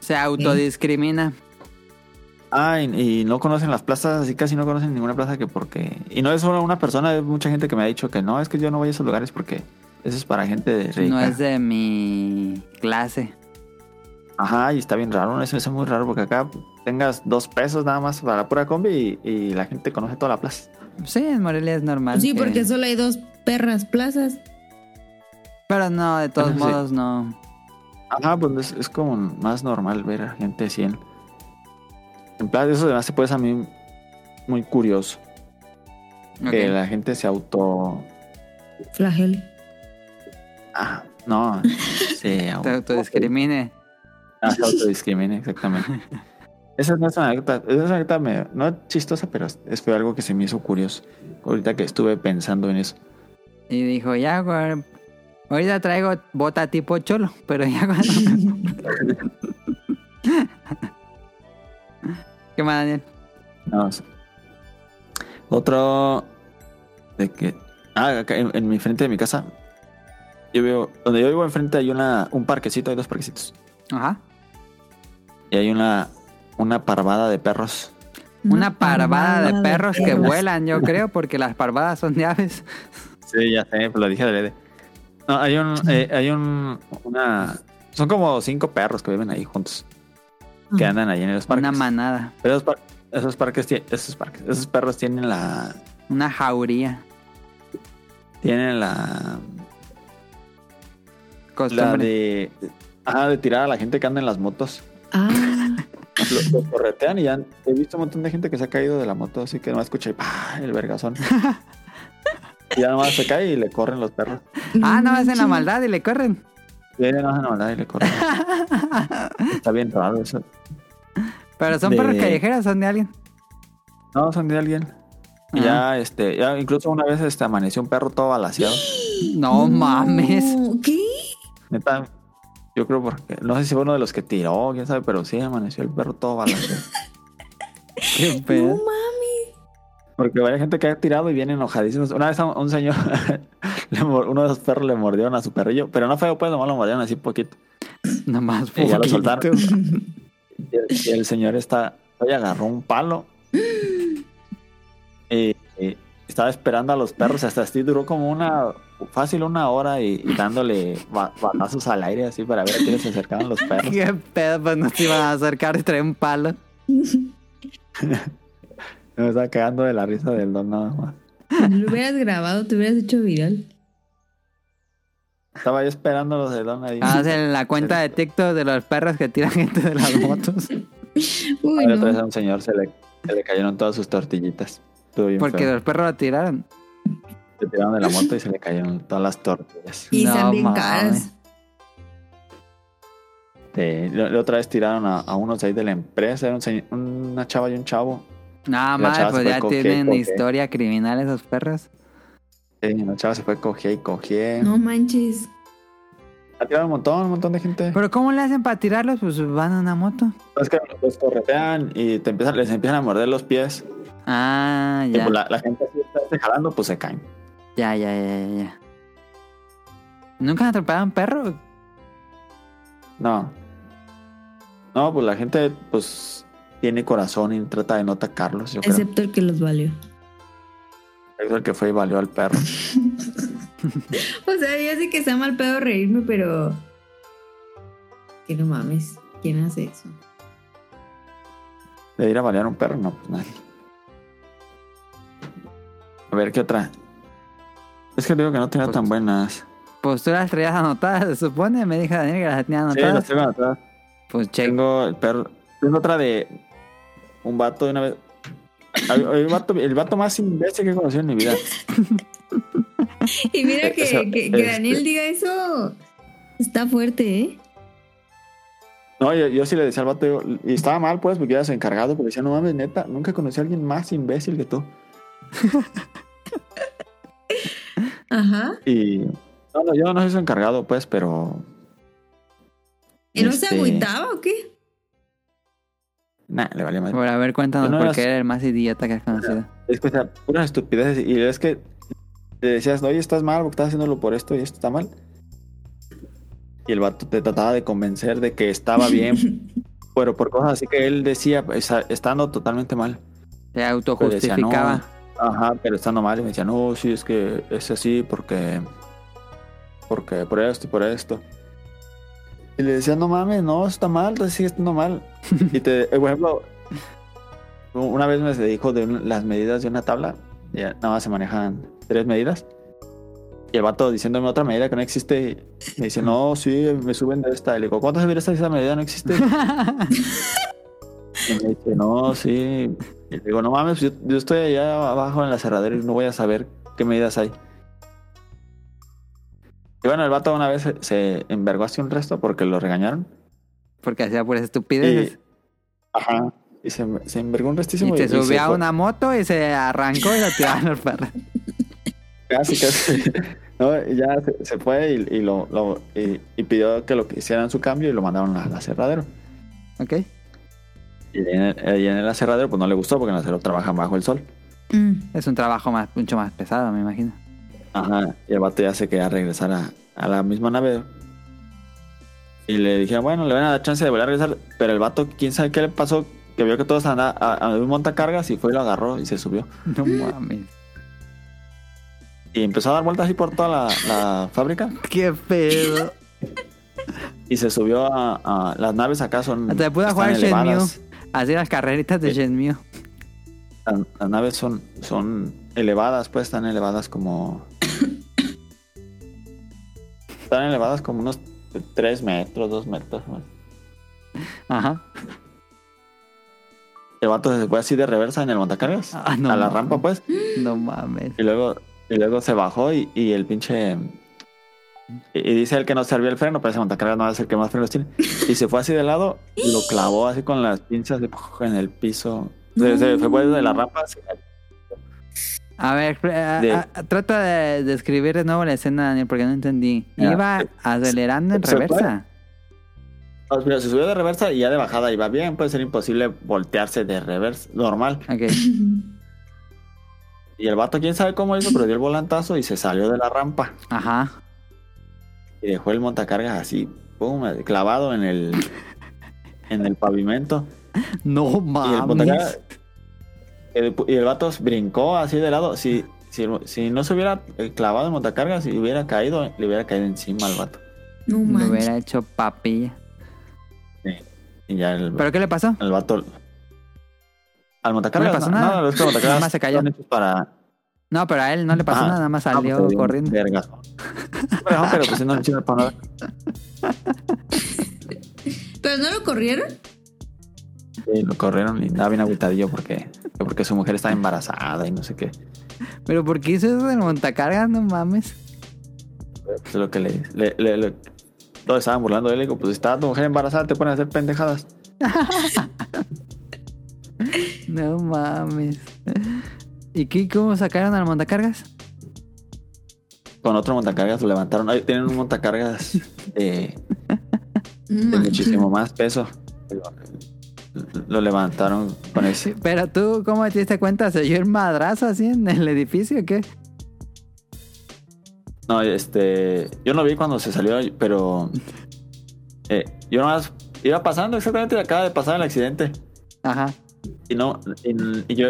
Se autodiscrimina. Ah, y, y no conocen las plazas, así casi no conocen ninguna plaza que porque... Y no es solo una persona, es mucha gente que me ha dicho que no, es que yo no voy a esos lugares porque eso es para gente de rica. No es de mi clase. Ajá, y está bien raro, eso es muy raro porque acá tengas dos pesos nada más para la pura combi y, y la gente conoce toda la plaza. Sí, en Morelia es normal. Sí, que- porque solo hay dos perras plazas. Pero no, de todos Sí. modos no. Ajá, pues es, es como más normal ver a gente así en, en plaza. Eso además se puede a mí muy curioso. Que la gente se auto... Flagel. Ah, no, se auto... Te autodiscrimine. Ah, se autodiscrimina, exactamente. Esa no es una anécdota, esa es una anécdota me- no es chistosa, pero es fue algo que se me hizo curioso. Ahorita que estuve pensando en eso. Y dijo, ya, güey. Ahorita traigo bota tipo cholo, pero ya cuando... ¿Qué más, Daniel? No, sé. Otro de que ah, acá en, en mi frente de mi casa. Yo veo, donde yo vivo enfrente hay una, un parquecito, hay dos parquecitos. Ajá. Y hay una, una parvada de perros. Una parvada de perros que vuelan, yo creo, porque las parvadas son de aves. Sí, ya sé, pues lo dije de Lede. No, hay un, eh, hay un, una, son como cinco perros que viven ahí juntos. Que andan ahí en los parques. Una manada. Pero esos, par- esos parques, esos parques, esos perros tienen la, Una jauría. tienen la, la Costumbre. de, ajá, de tirar a la gente que anda en las motos. Ah, Los, los corretean y ya he visto un montón de gente que se ha caído de la moto, así que nomás escuché el vergazón. y ya nomás se cae y le corren los perros. Ah, no, hacen la maldad y le corren. Ya no hacen maldad y le corren. Está bien raro eso. Pero son De- perros callejeros, son de alguien. No, son de alguien. Y ya, este, ya incluso una vez este, amaneció un perro todo balaseado. No mames. ¿Qué? Neta, yo creo porque, no sé si fue uno de los que tiró, quién sabe, pero sí amaneció el perro todo balaseado. Qué No pedo. mames. Porque hay gente que ha tirado y viene enojadísimos. Una vez a un señor, uno de esos perros le mordieron a su perrillo, pero no feo, pues nomás lo mordieron así poquito. Nomás Y ya lo poquito. soltaron. Y el, y el señor está, oye, agarró un palo. y, y estaba esperando a los perros, hasta así duró como una, fácil una hora y, y dándole ba- batazos al aire así para ver a quiénes se acercaban los perros. Qué pedo, pues no se iban a acercar y traer un palo. Me estaba cagando de la risa del don nada más. Si lo hubieras grabado, te hubieras hecho viral. Estaba yo esperando los del don ahí. Hacen la cuenta de TikTok de los perros que tiran gente de las motos. Uy, Ahí otra vez a no. un señor se le, se le cayeron todas sus tortillitas. Porque feo. los perros lo tiraron. Se tiraron de la moto y se le cayeron todas las tortillas. Y No bien caras. Sí, la- la otra vez tiraron a, a unos ahí de la empresa, era un señor- una chava y un chavo. Nada más, pues ya coge, tienen coge. historia criminal esos perros. Sí, la chava se fue cogía y cogía. No manches. Ha tirado un montón, un montón de gente. Pero ¿cómo le hacen para tirarlos? Pues van a una moto. Es que los corretean y te empiezan, les empiezan a morder los pies. Ah, Y ya. pues la, la gente así está jalando, pues se caen. Ya, ya, ya, ya, ya. ¿Nunca han atropellado a un perro? No. No, pues la gente, pues, tiene corazón y trata de no atacarlos, yo creo. Excepto el que los valió. Es el que fue y valió al perro. O sea, yo sé que está mal pedo reírme, pero. Que no mames. ¿Quién hace eso? ¿De ir a balear a un perro? No, pues nadie. A ver, ¿qué otra? Es que digo que no tenía Pues- tan buenas. Pues tú las traías anotadas, se supone. Me dijo Daniel que las tenía Sí, las anotadas. tengo anotadas. Pues check. Tengo el perro. Tengo otra de un vato de una vez. Vato- el vato más imbécil que he conocido en mi vida. Y mira que, Eso, que, que este- Daniel diga eso. Está fuerte, ¿eh? No, yo, yo sí le decía al vato, digo, y estaba mal, pues, porque eras encargado, pero decía, no mames, neta, nunca conocí a alguien más imbécil que tú. Ajá. Y. No, no, yo no soy su encargado, pues, pero. ¿Y no se este, agüitaba o qué? Nah, le valía más. Por a ver, cuéntanos no por eras- qué eres el más idiota que has conocido. Es que, o sea, puras estupideces. Y es que le decías, oye, estás mal, porque estás haciéndolo por esto y esto está mal. Y el vato te trataba de convencer de que estaba bien, pero por cosas así que él decía, pues, estando totalmente mal. Se autojustificaba. "No". Ajá, pero estando mal. Y me decía, no, sí, es que es así porque. Porque por esto y por esto. Y le decía, no mames, no, está mal, entonces sigue estando mal. y te, eh, por ejemplo, una vez me se dijo de un- las medidas de una tabla, ya nada más se manejan tres medidas. Y el vato diciéndome otra medida que no existe, me dice, no, sí, me suben de esta. Y le digo, ¿cuántas medidas esta, esa medida no existe? y me dice, no, sí. Y le digo, no mames, yo, yo estoy allá abajo en la cerradera y no voy a saber qué medidas hay. Y bueno, el vato una vez se, envergó así un resto porque lo regañaron. Porque hacía puras estupideces. Y, ajá. Y se, se envergó un Y, restísimo. se subió a fue. una moto y se arrancó y lo tiraron al perro. Casi, casi. No, y ya se, se fue y, y lo, lo- y, y pidió que lo hicieran su cambio y lo mandaron a la aserradero. ¿Ok? Y en el, y en el aserradero pues no le gustó porque en el aserradero trabajan bajo el sol. Mm. Es un trabajo más, mucho más pesado, me imagino. Ajá. Y el vato ya se quería regresar a, a la misma nave. Y le dijeron, bueno, le van a dar chance de volver a regresar. Pero el vato, quién sabe qué le pasó, que vio que todos andaban a, a un montacargas y fue y lo agarró y se subió. No mames. Y empezó a dar vueltas así por toda la, la fábrica. Qué pedo. Y se subió a, a- las naves acá son. Hasta pudo jugar Shenmue. Así las carreritas de. Shenmue. Las, las naves son, son elevadas, pues están elevadas como. están elevadas como unos 3 metros, 2 metros. más. Ajá. El vato se fue así de reversa en el montacargas. Ah, no a la rampa, pues. No mames. Y luego, y luego se bajó y, y el pinche. Y, y dice él que no servía el freno, pero ese montacargas no va a ser el que más frenos tiene. Y se fue así de lado y lo clavó así con las pinzas de, en el piso. Se, se fue de la rampa. A ver, eh, De- ah, ah, trata de describir de nuevo la escena, Daniel, porque no entendí. Iba acelerando en reversa. No, mira, se subió de reversa y ya de bajada iba bien. Puede ser imposible voltearse de reversa normal. Ok. Y el vato, quién sabe cómo hizo, pero dio el volantazo y se salió de la rampa. Ajá. Y dejó el montacargas así, pum, clavado en el, en el pavimento. No Y el mames. montacargas. El- y el vato brincó así de lado. Si, si, si no se hubiera clavado el montacargas y hubiera caído, le hubiera caído encima al vato. No manches. hubiera hecho papilla. Y ya el, ¿Pero qué le pasó? el vato. Al montacargas. No le pasó no, nada. no, los montacargas Nada más se cayó. para. No, pero a él no le pasó Ah, nada, nada más Ah, salió pues, un corriendo. Pero, pero pues no le para nada. ¿Pero no lo corrieron? Sí, lo corrieron y estaba bien agüitadillo porque, porque su mujer estaba embarazada y no sé qué. Pero ¿por qué hizo eso del montacargas? No mames. Es lo que le, le, le- le- Todos estaban burlando de él. Le digo, pues si está tu mujer embarazada, te ponen a hacer pendejadas. No mames. ¿Y qué? ¿Cómo sacaron al montacargas? Con otro montacargas lo levantaron. Ahí tienen un montacargas de, No de muchísimo más peso. Lo, levantaron con ese. Pero tú, ¿cómo te diste cuenta? ¿Se oyó el madrazo así en el edificio o qué? No, este. Yo no vi cuando se salió, pero. eh, yo nomás iba pasando exactamente acaba de pasar el accidente. Ajá. Y no, y, y yo,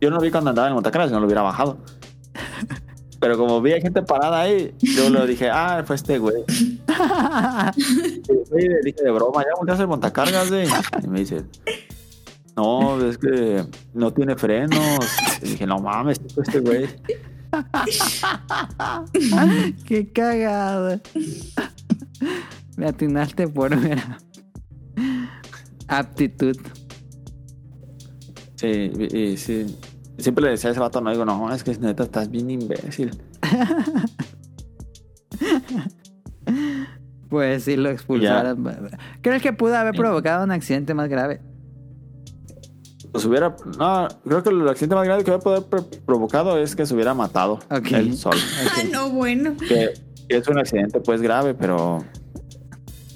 yo no vi cuando andaba en el montacargas, si no lo hubiera bajado. Pero como vi a gente parada ahí, yo lo dije, ah, fue este güey. Y le dije de broma, ya volteaste el montacargas, güey. Y me dice, no, es que no tiene frenos. Y dije, no mames, fue este güey. ¡Qué cagado! Me atinaste por mera aptitud. Sí, sí. Siempre le decía a ese vato, no digo, no, es que neta estás bien imbécil. Pues sí lo expulsaron. ¿Crees que pudo haber provocado un accidente más grave? Pues hubiera, no, creo que el accidente más grande que hubiera poder pro- provocado es que se hubiera matado Ok. él solo. Ah, no, bueno. que, que es un accidente pues grave, pero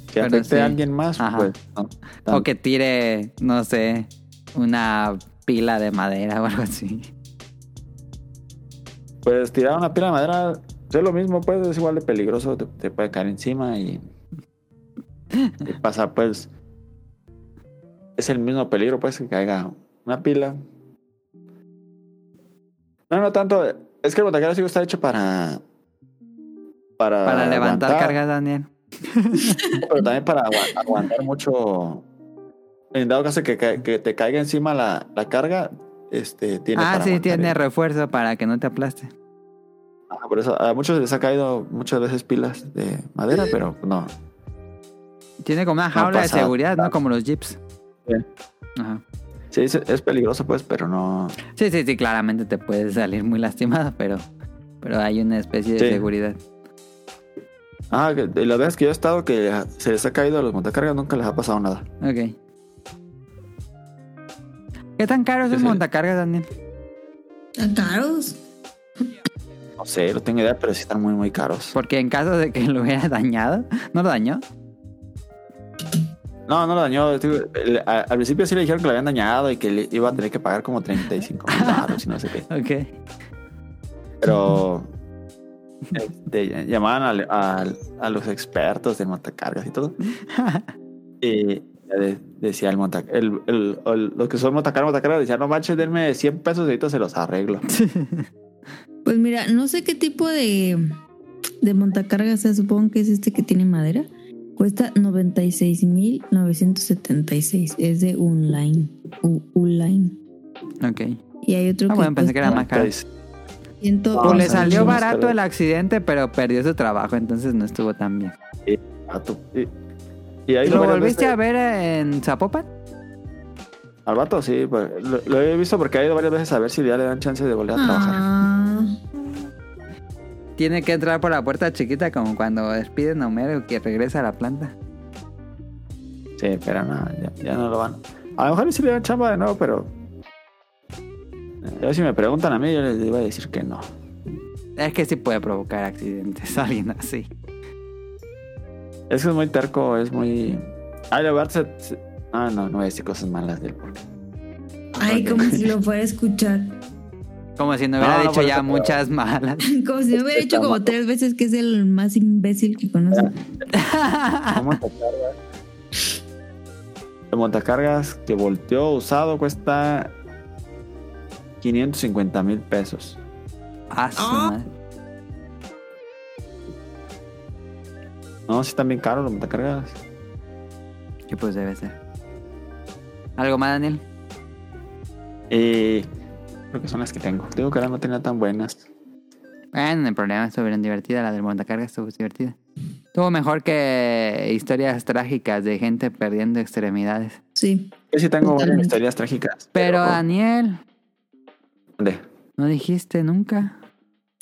que Pero afecte sí. a alguien más, Ajá. pues no. O que tire, no sé, una pila de madera o algo así. Pues tirar una pila de madera es lo mismo, pues es igual de peligroso, te, te puede caer encima y, y pasa pues es el mismo peligro pues que caiga una pila. No, no tanto, es que el montacargas sí está hecho para para, Para levantar cargas, Daniel. Pero también para agua- aguantar mucho. En dado caso que, que te caiga encima la, la carga, este tiene. Ah, para sí, tiene el- refuerzo para que no te aplaste. Ah, por eso a muchos les ha caído muchas veces pilas de madera, pero no. Tiene como una jaula de seguridad, ¿no? Como los jeeps. Sí. Ajá. Sí, es, es peligroso, pues, pero no. Sí, sí, sí, claramente te puedes salir muy lastimado, pero, pero hay una especie de Sí. seguridad. Ah, de las veces que yo he estado que se les ha caído a los montacargas, nunca les ha pasado nada. Ok. ¿Qué tan caro es sí. montacargas, Daniel? ¿Están caros? No sé, no tengo idea, pero sí están muy, muy caros. Porque en caso de que lo hubiera dañado, ¿no lo dañó? No, no lo dañó. el- a- al principio sí le dijeron que lo habían dañado y que le iba a tener que pagar como 35 mil baros y no sé qué. Ok. Pero este, llamaban al- a los expertos de montacargas y todo. Y ya de- decía el monta el, el, el- los que son montacargas, montacargas decían, no manches, denme 100 pesos y ahorita se los arreglo. Pues mira, no sé qué tipo de, de montacargas sea, supongo que es este que tiene madera. Cuesta 96.976. Es de Unline. U- Uline. Ok. Y hay otro Ah, que bueno, pensé que era más caro. Ah, Pues le sí, salió barato el accidente, pero perdió su trabajo, entonces no estuvo tan bien. ah, tú- y, y ahí ¿Y lo volviste veces- a ver en Zapopan? Al vato, sí, pues, lo, lo he visto porque ha ido varias veces a ver si ya le dan chance de volver a trabajar. Ah, Tiene que entrar por la puerta chiquita como cuando despiden a Homero que regresa a la planta. Sí, pero no, ya, ya no lo van. A lo mejor sí le dan chamba de nuevo, pero. eh, si me preguntan a mí, yo les iba a decir que no. Es que sí puede provocar accidentes alguien así. Es que es muy terco, es muy. Ay, la verdad se. Ah, no, no voy a decir cosas malas de él. Porque... ay, como si lo fuera a escuchar. Como si no hubiera No, no, dicho por ya eso, pero- muchas malas. Como si me hubiera dicho como tres veces que es el más imbécil que montacargas. El montacargas que volteó usado cuesta 550 mil pesos. Ah, su No, sí están bien caros los montacargas. Que pues debe ser. ¿Algo más, Daniel? Y creo que son las que tengo. Digo que ahora no tenía tan buenas. Bueno, el problema estuvieron divertida, la del montacargas estuvo divertida. Estuvo mejor que historias trágicas de gente perdiendo extremidades. Sí. Yo sí tengo varias Totalmente. historias trágicas. Pero Daniel, ¿Dónde? no dijiste nunca.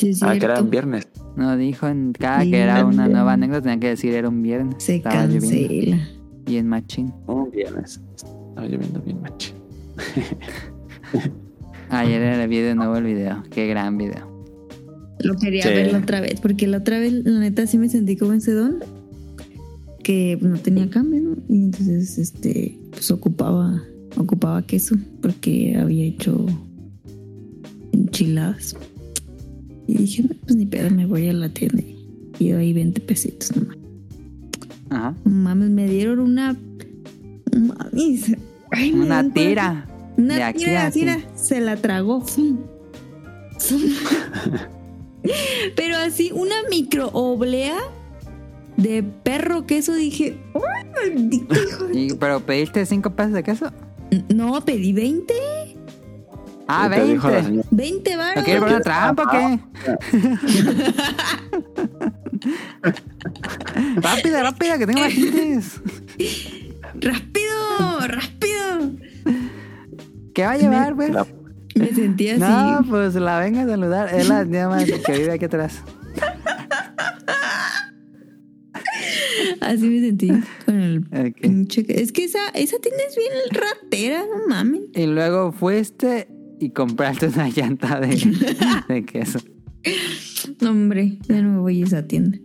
Sí, es Ah, que era en viernes. No dijo en cada que era una nueva anécdota, tenía que decir era un viernes. Se Estaba lloviendo. cancela. Y en machín. Un viernes. Estaba lloviendo bien macho. Ayer era vi de nuevo el video. Qué gran video. Lo quería Sí. verlo otra vez, porque la otra vez, la neta, sí me sentí como ese don que no tenía cambio, ¿no? Y entonces, este, pues ocupaba, ocupaba queso, porque había hecho enchiladas. Y dije, no, pues ni pedo, me voy a la tienda y yo ahí 20 pesitos nomás. Ajá. Mames, me dieron una. Mames. Ay, Una tira. Una De aquí tira, aquí. tira. Se la tragó. Pero así, una micro oblea de perro queso. Dije, ¡ay, maldito hijo de-". Y- ¿Pero pediste 5 pesos de queso? No, pedí 20. Ah, Y te dijo la 20. señora, 20 ¿No baros. quieres poner una trampa o qué? rápida, rápida, que tengo bajites. ¡Rápido! ¡Rápido! ¿Qué va a llevar, pues? La- Me sentí así. No, pues la venga a saludar. Es la niña más que vive aquí atrás. Así me sentí con el Ok. pinche. Es que esa, esa tienda es bien ratera, no mames. Y luego fuiste y compraste una llanta de, de queso. No, hombre, ya no me voy a esa tienda.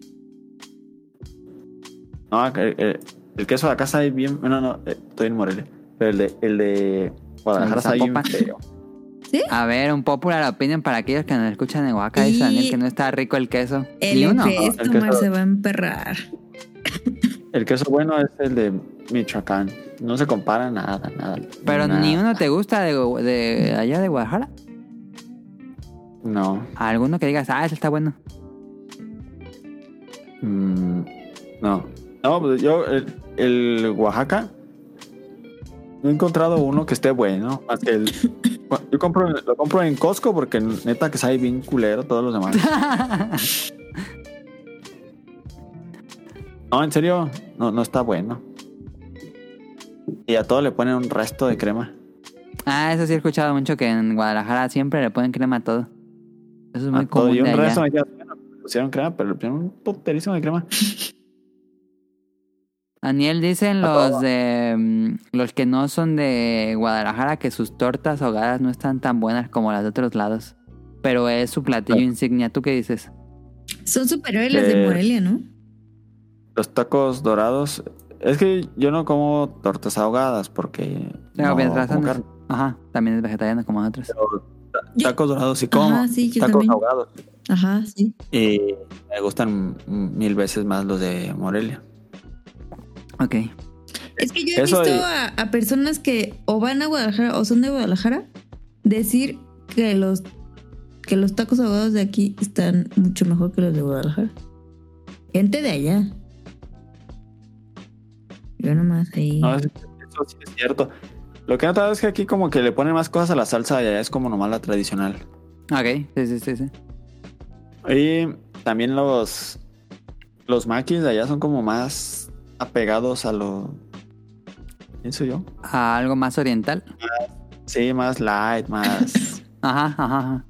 No, el, el- el queso de acá está ahí bien. No, no, eh, estoy en Morelia. Pero el de, el de Guadalajara está bien feo. A ver, un popular opinion para aquellos que nos escuchan en Oaxaca. Dice Y- Daniel que no está rico el queso. El Ni uno. Efes, El queso- se va a emperrar. El queso bueno es el de Michoacán. No se compara nada, nada. Pero nada. ni uno te gusta de, de allá de Guadalajara. No. Alguno que digas, ah, ese está bueno. Mm, No. No, pues yo, el, el Oaxaca, no he encontrado uno que esté bueno. Más que el. Yo compro, lo compro en Costco porque neta que sabe bien culero todos los demás. No, en serio, no, no está bueno. Y a todo le ponen un resto de crema. Ah, eso sí he escuchado mucho que en Guadalajara siempre le ponen crema a todo. Eso es muy A todo. común Y de un resto allá. me dijeron, bueno, le pusieron crema, pero le pusieron un puterísimo de crema. Daniel dicen los de mm, los que no son de Guadalajara que sus tortas ahogadas no están tan buenas como las de otros lados. Pero es su platillo insignia. ¿Tú qué dices? Son superiores las de Eh, Morelia, ¿no? Los tacos dorados. Es que yo no como tortas ahogadas porque. Tengo no bien como carne. Ajá, también es vegetariano como Yo- Tacos dorados sí como. Ajá, sí, yo tacos también. ahogados. Ajá, sí. Y me gustan mil veces más los de Morelia. Ok. Es que yo he Eso visto y- a, a personas que o van a Guadalajara o son de Guadalajara decir que los que los tacos ahogados de aquí están mucho mejor que los de Guadalajara. Gente de allá. Yo nomás ahí. No, es- eso sí es cierto. Lo que he notado es que aquí como que le ponen más cosas a la salsa y allá es como nomás la tradicional. Ok, sí, sí, sí. sí. Y también los los maquis de allá son como más apegados a lo pienso yo. A algo más oriental. Sí, más light, más Ajá, ajá, ajá.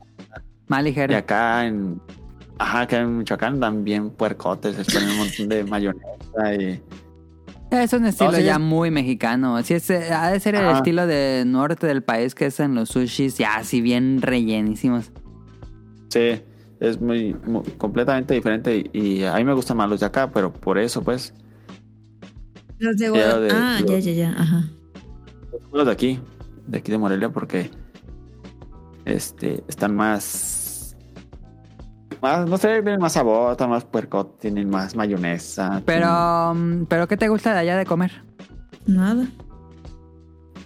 Más y ligero. acá en ajá, acá en Michoacán también puercotes, les ponen un montón de mayonesa y Es un estilo sí, ya es- muy mexicano. Sí, es, eh, ha de ser el Ajá. estilo de norte del país que es en los sushis, ya así bien rellenísimos. sí, es muy, muy- completamente diferente y, y a mí me gustan más los de acá, pero por eso pues Los de Ya, Guadalajara. de- Ah, ya, ya, ya. Ajá. los de aquí, de aquí de Morelia, porque este están más, más, no sé, tienen más sabor, están más puerco, tienen más mayonesa. Pero, mm, pero ¿qué te gusta de allá de comer? Nada.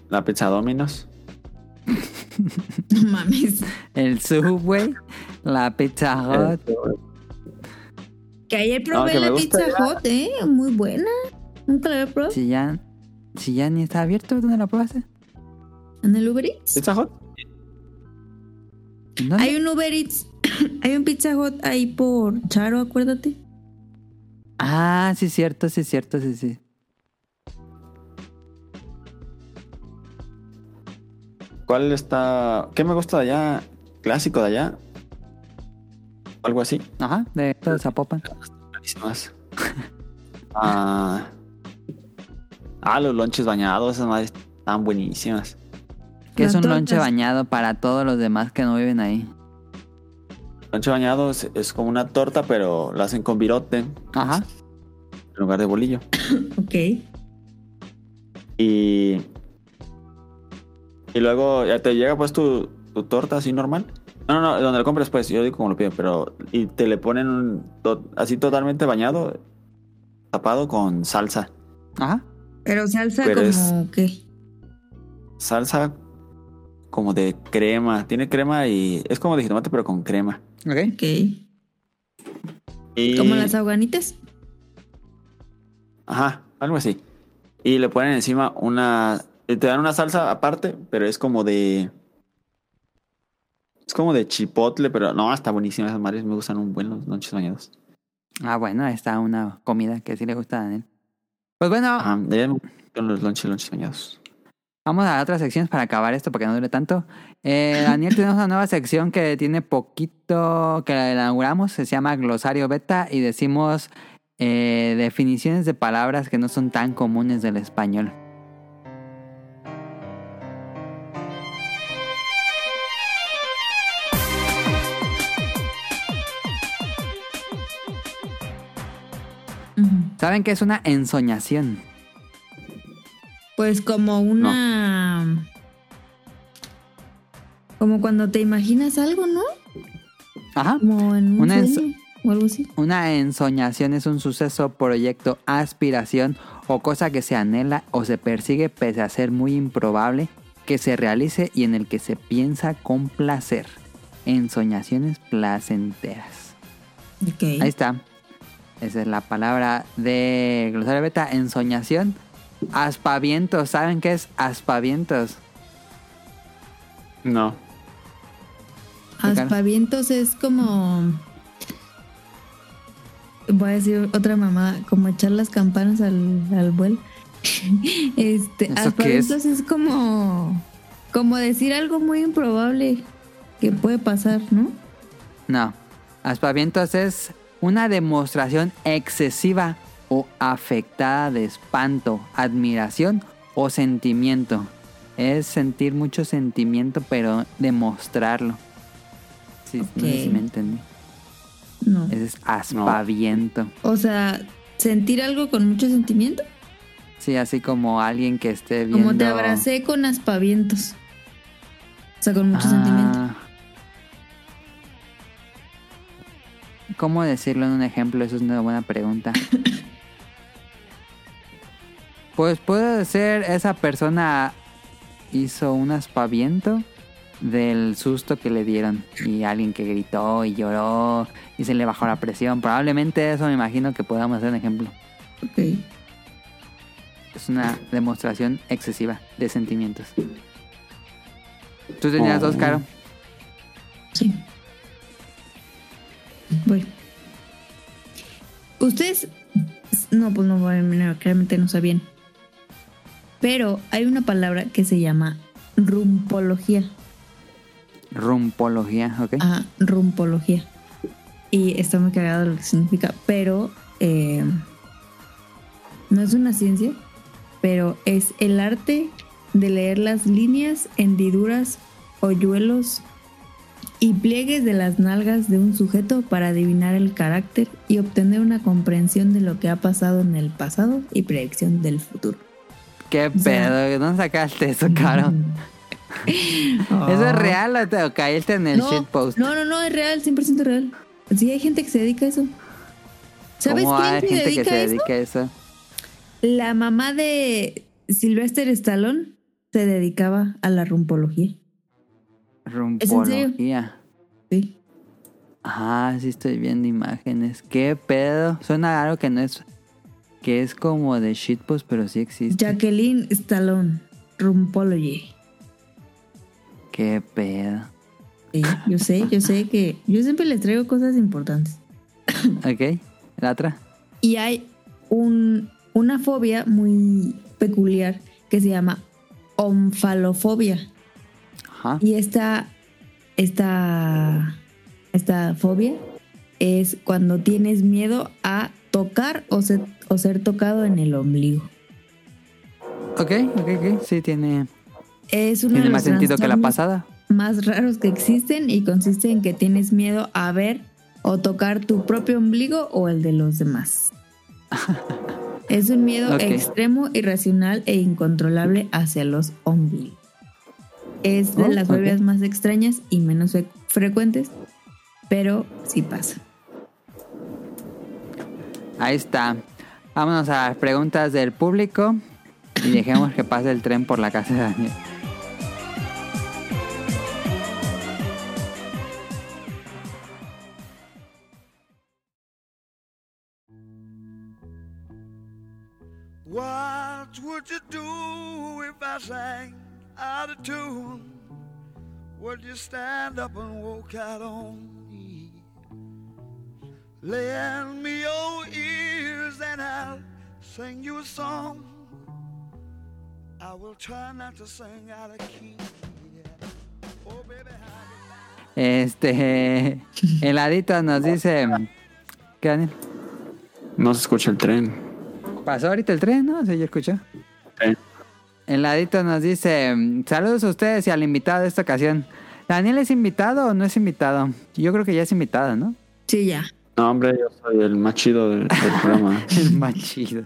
la pizza Domino's. No mames. El Subway, la Pizza Hut. Que ayer probé que la pizza ya. hot, ¿eh? Muy buena. Nunca la había probado. Si ya, si ya ni está abierto, ¿dónde la probaste? ¿En el Uber Eats? ¿Pizza Hut? ¿Dónde? Hay un Uber Eats. Hay un Pizza Hut ahí por Charo, acuérdate. Ah, sí, cierto, sí, cierto, sí, sí. ¿Cuál está? ¿Qué me gusta de allá? ¿Clásico de allá? Algo así. Ajá, de todo Zapopan. Buenísimas. ah, ah, los lonches bañados, esas madres están buenísimas. Que es un lonche bañado para todos los demás que no viven ahí. Lonche bañado es, es como una torta, pero la hacen con virote Ajá. en lugar de bolillo. Ok. Y, y luego ya te llega pues tu, tu torta así normal. No, no, no, donde lo compres pues, yo digo como lo piden, pero y te le ponen un to- así totalmente bañado, tapado con salsa. Ajá. Pero salsa Pero como es- qué? Salsa como de crema. Tiene crema y es como de jitomate pero con crema. Ok. Ok. Y, Como las ahoganitas. Ajá, algo así. Y le ponen encima una... Te dan una salsa aparte, pero es como de... Es como de chipotle, pero no, está buenísima. Esas madres me gustan un buen los lonches bañados. Ah, bueno, está una comida que sí le gusta a Daniel. Pues bueno, Ajá, gustan los lonches, lonches bañados. Vamos a otras secciones para acabar esto porque no dure tanto. Eh, Daniel, tenemos una nueva sección que tiene poquito que la inauguramos. Se llama Glosario Beta y decimos eh, definiciones de palabras que no son tan comunes del español. ¿Saben qué es una ensoñación? Pues como una. Como cuando te imaginas algo, ¿no? Ajá. Como en un Una sueño o algo así. Una ensoñación es un suceso, proyecto, aspiración o cosa que se anhela o se persigue pese a ser muy improbable que se realice y en el que se piensa con placer. Ensoñaciones placenteras. Ok. Ahí está. Esa es la palabra de glosario beta. Ensoñación. Aspavientos. ¿Saben qué es aspavientos? No. Aspavientos es como. Voy a decir otra mamá, como echar las campanas al, al vuelo. este, ¿Eso qué aspavientos es? como. Como decir algo muy improbable que puede pasar, ¿no? No. Aspavientos es una demostración excesiva o afectada de espanto, admiración o sentimiento. Es sentir mucho sentimiento, pero demostrarlo. Sí, no sé si me entendí. No. Ese es aspaviento. O sea, sentir algo con mucho sentimiento. Sí, así como alguien que esté viendo... Como te abracé con aspavientos. O sea, con mucho Ah. sentimiento. ¿Cómo decirlo en un ejemplo? Eso es una buena pregunta. pues puede ser esa persona hizo un aspaviento del susto que le dieron y alguien que gritó y lloró y se le bajó la presión. Probablemente eso me imagino que podamos hacer un ejemplo. Ok. Es una demostración excesiva de sentimientos. ¿Tú tenías Oh. dos, Caro? Sí. Voy. Ustedes. No, pues no, bueno, claramente no sabían. Pero hay una palabra que se llama rumpología. Rumpología, ¿ok? Ah, rumpología. Y está muy cagado lo que significa, pero eh, no es una ciencia, pero es el arte de leer las líneas, hendiduras, hoyuelos y pliegues de las nalgas de un sujeto para adivinar el carácter y obtener una comprensión de lo que ha pasado en el pasado y predicción del futuro. ¿Qué pedo? ¿Dónde sacaste eso, Caro? ¿Eso es real o te o caíste en el no, shitpost? No, no, no, es real, 100% real. Sí, hay gente que se dedica a eso. ¿Sabes ¿Cómo quién hay gente dedica que se dedica a eso? La mamá de Sylvester Stallone se dedicaba a la rumpología. Rumpología. Sí. Ah, sí estoy viendo imágenes. ¿Qué pedo? Suena algo que no es... Que es como de shitpost, pero sí existe. Jacqueline Stallone, rumpology. ¿Qué pedo? Sí, yo sé, yo sé que yo siempre les traigo cosas importantes. ¿Ok? ¿La otra? Y hay un, una fobia muy peculiar que se llama omfalofobia. Ajá. Y esta, esta, esta fobia es cuando tienes miedo a tocar o ser, o ser tocado en el ombligo. Ok, ok, ok. Sí, tiene, Es uno tiene de más los sentido que la trastornos pasada. más raros que existen y consiste en que tienes miedo a ver o tocar tu propio ombligo o el de los demás. es un miedo extremo, irracional e incontrolable hacia los ombligos. Es de Oh, las fobias más extrañas y menos fre- frecuentes, pero sí pasa. Ahí está. Vámonos a las preguntas del público y dejemos que pase el tren por la casa de Daniel. What would you do if I sang out of tune? Would you stand up and walk out on? Lend me your ears and I'll sing you a song. I will try not to sing out of key. yeah. Oh, baby, how Este. Heladito nos dice. ¿Qué, Daniel? No se escucha el tren. Pasó ahorita el tren, ¿no? Sí, yo escucho. Sí. Heladito nos dice. Saludos a ustedes y al invitado de esta ocasión. ¿Daniel es invitado o no es invitado? Yo creo que ya es invitado, ¿no? Sí, ya. No, hombre, yo soy el más chido del, del programa. El más chido.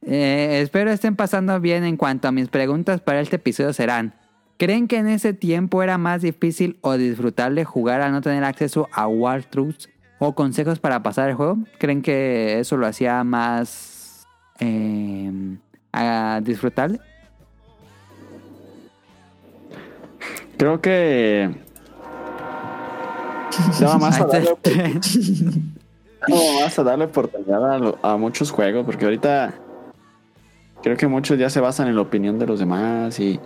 Eh, espero estén pasando bien en cuanto a mis preguntas para este episodio serán. ¿Creen que en ese tiempo era más difícil o disfrutable jugar al no tener acceso a walkthroughs o consejos para pasar el juego? ¿Creen que eso lo hacía más eh, ah, disfrutable? Creo que. Daba más tren. ¿Cómo vas a darle oportunidad a, a muchos juegos? Porque ahorita creo que muchos ya se basan en la opinión de los demás y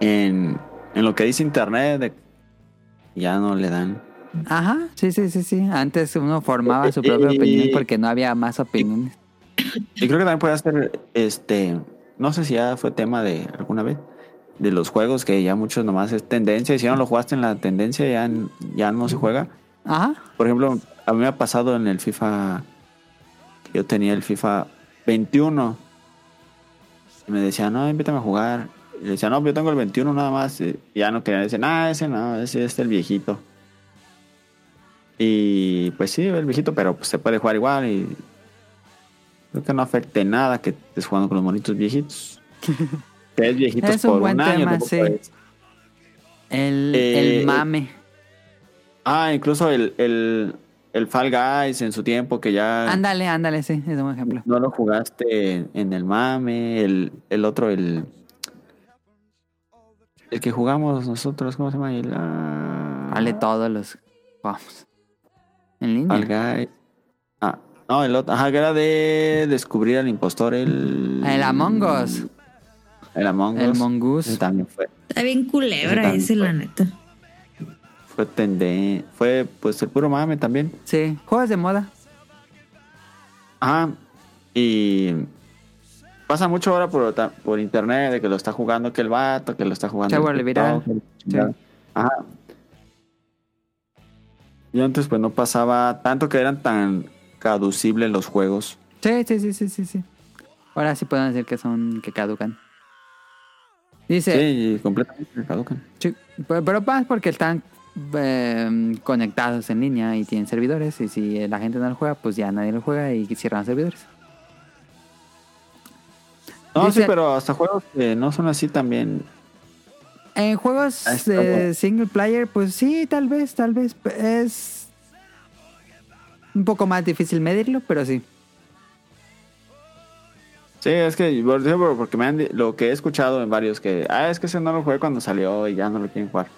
en, en lo que dice internet. de- ya no le dan. Ajá, sí, sí, sí, sí. Antes uno formaba su propia opinión porque no había más opiniones. Y creo que también puede ser, este, no sé si ya fue tema de alguna vez, de los juegos que ya muchos nomás es tendencia. Si no lo jugaste en la tendencia, ya, ya no se juega. Ajá. Por ejemplo, a mí me ha pasado en el FIFA, yo tenía el FIFA 21. Y me decían, no, invítame a jugar. Y le decía, no, yo tengo el 21 nada más. Y ya no querían decir, ah, ese no, ese es el viejito. Y pues sí, el viejito, pero pues se puede jugar igual y creo que no afecte nada que estés jugando con los monitos viejitos. viejitos Es un por buen un año. tema, tampoco sí. El, Eh, el mame. Ah, incluso el, el, el Fall Guys en su tiempo que ya... Ándale, ándale, sí, es un ejemplo. No lo jugaste en, en el mame, el, el otro, el. El que jugamos nosotros, ¿cómo se llama? El. ah, Vale, todos los. Vamos. En línea. Fall Guys. Ah, no, el otro. Ajá, que era de descubrir al impostor, el. El Among Us. El Among Us. El. Ese también fue. Está bien culebra Ese ese, la neta. Fue tende, Fue, pues, el puro mame también. Sí, juegos de moda. Ajá. Y. Pasa mucho ahora por, por internet de que lo está jugando que el vato, que lo está jugando. Se el vuelve viral. Ajá. Y antes pues no pasaba tanto que eran tan caducibles los juegos. Sí, sí, sí, sí, sí, sí. Ahora sí pueden decir que son que caducan. Dice, Sí, completamente caducan. Sí, pero, más porque están eh, conectados en línea y tienen servidores. Y si la gente no lo juega, pues ya nadie lo juega y cierran servidores. No, Dice- sí, pero hasta juegos que no son así también. En juegos eh, bueno. single player, pues sí, tal vez, tal vez. Es un poco más difícil medirlo, pero sí. Sí, es que por ejemplo, porque me han lo que he escuchado en varios que, ah, es que ese no lo jugué cuando salió y ya no lo quieren jugar.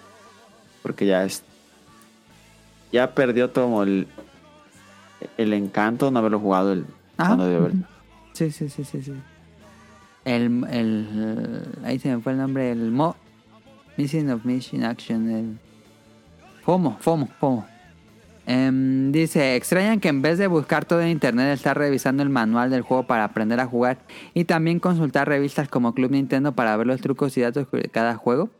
Porque ya es ya perdió todo el el encanto no haberlo jugado el Ajá. cuando debió haber- Sí, sí, sí, sí, sí. El, el, ahí se me fue el nombre, el Mo, Missing of Mission Action, el FOMO, FOMO, FOMO. Em, dice, extrañan que en vez de buscar todo en internet, estar revisando el manual del juego para aprender a jugar y también consultar revistas como Club Nintendo para ver los trucos y datos de cada juego.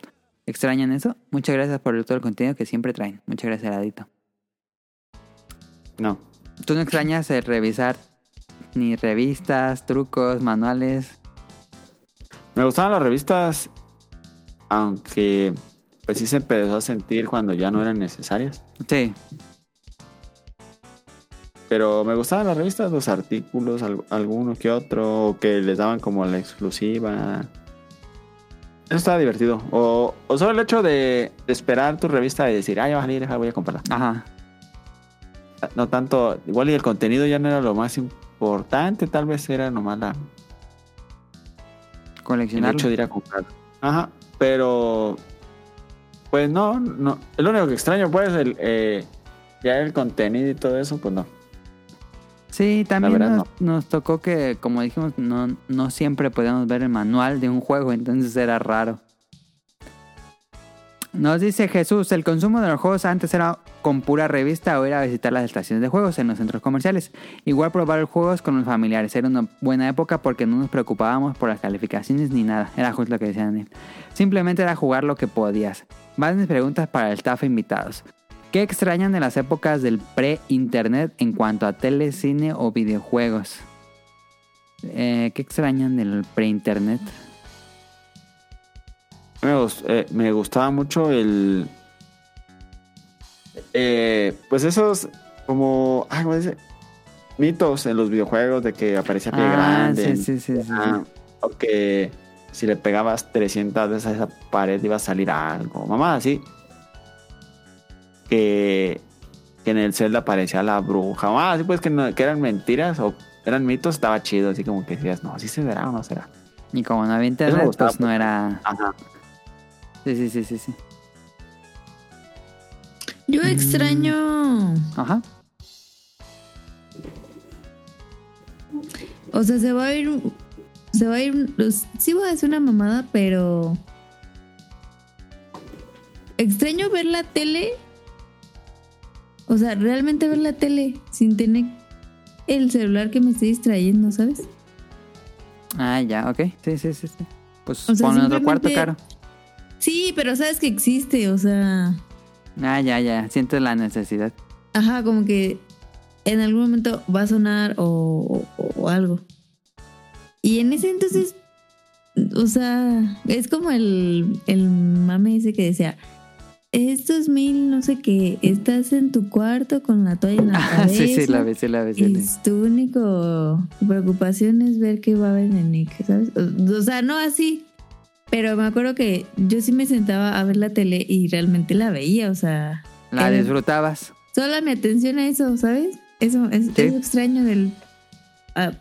¿Extrañan eso? Muchas gracias por todo el contenido que siempre traen. Muchas gracias, Adito. No. ¿Tú no extrañas el revisar ni revistas, trucos, manuales? Me gustaban las revistas aunque pues sí se empezó a sentir cuando ya no eran necesarias. Sí. Pero me gustaban las revistas, los artículos, al- alguno que otro, que les daban como la exclusiva. Eso estaba divertido. O, o solo el hecho de, de esperar tu revista y decir, ah, ya va a salir, deja, voy a comprarla. Ajá. No tanto, igual y el contenido ya no era lo más importante, tal vez era nomás la, el Coleccionarlo. hecho de ir a comprar. Ajá, pero pues no, no. Es lo único que extraño, pues, el, eh, ya el contenido y todo eso, pues no. Sí, también nos, nos tocó que, como dijimos, no, no siempre podíamos ver el manual de un juego, entonces era raro. Nos dice Jesús, el consumo de los juegos antes era con pura revista o ir a visitar las estaciones de juegos en los centros comerciales. Igual probar los juegos con los familiares. Era una buena época porque no nos preocupábamos por las calificaciones ni nada. Era justo lo que decía Daniel. Simplemente era jugar lo que podías. Más mis preguntas para el staff invitados. ¿Qué extrañan de las épocas del pre-internet en cuanto a tele, cine o videojuegos? Eh, ¿Qué extrañan del pre-internet? Me, gust- eh, me gustaba mucho el. eh, pues esos, como. ay, ¿cómo dice? Mitos en los videojuegos de que aparecía pie Ah, grande. sí, sí, sí, sí, ah, O que si le pegabas 300 veces a esa pared iba a salir algo. Mamá, así que, en el Zelda aparecía la bruja. Ah, sí, pues que, eran mentiras o eran mitos, estaba chido. Así como que decías, no, sí se verá o no será. Y como no había internet, pues no era. Ajá. Sí, sí, sí, sí, sí. Yo extraño. Mm. Ajá. O sea, se va a ir. Se va a ir. Sí, voy a decir una mamada, pero. Extraño ver la tele o sea, realmente ver la tele sin tener el celular que me esté distrayendo, ¿sabes? Ah, ya, ok. Sí, sí, sí. sí. Pues O sea, pon en otro cuarto, caro. Sí, pero sabes que existe, o sea. Ah, ya, ya. Sientes la necesidad. Ajá, como que en algún momento va a sonar o, o- o algo. Y en ese entonces, o sea, es como el, el mame ese que decía, estos mil, no sé qué, estás en tu cuarto con la toalla en la Ah, cabeza. sí, sí, la sí, la vi. sí, la Y vi. tu único preocupación es ver qué va a ver en Nick, ¿sabes? O, o sea, no así. Pero me acuerdo que yo sí me sentaba a ver la tele y realmente la veía, o sea, La disfrutabas. Sola mi atención a eso, ¿sabes? Eso es, Sí. es extraño del ah,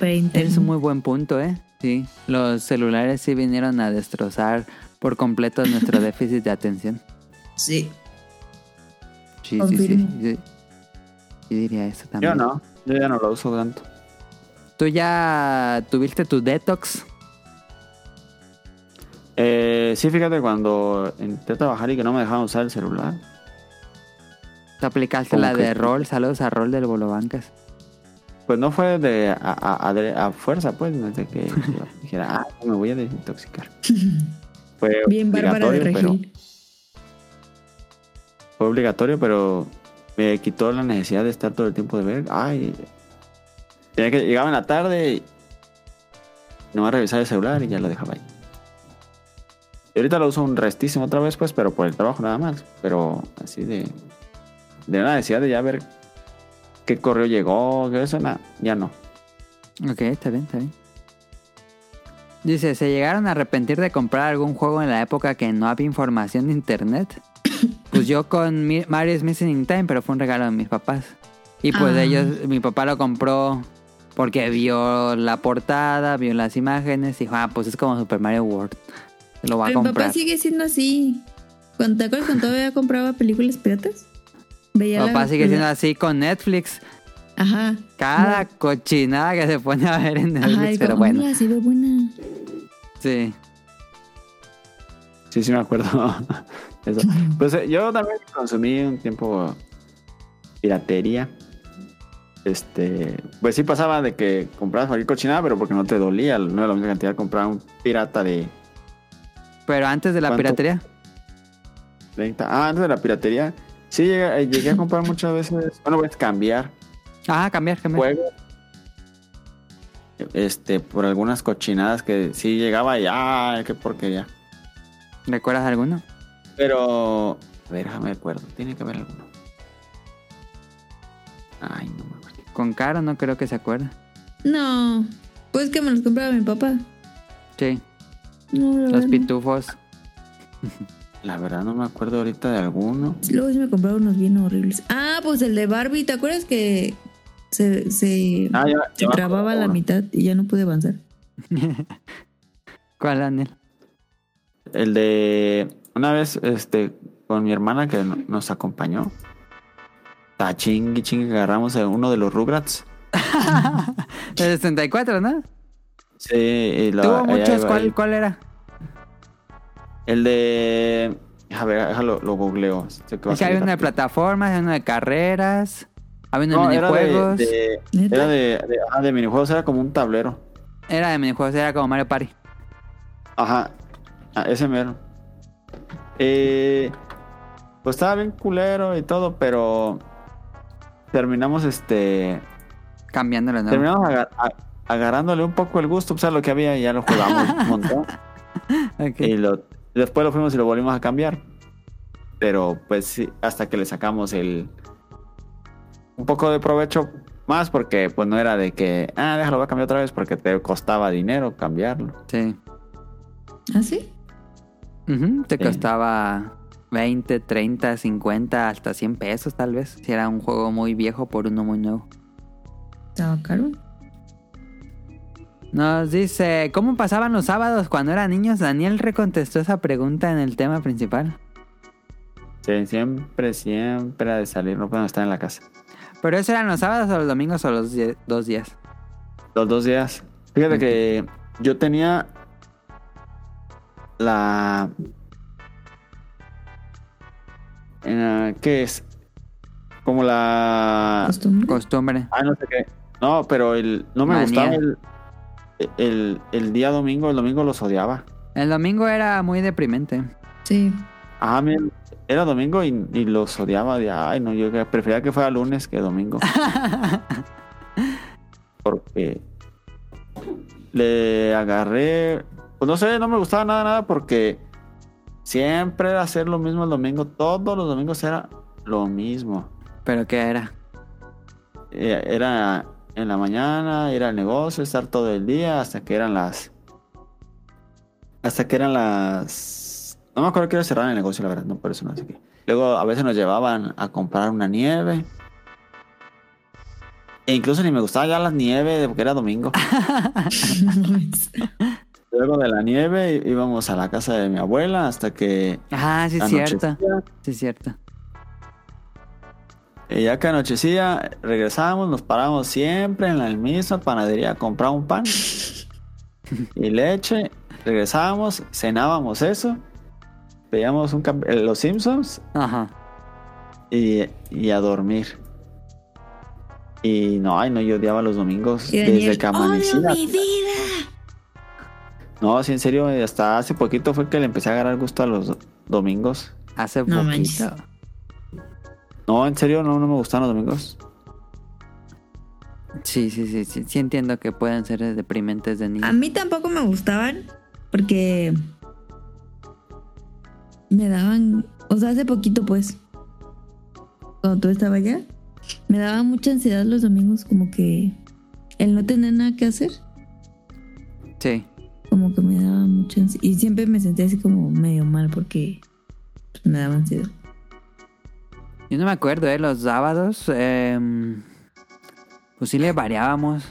pre-internet. Es un muy buen punto, ¿eh? Sí. Los celulares sí vinieron a destrozar por completo nuestro déficit de atención. Sí. Sí, sí, sí. Yo, diría eso también. Yo no, yo ya no lo uso tanto. ¿Tú ya tuviste tu detox? Eh, sí, fíjate, cuando intenté trabajar y que no me dejaban usar el celular. ¿Tú aplicaste ¿Cómo la que? de rol? Saludos a rol del Bolobancas. Pues no fue de a, a- a- a fuerza, pues, no es de que dijera, ah, me voy a desintoxicar. Fue Bien Bárbara de pero, Regil. Fue obligatorio, pero me quitó la necesidad de estar todo el tiempo de ver. Ay, tenía que llegaba en la tarde no voy a revisar el celular y ya lo dejaba ahí. Y ahorita lo uso un restísimo otra vez, pues, pero por el trabajo nada más. Pero así de. De una necesidad de ya ver qué correo llegó, que eso, nada, ya no. Ok, está bien, está bien. Dice, ¿se llegaron a arrepentir de comprar algún juego en la época que no había información de internet? Pues yo con Mario's Missing in Time, pero fue un regalo de mis papás. Y pues Ah. ellos, mi papá lo compró porque vio la portada, vio las imágenes y dijo, ah, pues es como Super Mario World. Lo va a Pero mi comprar. papá sigue siendo así. Cuando te acuerdas cuando todavía compraba películas piratas? Veía Mi la- papá sigue siendo así con Netflix. Ajá. Cada cochinada que se pone a ver en Netflix, Ajá, y pero como, bueno. "Mira, se ve buena. Sí. Sí, sí me acuerdo. Eso. Pues eh, yo también consumí un tiempo piratería. Este, pues sí pasaba de que comprabas cualquier cochinada, pero porque no te dolía, no era la misma cantidad comprar un pirata de Pero antes de la ¿Cuánto? piratería. 30. Ah, antes de la piratería. Sí, llegué, eh, llegué a comprar muchas veces. Bueno, pues cambiar Ah, cambiar, cambiar. juegos. Este, por algunas cochinadas que sí llegaba y ah, qué porquería. ¿Recuerdas alguno? Pero, a ver, déjame acuerdo. Tiene que haber alguno. Ay, no me acuerdo. Con Caro no creo que se acuerde. No. Pues que me los compraba mi papá. Sí, No, la los verdad no. pitufos. La verdad no me acuerdo ahorita de alguno. Luego sí me compraron unos bien horribles. Ah, pues el de Barbie, ¿te acuerdas que se, se, Ah, ya, se ya me trababa a la mitad y ya no pude avanzar? ¿Cuál, Daniel? El de una vez, este, con mi hermana que no- nos acompañó. Ta chingui chingui que agarramos a uno de los Rugrats. El 64, ¿no? Sí, y lo- Tuvo muchos. ahí- ¿Cuál, ¿Cuál era? El de. A ver, déjalo, lo googleo. Sé que va a Es que había uno de plataformas, había uno de carreras, había uno de No, era de, minijuegos. de- ¿Neta? era de, de, ah, de minijuegos, era como un tablero. Era de minijuegos, era como Mario Party. Ajá, ah, ese mero. Eh, pues estaba bien culero y todo, pero terminamos este. Cambiándolo, ¿no? Terminamos agarrándole un poco el gusto, pues a lo que había y ya lo jugamos un montón. Ok. Y lo, después lo fuimos y lo volvimos a cambiar. Pero pues sí, hasta que le sacamos el un poco de provecho más porque pues no era de que, ah, déjalo, voy a cambiar otra vez porque te costaba dinero cambiarlo. Sí. ¿Ah, sí? Te Sí. costaba 20, 30, 50, hasta 100 pesos tal vez. Si era un juego muy viejo por uno muy nuevo. Estaba caro. Nos dice, ¿cómo pasaban los sábados cuando eran niños? Daniel recontestó esa pregunta en el tema principal. Sí, siempre, siempre ha de salir, no pueden estar en la casa. Pero eso eran los sábados o los domingos o los dos días. Los dos días. Fíjate que yo tenía la... eh, ¿Qué es? Como la... Costumbre. Costumbre. Ah, no sé qué. No, pero el, no me Manía. gustaba el, el, el día domingo. El domingo los odiaba. El domingo era muy deprimente. Sí. Ah, mira, era domingo y, y los odiaba. De, ay, no, yo prefería que fuera lunes que domingo. porque le agarré. Pues no sé, no me gustaba nada, nada, porque siempre era hacer lo mismo el domingo. Todos los domingos era lo mismo. ¿Pero qué era? Eh, Era en la mañana, ir al negocio, estar todo el día hasta que eran las. Hasta que eran las. No me acuerdo que era cerrar el negocio, la verdad, no por eso no sé qué. Luego a veces nos llevaban a comprar una nieve. E incluso ni me gustaba ya la nieve porque era domingo. Luego de la nieve íbamos a la casa de mi abuela hasta que Ah, sí, es cierto. anochecía. Sí, es cierto. Y ya que anochecía, regresábamos, nos parábamos siempre en la misma panadería a comprar un pan y leche. Regresábamos, cenábamos eso, veíamos un eh, los Simpsons Ajá. y, y a dormir. Y no, ay, no, yo odiaba los domingos Y desde que ¡Odio amanecía. mi vida! No, sí, en serio, hasta hace poquito fue que le empecé a agarrar gusto a los do- domingos. Hace No poquito. manches. No, en serio, no, no me gustan los domingos. Sí, sí, sí, sí. Sí entiendo que pueden ser deprimentes de niño. A mí tampoco me gustaban porque me daban, o sea, hace poquito pues, cuando tú estabas allá, me daba mucha ansiedad los domingos como que el no tener nada que hacer, Sí. Como que me daba mucha ansiedad y siempre me sentía así como medio mal porque pues, me daba ansiedad. Yo no me acuerdo, ¿eh? Los sábados, eh, pues sí le variábamos.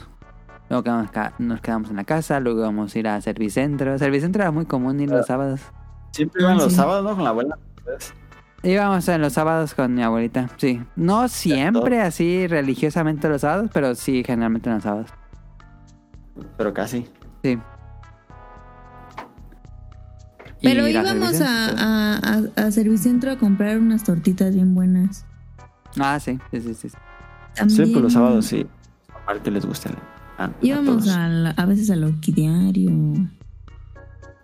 Luego nos, quedamos en la casa, luego íbamos a ir a Servicentro. Servicentro era muy común ir los sábados. Siempre iban los sí. sábados, ¿no? Con la abuela. ¿Ustedes? Íbamos en los sábados con mi abuelita, sí. No siempre así religiosamente los sábados, pero sí generalmente en los sábados. Pero casi. Sí. Pero íbamos a, a, a, a Servicentro a comprar unas tortitas bien buenas. Ah, sí, sí, sí. También pues los sábados sí. Que les guste. a- Íbamos a, la- a veces al orquidiario.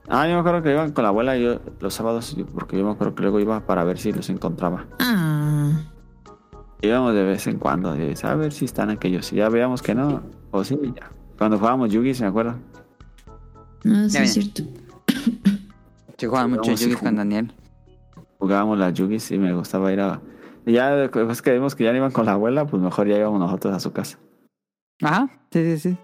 Ah, yo me acuerdo que iban con la abuela yo los sábados, porque yo me acuerdo que luego iba para ver si los encontraba. Ah, Íbamos de vez en cuando, a ver si están aquellos. Y ya veíamos que no, o sí, ya. Cuando jugábamos Yugi, ¿se me acuerda? no, sí es cierto. Sí, jugaban mucho Vamos, Yugi hijo. con Daniel. Jugábamos las Yugis y me gustaba ir a... Y ya después que vimos que ya no iban con la abuela, pues mejor ya íbamos nosotros a su casa. Ajá, sí, sí, sí.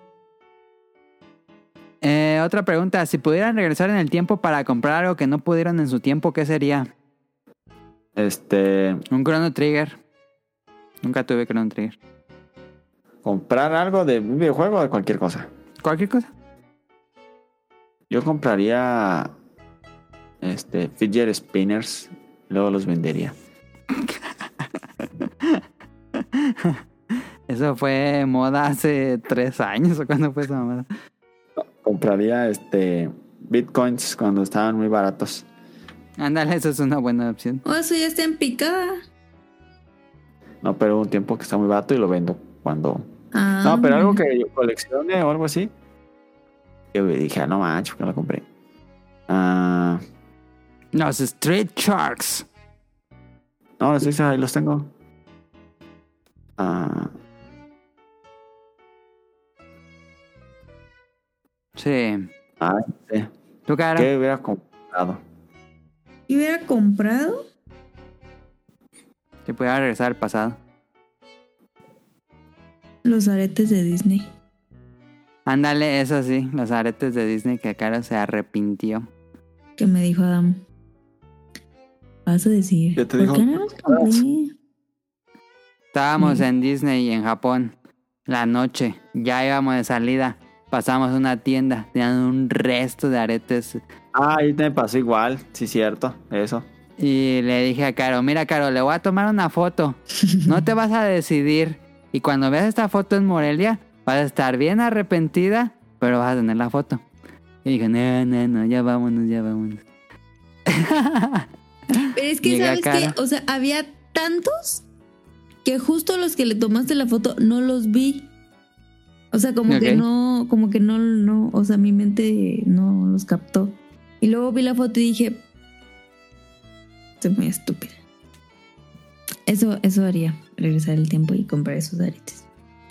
Eh, otra pregunta, si pudieran regresar en el tiempo para comprar algo que no pudieron en su tiempo, ¿qué sería? Este, Un Chrono Trigger. Nunca tuve Chrono Trigger. comprar algo de un videojuego o de cualquier cosa. Cualquier cosa. Yo compraría este fidget spinners, luego los vendería. Eso fue moda hace tres años o cuando fue esa moda. Compraría este bitcoins cuando estaban muy baratos. Ándale, eso es una buena opción. Oh, eso ya está en picada. No, pero un tiempo que está muy barato y lo vendo cuando. Ah, No, pero algo que yo coleccione o algo así. Yo dije, ah, no manches, que lo compré. Ah, Los Street Sharks. no, los Sixers ahí los tengo. Ah, Sí. ah, sí. ¿Tu cara? ¿Qué hubiera comprado? ¿Y hubiera comprado? Si pudiera regresar al pasado. Los aretes de Disney. Ándale, eso sí, los aretes de Disney que Caro se arrepintió. Que me dijo Adam. Vas a decir. ¿Qué te ¿Por qué no los compré? Estábamos Mm. en Disney en Japón. La noche. Ya íbamos de salida. Pasamos a una tienda. Tenían un resto de aretes. Ah, ahí me pasó igual, sí, cierto, eso. Y le dije a Caro, mira Caro, le voy a tomar una foto. No te vas a decidir. Y cuando veas esta foto en Morelia, vas a estar bien arrepentida, pero vas a tener la foto. Y dije, no, no, no, ya vámonos, ya vámonos. Pero es que, ¿sabes qué? O sea, había tantos que justo los que le tomaste la foto no los vi. O sea, como que no, como que no, no, o sea, mi mente no los captó. Y luego vi la foto y dije, soy muy estúpida. Eso, eso haría, regresar el tiempo y comprar esos aretes.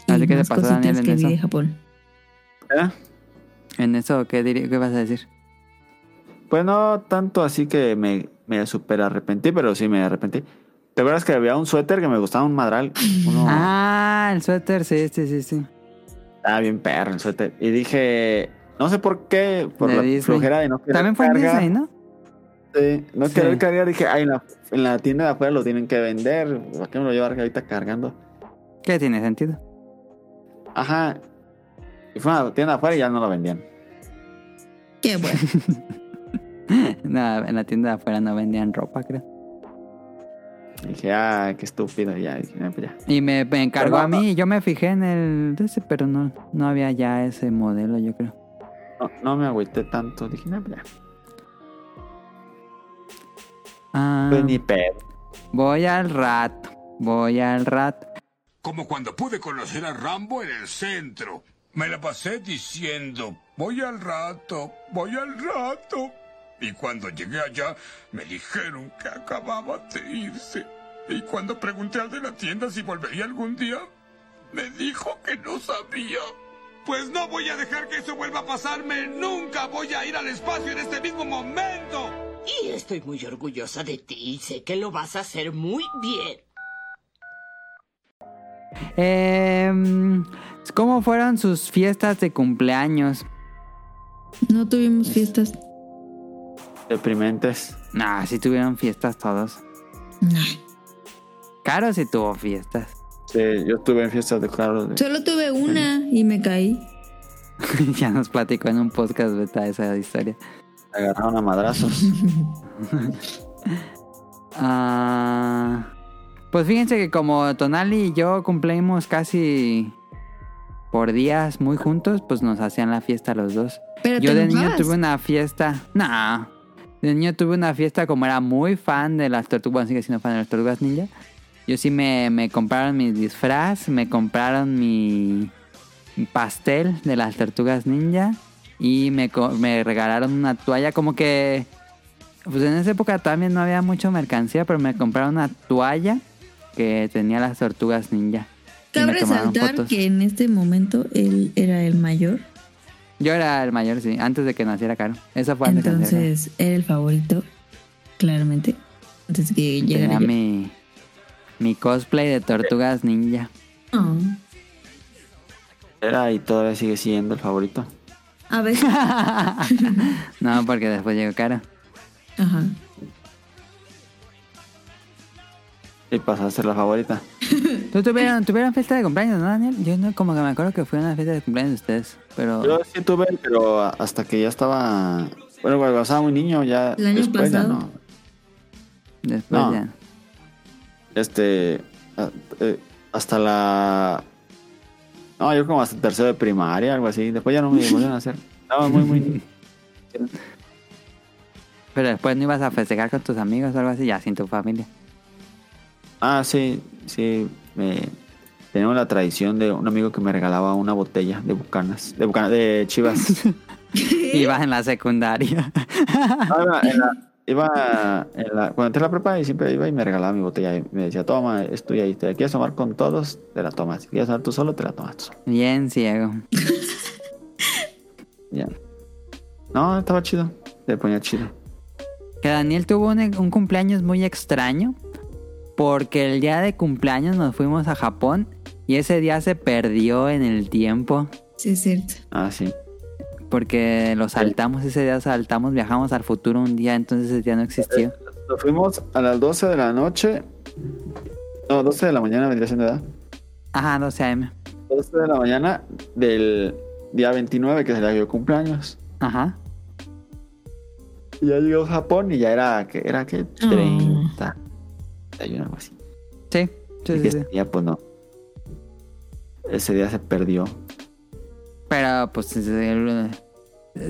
Y Así que te más pasó, Daniel, en que vi eso. de Japón. ¿Eh? En eso, ¿qué, diría, ¿qué vas a decir? Pues no tanto así que me, me super arrepentí, pero sí me arrepentí. ¿Te acuerdas que había un suéter que me gustaba un madral? Uno, Ah, el suéter, sí, sí, sí, sí. Estaba bien perro el suéter. Y dije, no sé por qué, por De la Disney. flojera de no querer También fue en. Disney, ¿no? Sí, no Sí. querer cargar. Dije, ay, en la, en la tienda de afuera lo tienen que vender. ¿Para qué me lo llevar ahorita cargando? ¿Qué tiene sentido? Ajá. Y fue a la tienda de afuera y ya no lo vendían. Qué bueno. No, en la tienda de afuera no vendían ropa, creo. Dije, ah, qué estúpido. Y ya, dije, "Ah, pues ya. Y me, me encargó Pero a mí y yo me fijé en el de ese, pero no, no había ya ese modelo, yo creo. No, no me agüité tanto. Dije, no, pues ya. Ah, Pues ni pedo. voy al rato, voy al rato. Como cuando pude conocer a Rambo en el centro. Me la pasé diciendo, voy al rato, voy al rato. Y cuando llegué allá, me dijeron que acababa de irse. Y cuando pregunté al de la tienda si volvería algún día, me dijo que no sabía. Pues no voy a dejar que eso vuelva a pasarme. Nunca voy a ir al espacio en este mismo momento. Y estoy muy orgullosa de ti. Sé que lo vas a hacer muy bien. Em, ¿Cómo fueron sus fiestas de cumpleaños? No tuvimos fiestas. Deprimentes. Nah, sí tuvieron fiestas todos. No. Caro sí tuvo fiestas. Sí, yo estuve en fiestas de Claro. de- Solo tuve una y me caí. ya nos platicó en un podcast beta esa historia. Agarraron a madrazos. Ah, pues fíjense que como Tonali y yo cumplimos casi por días muy juntos, pues nos hacían la fiesta los dos. Pero yo de niño tuve una fiesta. No. De niño tuve una fiesta como era muy fan de las tortugas. Bueno, sigue siendo fan de las tortugas ninja. Yo sí me, me compraron mi disfraz, me compraron mi pastel de las tortugas ninja y me, me regalaron una toalla como que... Pues en esa época también no había mucha mercancía, pero me compraron una toalla que tenía las tortugas ninja. Cabe resaltar fotos. que en este momento él era el mayor. Yo era el mayor, sí, antes de que naciera Caro. Esa fue antes de. Entonces era el favorito, claramente. Antes de que llegara Tenía yo. mi, mi cosplay de tortugas ninja. Oh. Era y todavía sigue siendo el favorito. A ver. No, porque después llegó Caro. Ajá. Y pasó a ser la favorita. ¿Tú tuvieron, tuvieron fiesta de cumpleaños, no, Daniel? Yo no, como que me acuerdo que fue una fiesta de cumpleaños de ustedes. Pero Yo sí tuve, pero hasta que ya estaba. Bueno, cuando estaba muy niño, ya. ¿El año después ya no. después No. ya. Este. eh, Hasta la. No, yo como hasta tercero de primaria, algo así. Después ya no me volvieron a hacer. Estaba muy, muy niño. Pero después no ibas a festejar con tus amigos o algo así, ya sin tu familia. Ah, sí, sí. Me... Tenemos la tradición de un amigo que me regalaba una botella de bucanas. De, bucanas, de chivas. Ibas en la secundaria. No, iba en la, iba en la- cuando entré a la prepa y siempre iba y me regalaba mi botella y me decía, toma, es tuya y te quieres tomar con todos, te la tomas. Si quieres tomar tú solo, te la tomas tú. Bien ciego. Ya. No, estaba chido. Se ponía chido. Que Daniel tuvo un, un cumpleaños muy extraño. Porque el día de cumpleaños nos fuimos a Japón. Y ese día se perdió en el tiempo. Sí, es cierto. Ah, sí. Porque lo saltamos, ese día saltamos, viajamos al futuro un día, entonces ese día no existió. Nos fuimos a las 12 de la noche. No, 12 de la mañana vendría siendo edad. Ajá, 12 AM. 12 de la mañana del día 29, que sería yo cumpleaños. Ajá. Y ya llegó a Japón y ya era, que era que 30. 31, algo así. Sí, sí, Y sí, que sí. ese día, pues no. Ese día se perdió. Pero pues eh,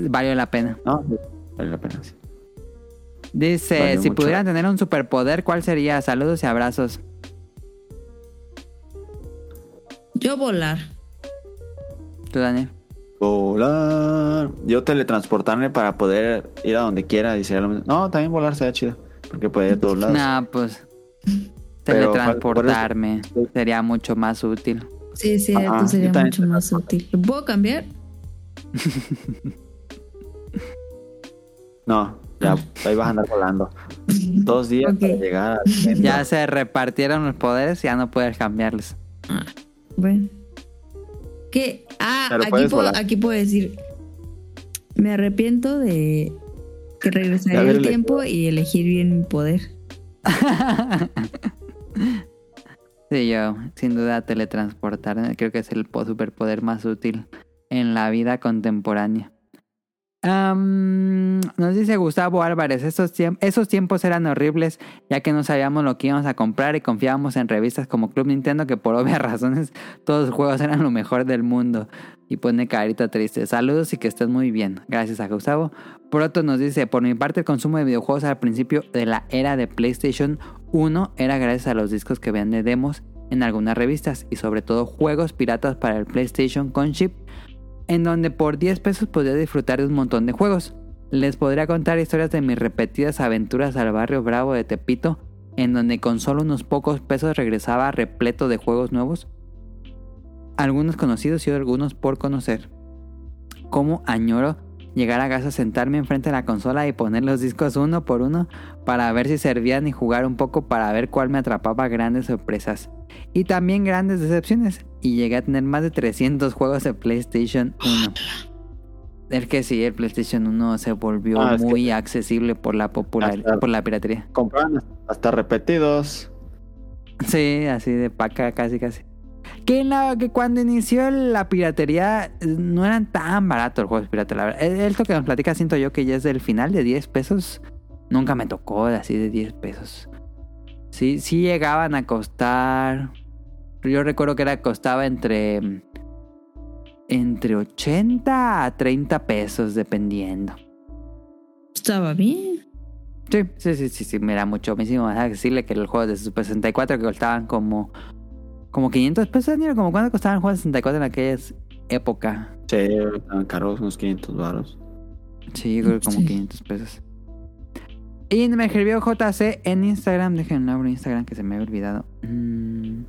valió la pena. No, vale la pena. sí. Dice, Valió si mucho pudieran tener un superpoder, ¿cuál sería? Saludos y abrazos. Yo volar. Tú, Daniel. Volar. Yo teletransportarme para poder ir a donde quiera y sería lo mismo. No, también volar sería chido. Porque puede ir a todos lados. Nah, pues Teletransportarme sería mucho más útil. Sí, sí, esto Ajá, sería mucho más útil. ¿Lo puedo cambiar? No, ya ahí vas a andar volando. Dos días Ok. para llegar al. Ya se repartieron los poderes, ya no puedes cambiarlos. Bueno. ¿Qué? Ah, Pero aquí puedes puedo, volar. aquí puedo decir. Me arrepiento de que regresaría el elegido. tiempo y elegir bien mi poder. Sí, yo, sin duda, teletransportarme creo que es el po- superpoder más útil en la vida contemporánea. Am, nos dice Gustavo Álvarez, esos, tiemp- esos tiempos eran horribles ya que no sabíamos lo que íbamos a comprar y confiábamos en revistas como Club Nintendo que por obvias razones todos los juegos eran lo mejor del mundo. Y pone carita triste. Saludos y que estés muy bien. Gracias a Gustavo. Proto nos dice, por mi parte el consumo de videojuegos al principio de la era de PlayStation 1 era gracias a los discos que veían de demos en algunas revistas y sobre todo juegos piratas para el PlayStation con chip en donde por 10 pesos podía disfrutar de un montón de juegos. Les podría contar historias de mis repetidas aventuras al barrio Bravo de Tepito, en donde con solo unos pocos pesos regresaba repleto de juegos nuevos, algunos conocidos y algunos por conocer. Como añoro llegar a casa, sentarme enfrente de la consola y poner los discos uno por uno para ver si servían y jugar un poco para ver cuál me atrapaba grandes sorpresas. Y también grandes decepciones. Y llegué a tener más de 300 juegos de PlayStation 1. Es que sí, el PlayStation 1 se volvió Ah, muy accesible por la popular Hasta- por la piratería. Compraban hasta repetidos. Sí, así de paca, casi, casi. Que, en la- que cuando inició la piratería no eran tan baratos los juegos piratas. La verdad. El- Esto que nos platica siento yo que ya es del final de 10 pesos. Nunca me tocó de así de 10 pesos. Sí, sí llegaban a costar. Yo recuerdo que era costaba entre. Entre 80 a 30 pesos, dependiendo. Estaba bien. Sí, sí, sí, sí, sí, me era mucho muchísimo más accesible que los juegos de Super 64 que costaban como como 500 pesos, Daniel, como cuánto costaban los juegos de 64 en aquella época. Sí, estaban caros, unos 500 baros. Sí, creo que como Sí. 500 pesos. Y me escribió JC en Instagram, déjenme abrir Instagram que se me había olvidado. Mm.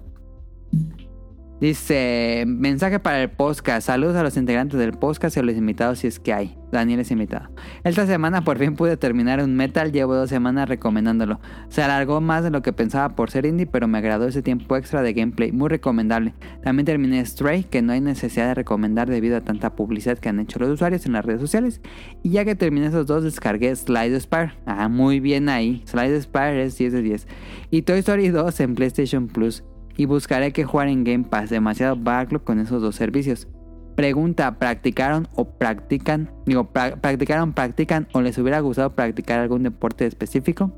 Dice, mensaje para el podcast. Saludos a los integrantes del podcast y a los invitados si es que hay. Daniel es invitado. Esta semana por fin pude terminar un metal. Llevo dos semanas recomendándolo. Se alargó más de lo que pensaba por ser indie, pero me agradó ese tiempo extra de gameplay. Muy recomendable. También terminé Stray, que no hay necesidad de recomendar debido a tanta publicidad que han hecho los usuarios en las redes sociales. Y ya que terminé esos dos, descargué Slide Spire. Ah, muy bien ahí. Slide Spire es 10 de 10. Y Toy Story 2 en PlayStation Plus. Y buscaré que jugar en Game Pass. Demasiado backlog con esos dos servicios. Pregunta, ¿practicaron o practican? Digo, pra- ¿practicaron, practican o les hubiera gustado practicar algún deporte específico?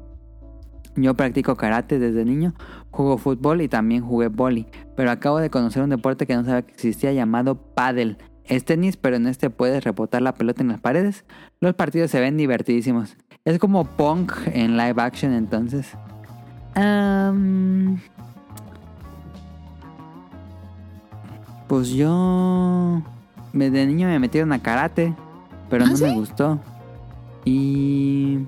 Yo practico karate desde niño, juego fútbol y también jugué boli, pero acabo de conocer un deporte que no sabía que existía llamado paddle. Es tenis, pero en este puedes rebotar la pelota en las paredes. Los partidos se ven divertidísimos. Es como punk en live action entonces. Pues yo... me- De niño me metieron a karate, pero ¿Ah, no me gustó. Y...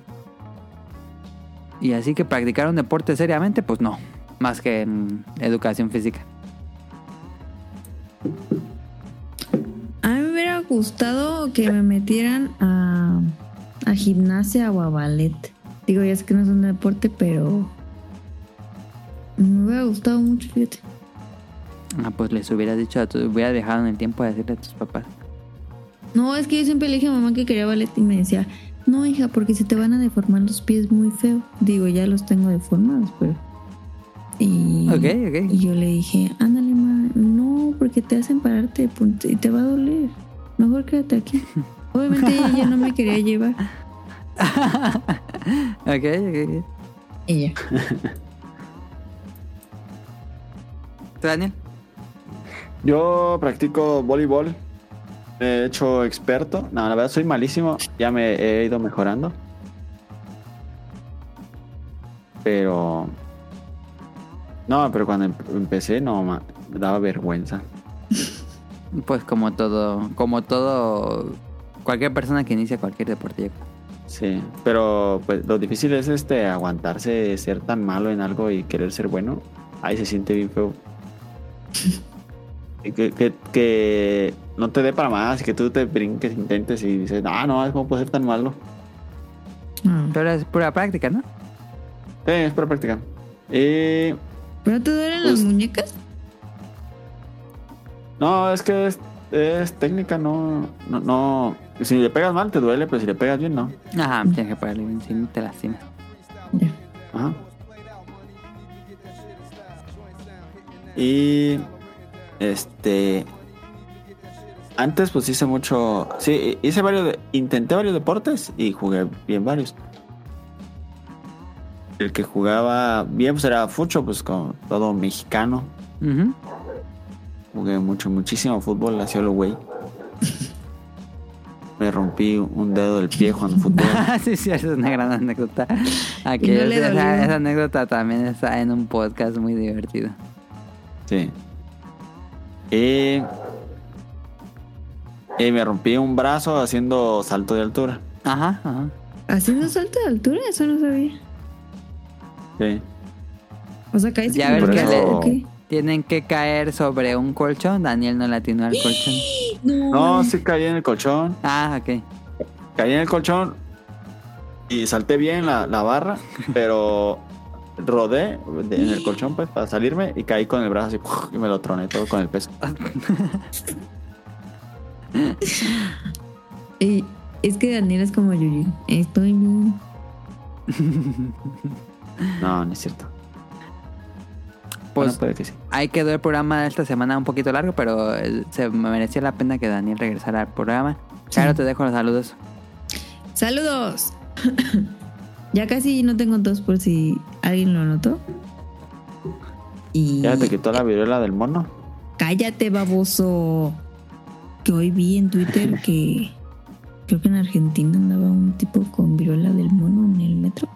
Y así que practicar un deporte seriamente, pues no. Más que en educación física. A mí me hubiera gustado que me metieran a, a gimnasia o a ballet. Digo, ya sé que no es un deporte, pero me hubiera gustado mucho, fíjate. Ah, pues les hubieras dicho a tu... Hubieras dejado en el tiempo de decirle a tus papás. No, es que yo siempre le dije a mamá que quería ballet y me decía, no, hija, porque se te van a deformar los pies muy feo. Digo, ya los tengo deformados, pero... Y, Ok, ok. y yo le dije, ándale, ma, no, porque te hacen pararte y te va a doler. Mejor quédate aquí. Obviamente ella no me quería llevar. ok, ok, ya. ¿Tú, Daniel? Yo practico voleibol me he hecho experto. No, la verdad soy malísimo. Ya me he ido mejorando. Pero. No, pero cuando em- empecé, no, me daba vergüenza. Pues como todo, como todo, cualquier persona que inicia cualquier deporte. Sí, pero pues lo difícil es este aguantarse ser tan malo en algo y querer ser bueno. Ahí se siente bien feo. Y que, que, que no te dé para más y que tú te brinques, intentes y dices, no, no, ¿cómo puedo ser tan malo? Ah. Pero es pura práctica, ¿no? Sí, es para práctica. Y ¿Pero te duelen las Pues- muñecas? no, es que es, es técnica, no, no, no. Si le pegas mal te duele, pero si le pegas bien, no. Ajá, tienes que pagarle bien, si no te lastimas. Ajá. Y este antes pues hice mucho, sí, hice varios, de- intenté varios deportes y jugué bien varios. El que jugaba bien pues era fucho, pues con todo mexicano. Jugué mucho, muchísimo fútbol, hacía lo güey. Me rompí un dedo del pie jugando fútbol. sí, sí, es una gran anécdota. Le dolió? esa, esa anécdota también está en un podcast muy divertido. Sí. Y, y me rompí un brazo haciendo salto de altura. Ajá, ajá. ¿Haciendo salto de altura? Eso no sabía. Sí. O sea, caíste Ya ves que el le- eso- brazo, ¿o qué? tienen que caer sobre un colchón. Daniel no latinó al colchón. No. No, sí caí en el colchón. Ah, ok. Caí en el colchón y salté bien la, la barra, pero rodé de- en el colchón pues para salirme y caí con el brazo así y me lo troné todo con el peso. Y es que Daniel es como Yuyu. Estoy bien. No, no es cierto. Pues Bueno, puede que sí. ahí quedó el programa de esta semana un poquito largo, pero eh, se me merecía la pena que Daniel regresara al programa. Claro, te dejo los saludos. ¡Saludos! ya casi no tengo tos por si alguien lo notó. Y Ya te quitó la viruela del mono. cállate, baboso. Que hoy vi en Twitter que creo que en Argentina andaba un tipo con viruela del mono en el metro.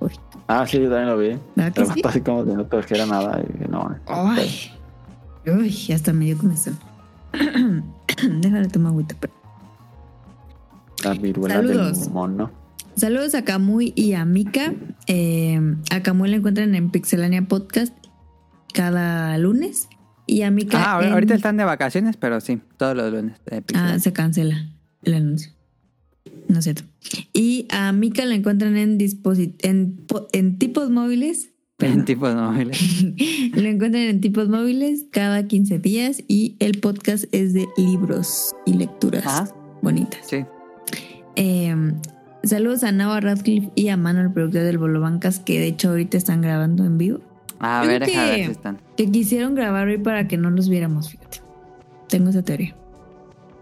Uy, Ah, sí, yo también lo vi. ¿Verdad que sí? así como que no te era nada. Y no, Ay. Uy, ya hasta me dio comezón. Déjale tomar agüita. pero- la viruela Saludos. del mono. Saludos a Camuy y a Mika. Eh, a Camuy la encuentran en Pixelania Podcast cada lunes. Y a Mika. Ah, en- ahorita están de vacaciones, pero sí, todos los lunes. de Pixel. Ah, se cancela el anuncio. No es cierto. Y a Mika la encuentran en, en, en tipos móviles. en tipos móviles. Lo encuentran en tipos móviles cada 15 días y el podcast es de libros y lecturas Ah. bonitas. Sí. Eh, saludos a Nava Radcliffe y a Mano, el productor del Bolo Bancas, que de hecho ahorita están grabando en vivo. A Yo ver, deja ver que- si están. Que quisieron grabar hoy para que no los viéramos, fíjate. Tengo esa teoría.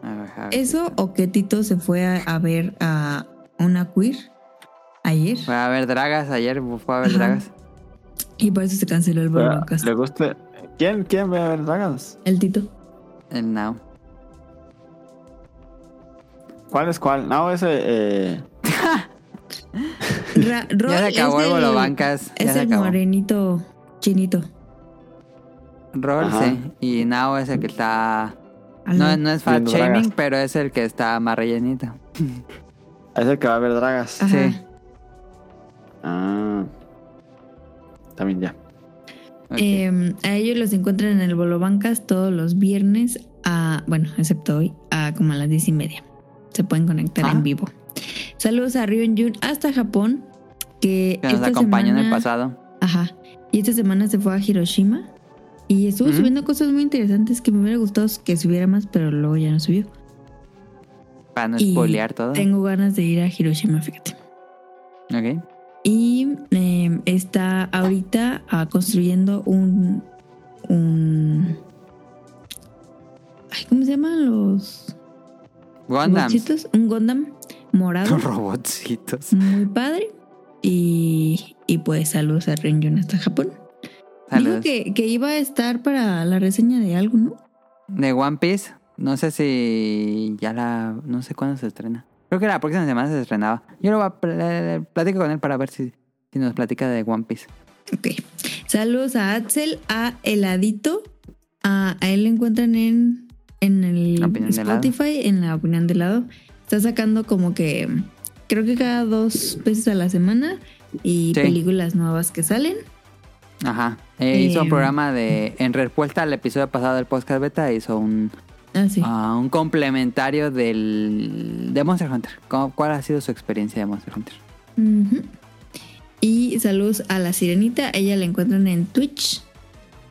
A ver, a ver. Eso o que Tito se fue a, a ver a una queer ayer Fue a ver dragas, ayer fue a ver Ajá. dragas. y por eso se canceló el Bolo Pero, Bancas. ¿Le gusta? ¿Quién, quién ve a ver Dragons? El Tito. El now. ¿Cuál es cuál? No, ese. Eh, Ra- Rol Ya se acabó es el el- Bolo Bancas. Ya Es el acabó. morenito chinito. Roll, Ajá. sí. Y now es el que está. No, no es fat shaming, pero es el que está más rellenito. es el que va a ver Dragas. Ajá. Sí. Ah. También ya. Eh, a ellos los encuentran en el Bolo Bancas todos los viernes, a, bueno, excepto hoy, a como a las diez y media. Se pueden conectar Ah. en vivo. Saludos a Ryun Jun hasta Japón, que, que nos acompañó en el pasado. Ajá. Y esta semana se fue a Hiroshima y estuvo subiendo cosas muy interesantes que me hubiera gustado que subiera más, pero luego ya no subió. Para no Y spoilear todo. Tengo ganas de ir a Hiroshima, fíjate. Ok. Y eh, está ahorita ah, construyendo un, un... Ay, ¿Cómo se llaman los Gundams. robotcitos? Un Gundam morado, Robotcitos. muy padre. Y, y pues saludos a Renjun hasta Japón. Dijo que, que iba a estar para la reseña de algo, ¿no? De One Piece. No sé si ya la... No sé cuándo se estrena. Creo que la próxima semana se estrenaba. Yo lo voy a pl- platico con él para ver si, si nos platica de One Piece. Ok. Saludos a Axel, a Heladito. A, a él lo encuentran en, en el. Spotify, en la opinión de lado. Está sacando como que, creo que cada dos veces a la semana y Sí. películas nuevas que salen. Ajá. Eh, hizo un Eh, programa de... En respuesta al episodio pasado del podcast beta, hizo un... Ah, sí. ah, un complementario del... De Monster Hunter. ¿Cómo- ¿Cuál ha sido su experiencia de Monster Hunter? Ujú. Y saludos a la sirenita. Ella la encuentran en Twitch.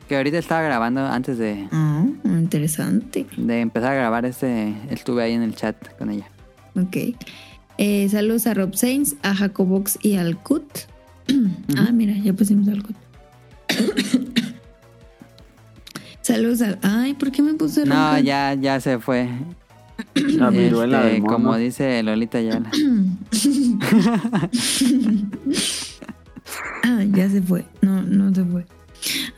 Que ahorita estaba grabando antes de, Ah, interesante. de empezar a grabar este... Estuve ahí en el chat con ella. Ok. Eh, saludos a Rob Sainz, a Jacobox y al Kut. Ah, mira, ya pusimos al Kut. saludos al. Ay, ¿por qué me puse No, ronca? ya, ya se fue. La viruela Este, del mono. como dice Lolita Yala. Ah, ya se fue. No, no se fue.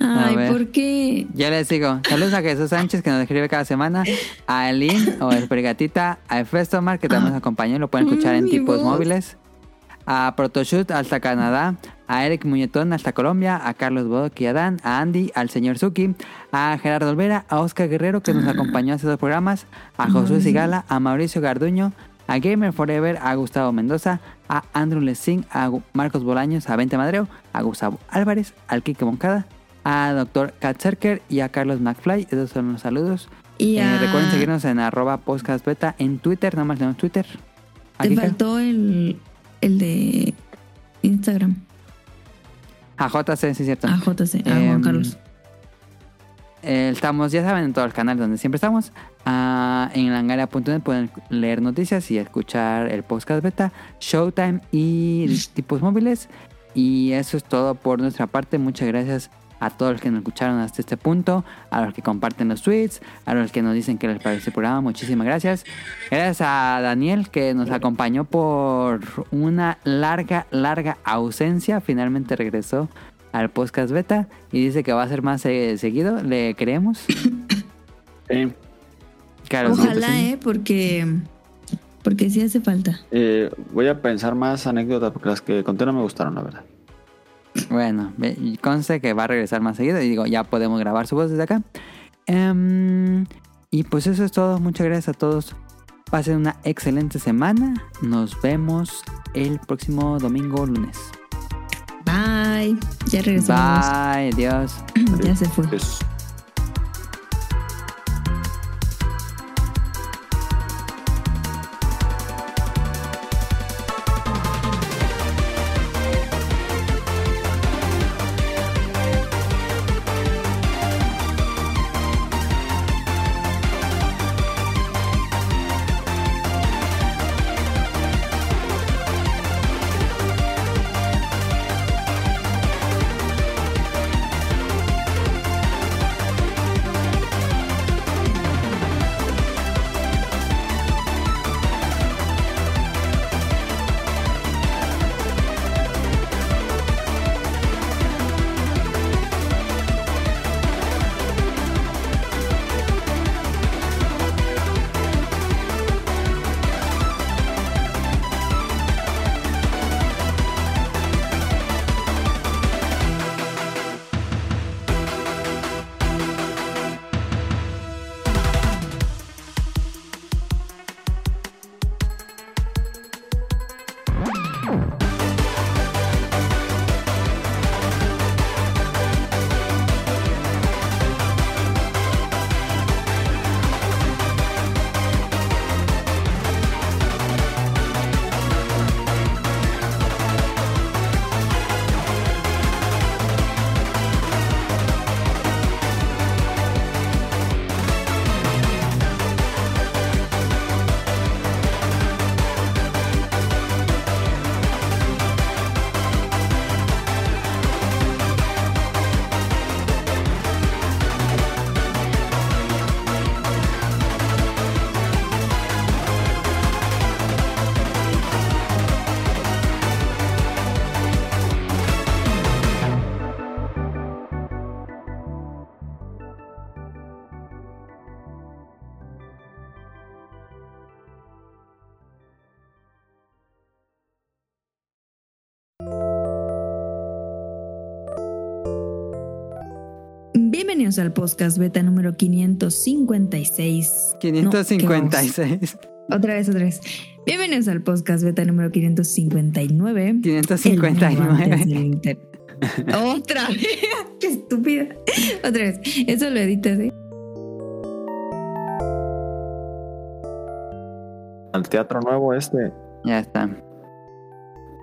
Ay. ¿por qué? Ya les digo, saludos a Jesús Sánchez que nos escribe cada semana, a Elin o Espergatita, a Efestomar que también nos acompañó, lo pueden escuchar en Mi tipos voz. móviles, a Protoshoot hasta Canadá, a Eric Muñetón hasta Colombia, a Carlos Bodoc y Adán, a Andy, al señor Suki, a Gerardo Olvera, a Oscar Guerrero que nos acompañó hace dos programas, a Josué Sigala, a Mauricio Garduño, a Gamer Forever, a Gustavo Mendoza, a Andrew Lessing, a Marcos Bolaños, a Vente Madreo, a Gustavo Álvarez, al Kike Moncada, a Dr. Katzerker y a Carlos McFly. Esos son los saludos. Y Eh, a- recuerden seguirnos en arroba podcast beta en Twitter, nada más tenemos Twitter. Te faltó el, el de Instagram. A JC, sí es cierto. A JC, a Juan Em, Carlos. Eh, estamos, ya saben, en todo el canal donde siempre estamos. Ah, en langaria.net pueden leer noticias y escuchar el podcast beta, Showtime y tipos móviles. Y eso es todo por nuestra parte. Muchas gracias a todos los que nos escucharon hasta este punto, a los que comparten los tweets, a los que nos dicen que les parece el programa. Muchísimas gracias. Gracias a Daniel que nos acompañó por una larga, larga ausencia. Finalmente regresó al podcast beta y dice que va a ser más eh, seguido. ¿Le creemos? Sí. Claro, Ojalá, sí. ¿eh? Porque, porque sí hace falta. Eh, voy a pensar más anécdotas porque las que conté no me gustaron, la verdad. Bueno, conste que va a regresar más seguido y digo, ya podemos grabar su voz desde acá. Em, y pues eso es todo. Muchas gracias a todos. Pasen una excelente semana. Nos vemos el próximo domingo lunes. Bye. Ya regresamos. Bye, adiós. Ya se fue. Bienvenidos al podcast beta número 556. No, ¿qué vamos? 556. Otra vez, otra vez. Bienvenidos al podcast beta número 559. 559. Otra vez. Qué estúpida. Otra vez. Eso lo editas, ¿eh? Al teatro nuevo este. Ya está.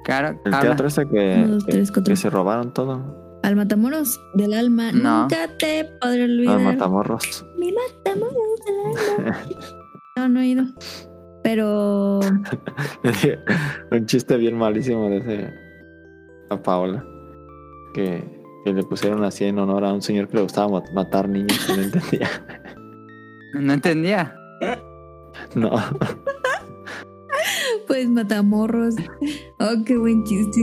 Claro, El habla. teatro este que, Uno, dos, que- tres, cuatro. que se robaron todo. Al Matamoros del alma. No. Nunca te podré olvidar. Los matamorros. Mi Matamoros del alma. No, no he ido. Pero Un chiste bien malísimo de ese. A Paola. Que, que le pusieron así en honor a un señor que le gustaba mat- matar niños. no entendía. No entendía. No. pues Matamorros. Oh, qué buen chiste.